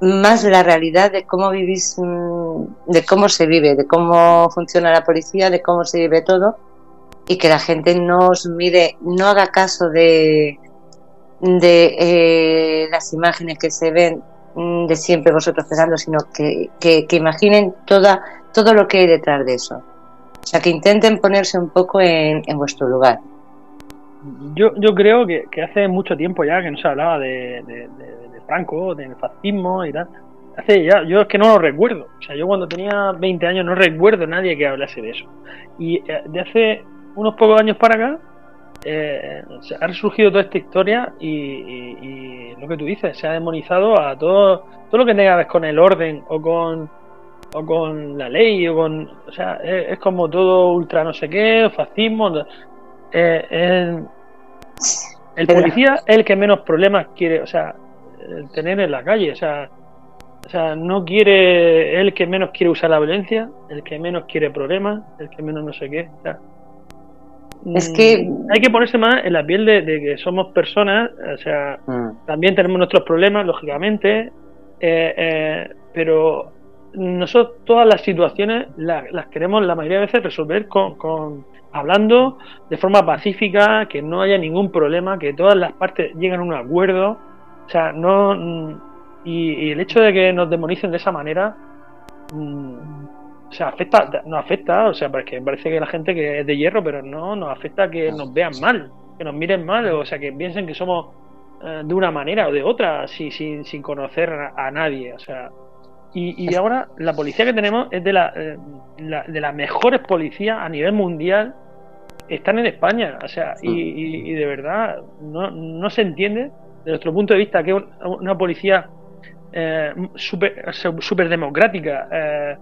más la realidad de cómo vivís, mm, de cómo se vive, de cómo funciona la policía, de cómo se vive todo y que la gente no os mire, no haga caso de, de eh, las imágenes que se ven mm, de siempre vosotros pensando, sino que, que, imaginen toda, todo lo que hay detrás de eso. O sea, que intenten ponerse un poco en, en vuestro lugar. Yo, yo creo que, hace mucho tiempo ya que no se hablaba de, de, Franco, del fascismo y tal. hace ya, yo es que no lo recuerdo. O sea, yo cuando tenía 20 años no recuerdo nadie que hablase de eso. Y eh, de hace unos pocos años para acá, eh, ha resurgido toda esta historia y, lo que tú dices, se ha demonizado a todo, todo lo que tenga que ver con el orden o con o con la ley o con o sea es, como todo ultra no sé qué fascismo eh, el policía es el que menos problemas quiere o sea tener en la calle o sea o sea, no quiere, el que menos quiere usar la violencia, el que menos quiere problemas, el que menos no sé qué. O sea, es que mm, hay que ponerse más en la piel de, que somos personas, o sea, mm. también tenemos nuestros problemas, lógicamente, eh, eh, pero nosotros todas las situaciones las, queremos la mayoría de veces resolver con, hablando de forma pacífica, que no haya ningún problema, que todas las partes lleguen a un acuerdo, o sea, no mm, y, el hecho de que nos demonicen de esa manera o sea, afecta, nos afecta, o sea, porque parece que la gente que es de hierro, pero no, nos afecta que nos vean mal, que nos miren mal, o sea, que piensen que somos eh, de una manera o de otra, sin, sin conocer a, nadie, o sea. Y, ahora la policía que tenemos es de, la, eh, de las mejores policías a nivel mundial, están en España, o sea, y, de verdad no, no se entiende, de nuestro punto de vista, que una policía eh, súper super democrática, eh,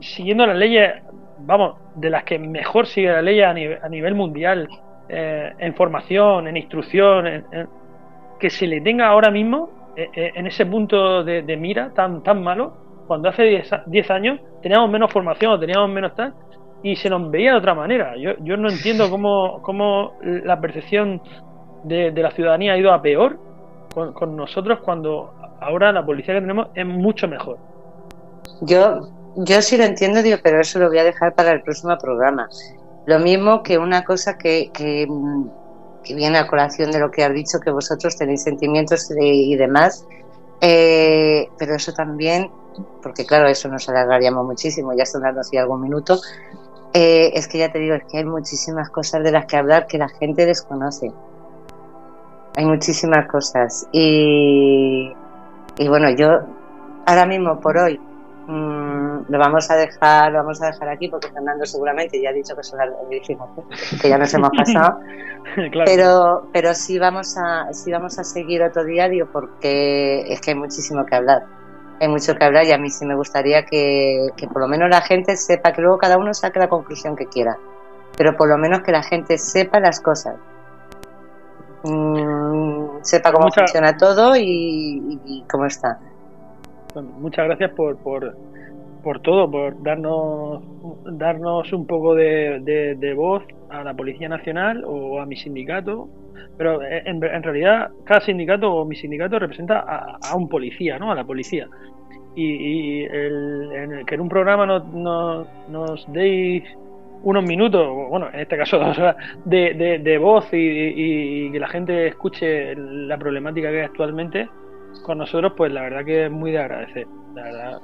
siguiendo las leyes, vamos, de las que mejor sigue la ley a, nivel, mundial, eh, en formación, en instrucción, que se le tenga ahora mismo eh, eh, en ese punto de, mira tan, tan malo, cuando hace 10 años teníamos menos formación, teníamos menos tal, y se nos veía de otra manera. Yo, yo no entiendo cómo, cómo la percepción de, la ciudadanía ha ido a peor con, con nosotros cuando ahora la policía que tenemos es mucho mejor. Yo yo sí lo entiendo, digo, pero eso lo voy a dejar para el próximo programa. Lo mismo que una cosa que, que, viene a colación de lo que has dicho, que vosotros tenéis sentimientos y demás, eh, pero eso también, porque claro, eso nos alargaríamos muchísimo, ya son las 12 y algún minuto, eh, es que ya te digo, es que hay muchísimas cosas de las que hablar que la gente desconoce. Hay muchísimas cosas. Y, y bueno, yo ahora mismo, por hoy, Mm, lo vamos a dejar lo vamos a dejar aquí porque Fernando seguramente ya ha dicho que son las que ya nos hemos pasado. Pero pero sí vamos a sí vamos a seguir otro diario porque es que hay muchísimo que hablar hay mucho que hablar y a mí sí me gustaría que, por lo menos la gente sepa que luego cada uno saque la conclusión que quiera pero por lo menos que la gente sepa las cosas. Mm, sepa cómo funciona todo y cómo está. Muchas gracias por, por, por todo, por darnos, darnos un poco de, voz a la Policía Nacional o a mi sindicato. Pero en, realidad cada sindicato o mi sindicato representa a, un policía, ¿no? A la policía. Y, el, en que en un programa nos, nos deis unos minutos, bueno, en este caso dos horas, de, de, voz y, y, que la gente escuche la problemática que hay actualmente, con nosotros, pues la verdad que es muy de agradecer. La verdad,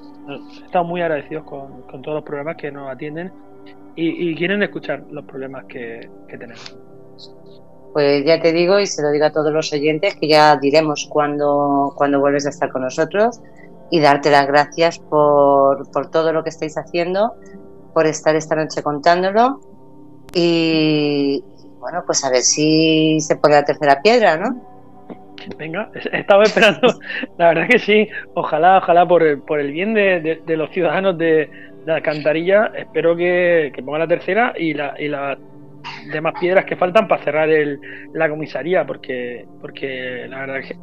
estamos muy agradecidos con, todos los programas que nos atienden y, quieren escuchar los problemas que, tenemos. Pues ya te digo y se lo digo a todos los oyentes que ya diremos cuando, cuando vuelves a estar con nosotros y darte las gracias por, por todo lo que estáis haciendo, por estar esta noche contándolo y bueno, pues a ver si se pone la tercera piedra, ¿no? Venga, estaba esperando, la verdad que sí, ojalá, ojalá por el, por el bien de, los ciudadanos de, la alcantarilla, espero que, ponga la tercera y, la, y las demás piedras que faltan para cerrar el, la comisaría, porque, porque la verdad que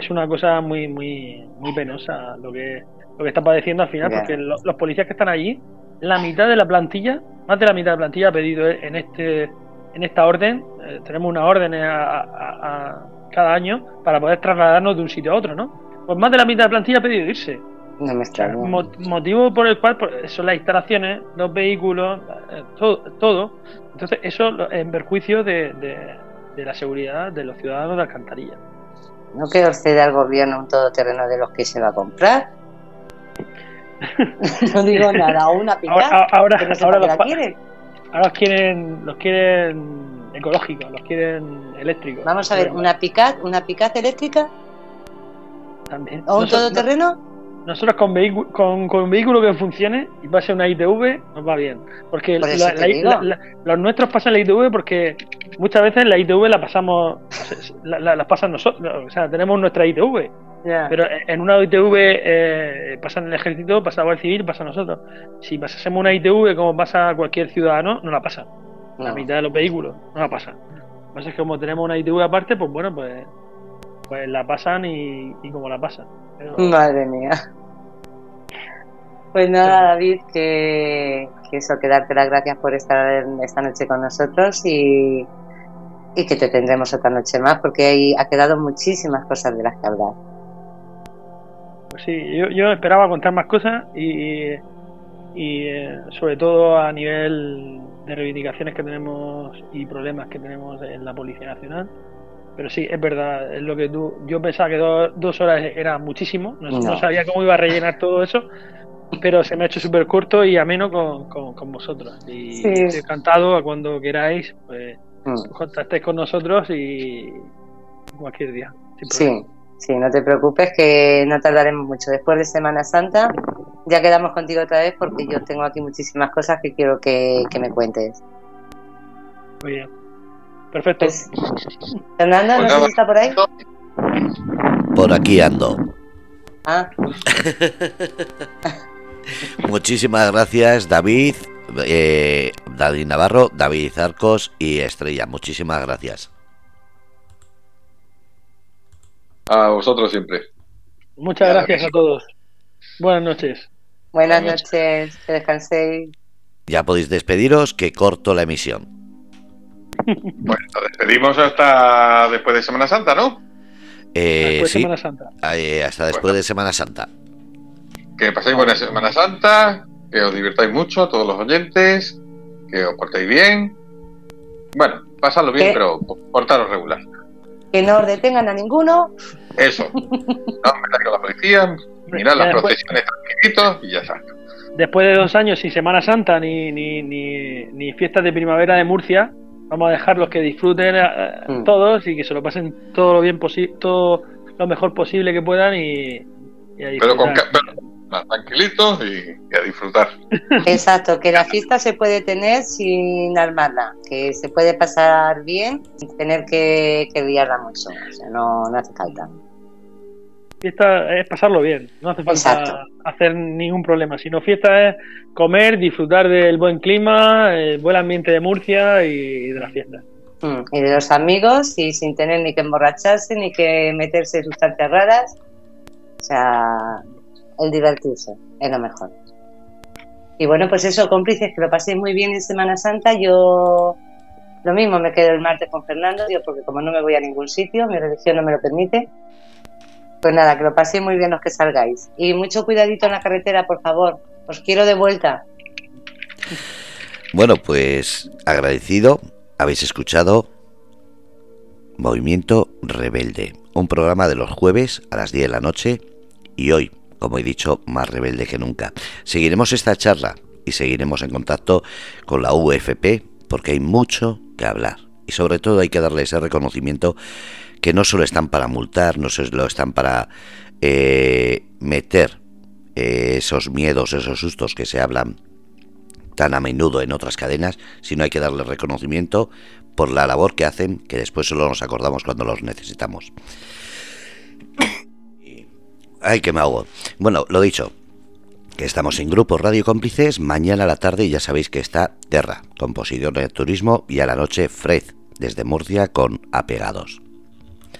es una cosa muy, muy, muy penosa lo que, lo que está padeciendo al final, porque los, policías que están allí, la mitad de la plantilla, más de la mitad de la plantilla ha pedido en este en esta orden, eh, tenemos una orden a cada año para poder trasladarnos de un sitio a otro, ¿no? Pues más de la mitad de la plantilla ha pedido irse. No me motivo por el cual son las instalaciones, los vehículos, eh, todo, Entonces, eso en perjuicio de, la seguridad de los ciudadanos de Alcantarilla. ¿No queda usted al gobierno un todoterreno de los que se va a comprar? no digo nada, una Ahora, ahora, los, quieren. ahora los quieren, los quieren ecológicos, los quieren eléctricos. Vamos a ver, una picat, una picat eléctrica. También. ¿O un todoterreno? nosotros con, vehículo, con, con, un vehículo que funcione y pase una ITV, nos va bien. Porque los nuestros pasan la ITV porque muchas veces la ITV la pasamos, la, la, pasan nosotros, o sea, tenemos nuestra ITV. Pero en una ITV eh, pasa en el ejército, pasa el civil, pasa nosotros. Si pasásemos una ITV como pasa cualquier ciudadano, no la La mitad de los vehículos no la pasa. Lo que pasa es que como tenemos una ITV aparte, pues bueno, pues, pues la pasan y, y como la pasan. Madre mía. Pues nada, David, que, eso, que darte las gracias por estar esta noche con nosotros y, y que te tendremos otra noche más porque hay, ha quedado muchísimas cosas de las que hablar. Pues sí, yo, yo esperaba contar más cosas y, y eh, sobre todo a nivel de reivindicaciones que tenemos y problemas que tenemos en la Policía Nacional pero sí, es verdad, es lo que tú. Yo pensaba que dos horas era muchísimo, no, sabía cómo iba a rellenar todo eso, pero se me ha hecho súper corto y ameno con, con, vosotros. Y estoy encantado a cuando queráis, pues mm. contactéis con nosotros y cualquier día. Sí, sí, no te preocupes que no tardaremos mucho. Después de Semana Santa ya quedamos contigo otra vez porque yo tengo aquí muchísimas cosas que quiero que, que me cuentes. Muy bien. Perfecto. Pues, Fernando, ¿no sé si está por ahí? Por aquí ando. Ah. Muchísimas gracias, David, eh, David Navarro, David Arcos y Estrella. Muchísimas gracias. A vosotros siempre. Muchas gracias a todos. Buenas noches. Buenas noches, que descanséis. Ya podéis despediros, que corto la emisión. Bueno, nos despedimos hasta después de Semana Santa, ¿no? Eh, sí, Semana Santa. Eh, hasta después de Semana Santa. Que paséis buena Semana Santa, que os divirtáis mucho, todos los oyentes, que os portéis bien. Bueno, pasadlo bien, pero portaros regular. Que no os detengan a ninguno. Eso. No me con la policía, mirad las procesiones tranquilitos y ya está. Después de dos años sin Semana Santa ni, ni, ni, ni fiestas de primavera de Murcia, Vamos a dejarlos que disfruten eh, mm. todos y que se lo pasen todo lo bien posible, todo lo mejor posible que puedan y, Pero con tranquilitos y, a disfrutar. Exacto, que la fiesta se puede tener sin armarla, que se puede pasar bien sin tener que, que liarla mucho, o sea, no, no hace falta fiesta es pasarlo bien, no hace falta hacer ningún problema, sino fiesta es comer, disfrutar del buen clima, el buen ambiente de Murcia y de la fiesta. Mm, y de los amigos y sin tener ni que emborracharse ni que meterse sustancias raras. O sea, el divertirse es lo mejor. Y bueno, pues eso, cómplices, que lo pasé muy bien en Semana Santa. Yo lo mismo me quedo el martes con Fernando, yo porque como no me voy a ningún sitio, mi religión no me lo permite. Pues nada, que lo paséis muy bien los que salgáis. Y mucho cuidadito en la carretera, por favor. Os quiero de vuelta. Bueno, pues agradecido. Habéis escuchado Movimiento Rebelde, un programa de los jueves a las 10 de la noche y hoy, como he dicho, más rebelde que nunca. Seguiremos esta charla y seguiremos en contacto con la UFP porque hay mucho que hablar y sobre todo hay que darle ese reconocimiento que no solo están para multar, no solo están para eh, meter eh, esos miedos, esos sustos que se hablan tan a menudo en otras cadenas, sino hay que darle reconocimiento por la labor que hacen, que después solo nos acordamos cuando los necesitamos. Ay, que me hago. Bueno, lo dicho, que estamos en Grupo Radio Cómplices, mañana a la tarde ya sabéis que está Terra, compositor de turismo, y a la noche Fred, desde Murcia con Apegados.